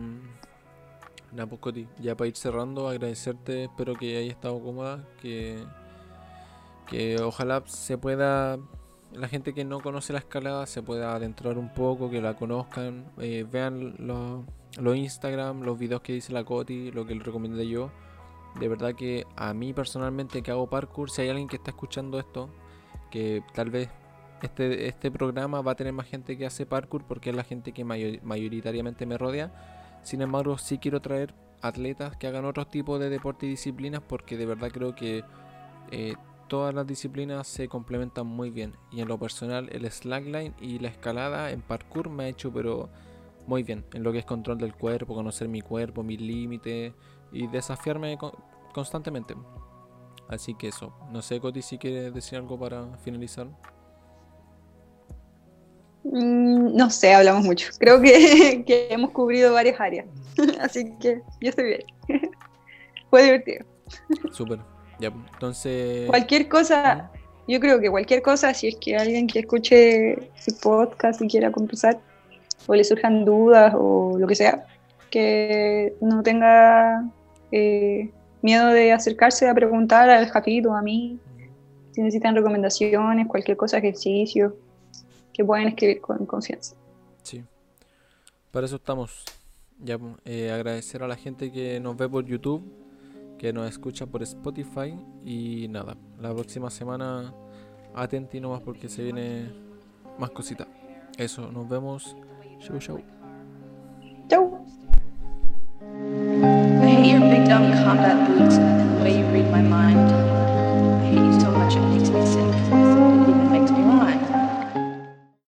ya para ir cerrando, agradecerte, espero que haya estado cómoda, que, que ojalá se pueda, la gente que no conoce la escalada se pueda adentrar un poco, que la conozcan, eh, vean los los Instagram, los videos que dice la Coti, lo que le recomendé yo. De verdad que a mí personalmente que hago parkour, si hay alguien que está escuchando esto, que tal vez este, este programa va a tener más gente que hace parkour porque es la gente que mayoritariamente me rodea. Sin embargo, sí quiero traer atletas que hagan otros tipos de deporte y disciplinas porque de verdad creo que eh, todas las disciplinas se complementan muy bien. Y en lo personal, el slackline y la escalada en parkour me ha hecho pero muy bien en lo que es control del cuerpo, conocer mi cuerpo, mis límites y desafiarme constantemente. Así que eso. No sé, Coti, si quieres decir algo para finalizar. Mm, no sé, hablamos mucho. Creo que, que hemos cubrido varias áreas. Así que yo estoy bien. Fue divertido. Súper. Ya, entonces. Cualquier cosa, yo creo que cualquier cosa, si es que alguien que escuche el podcast y quiera conversar, o le surjan dudas o lo que sea, que no tenga eh, miedo de acercarse a preguntar al Jafito o a mí, si necesitan recomendaciones, cualquier cosa, ejercicio, que pueden escribir con confianza. Sí, para eso estamos. Ya, eh, agradecer a la gente que nos ve por YouTube, que nos escucha por Spotify. Y nada, la próxima semana atenti nomás porque se viene más cositas. Eso, nos vemos. Chau, chau. Chau. The way you read my mind.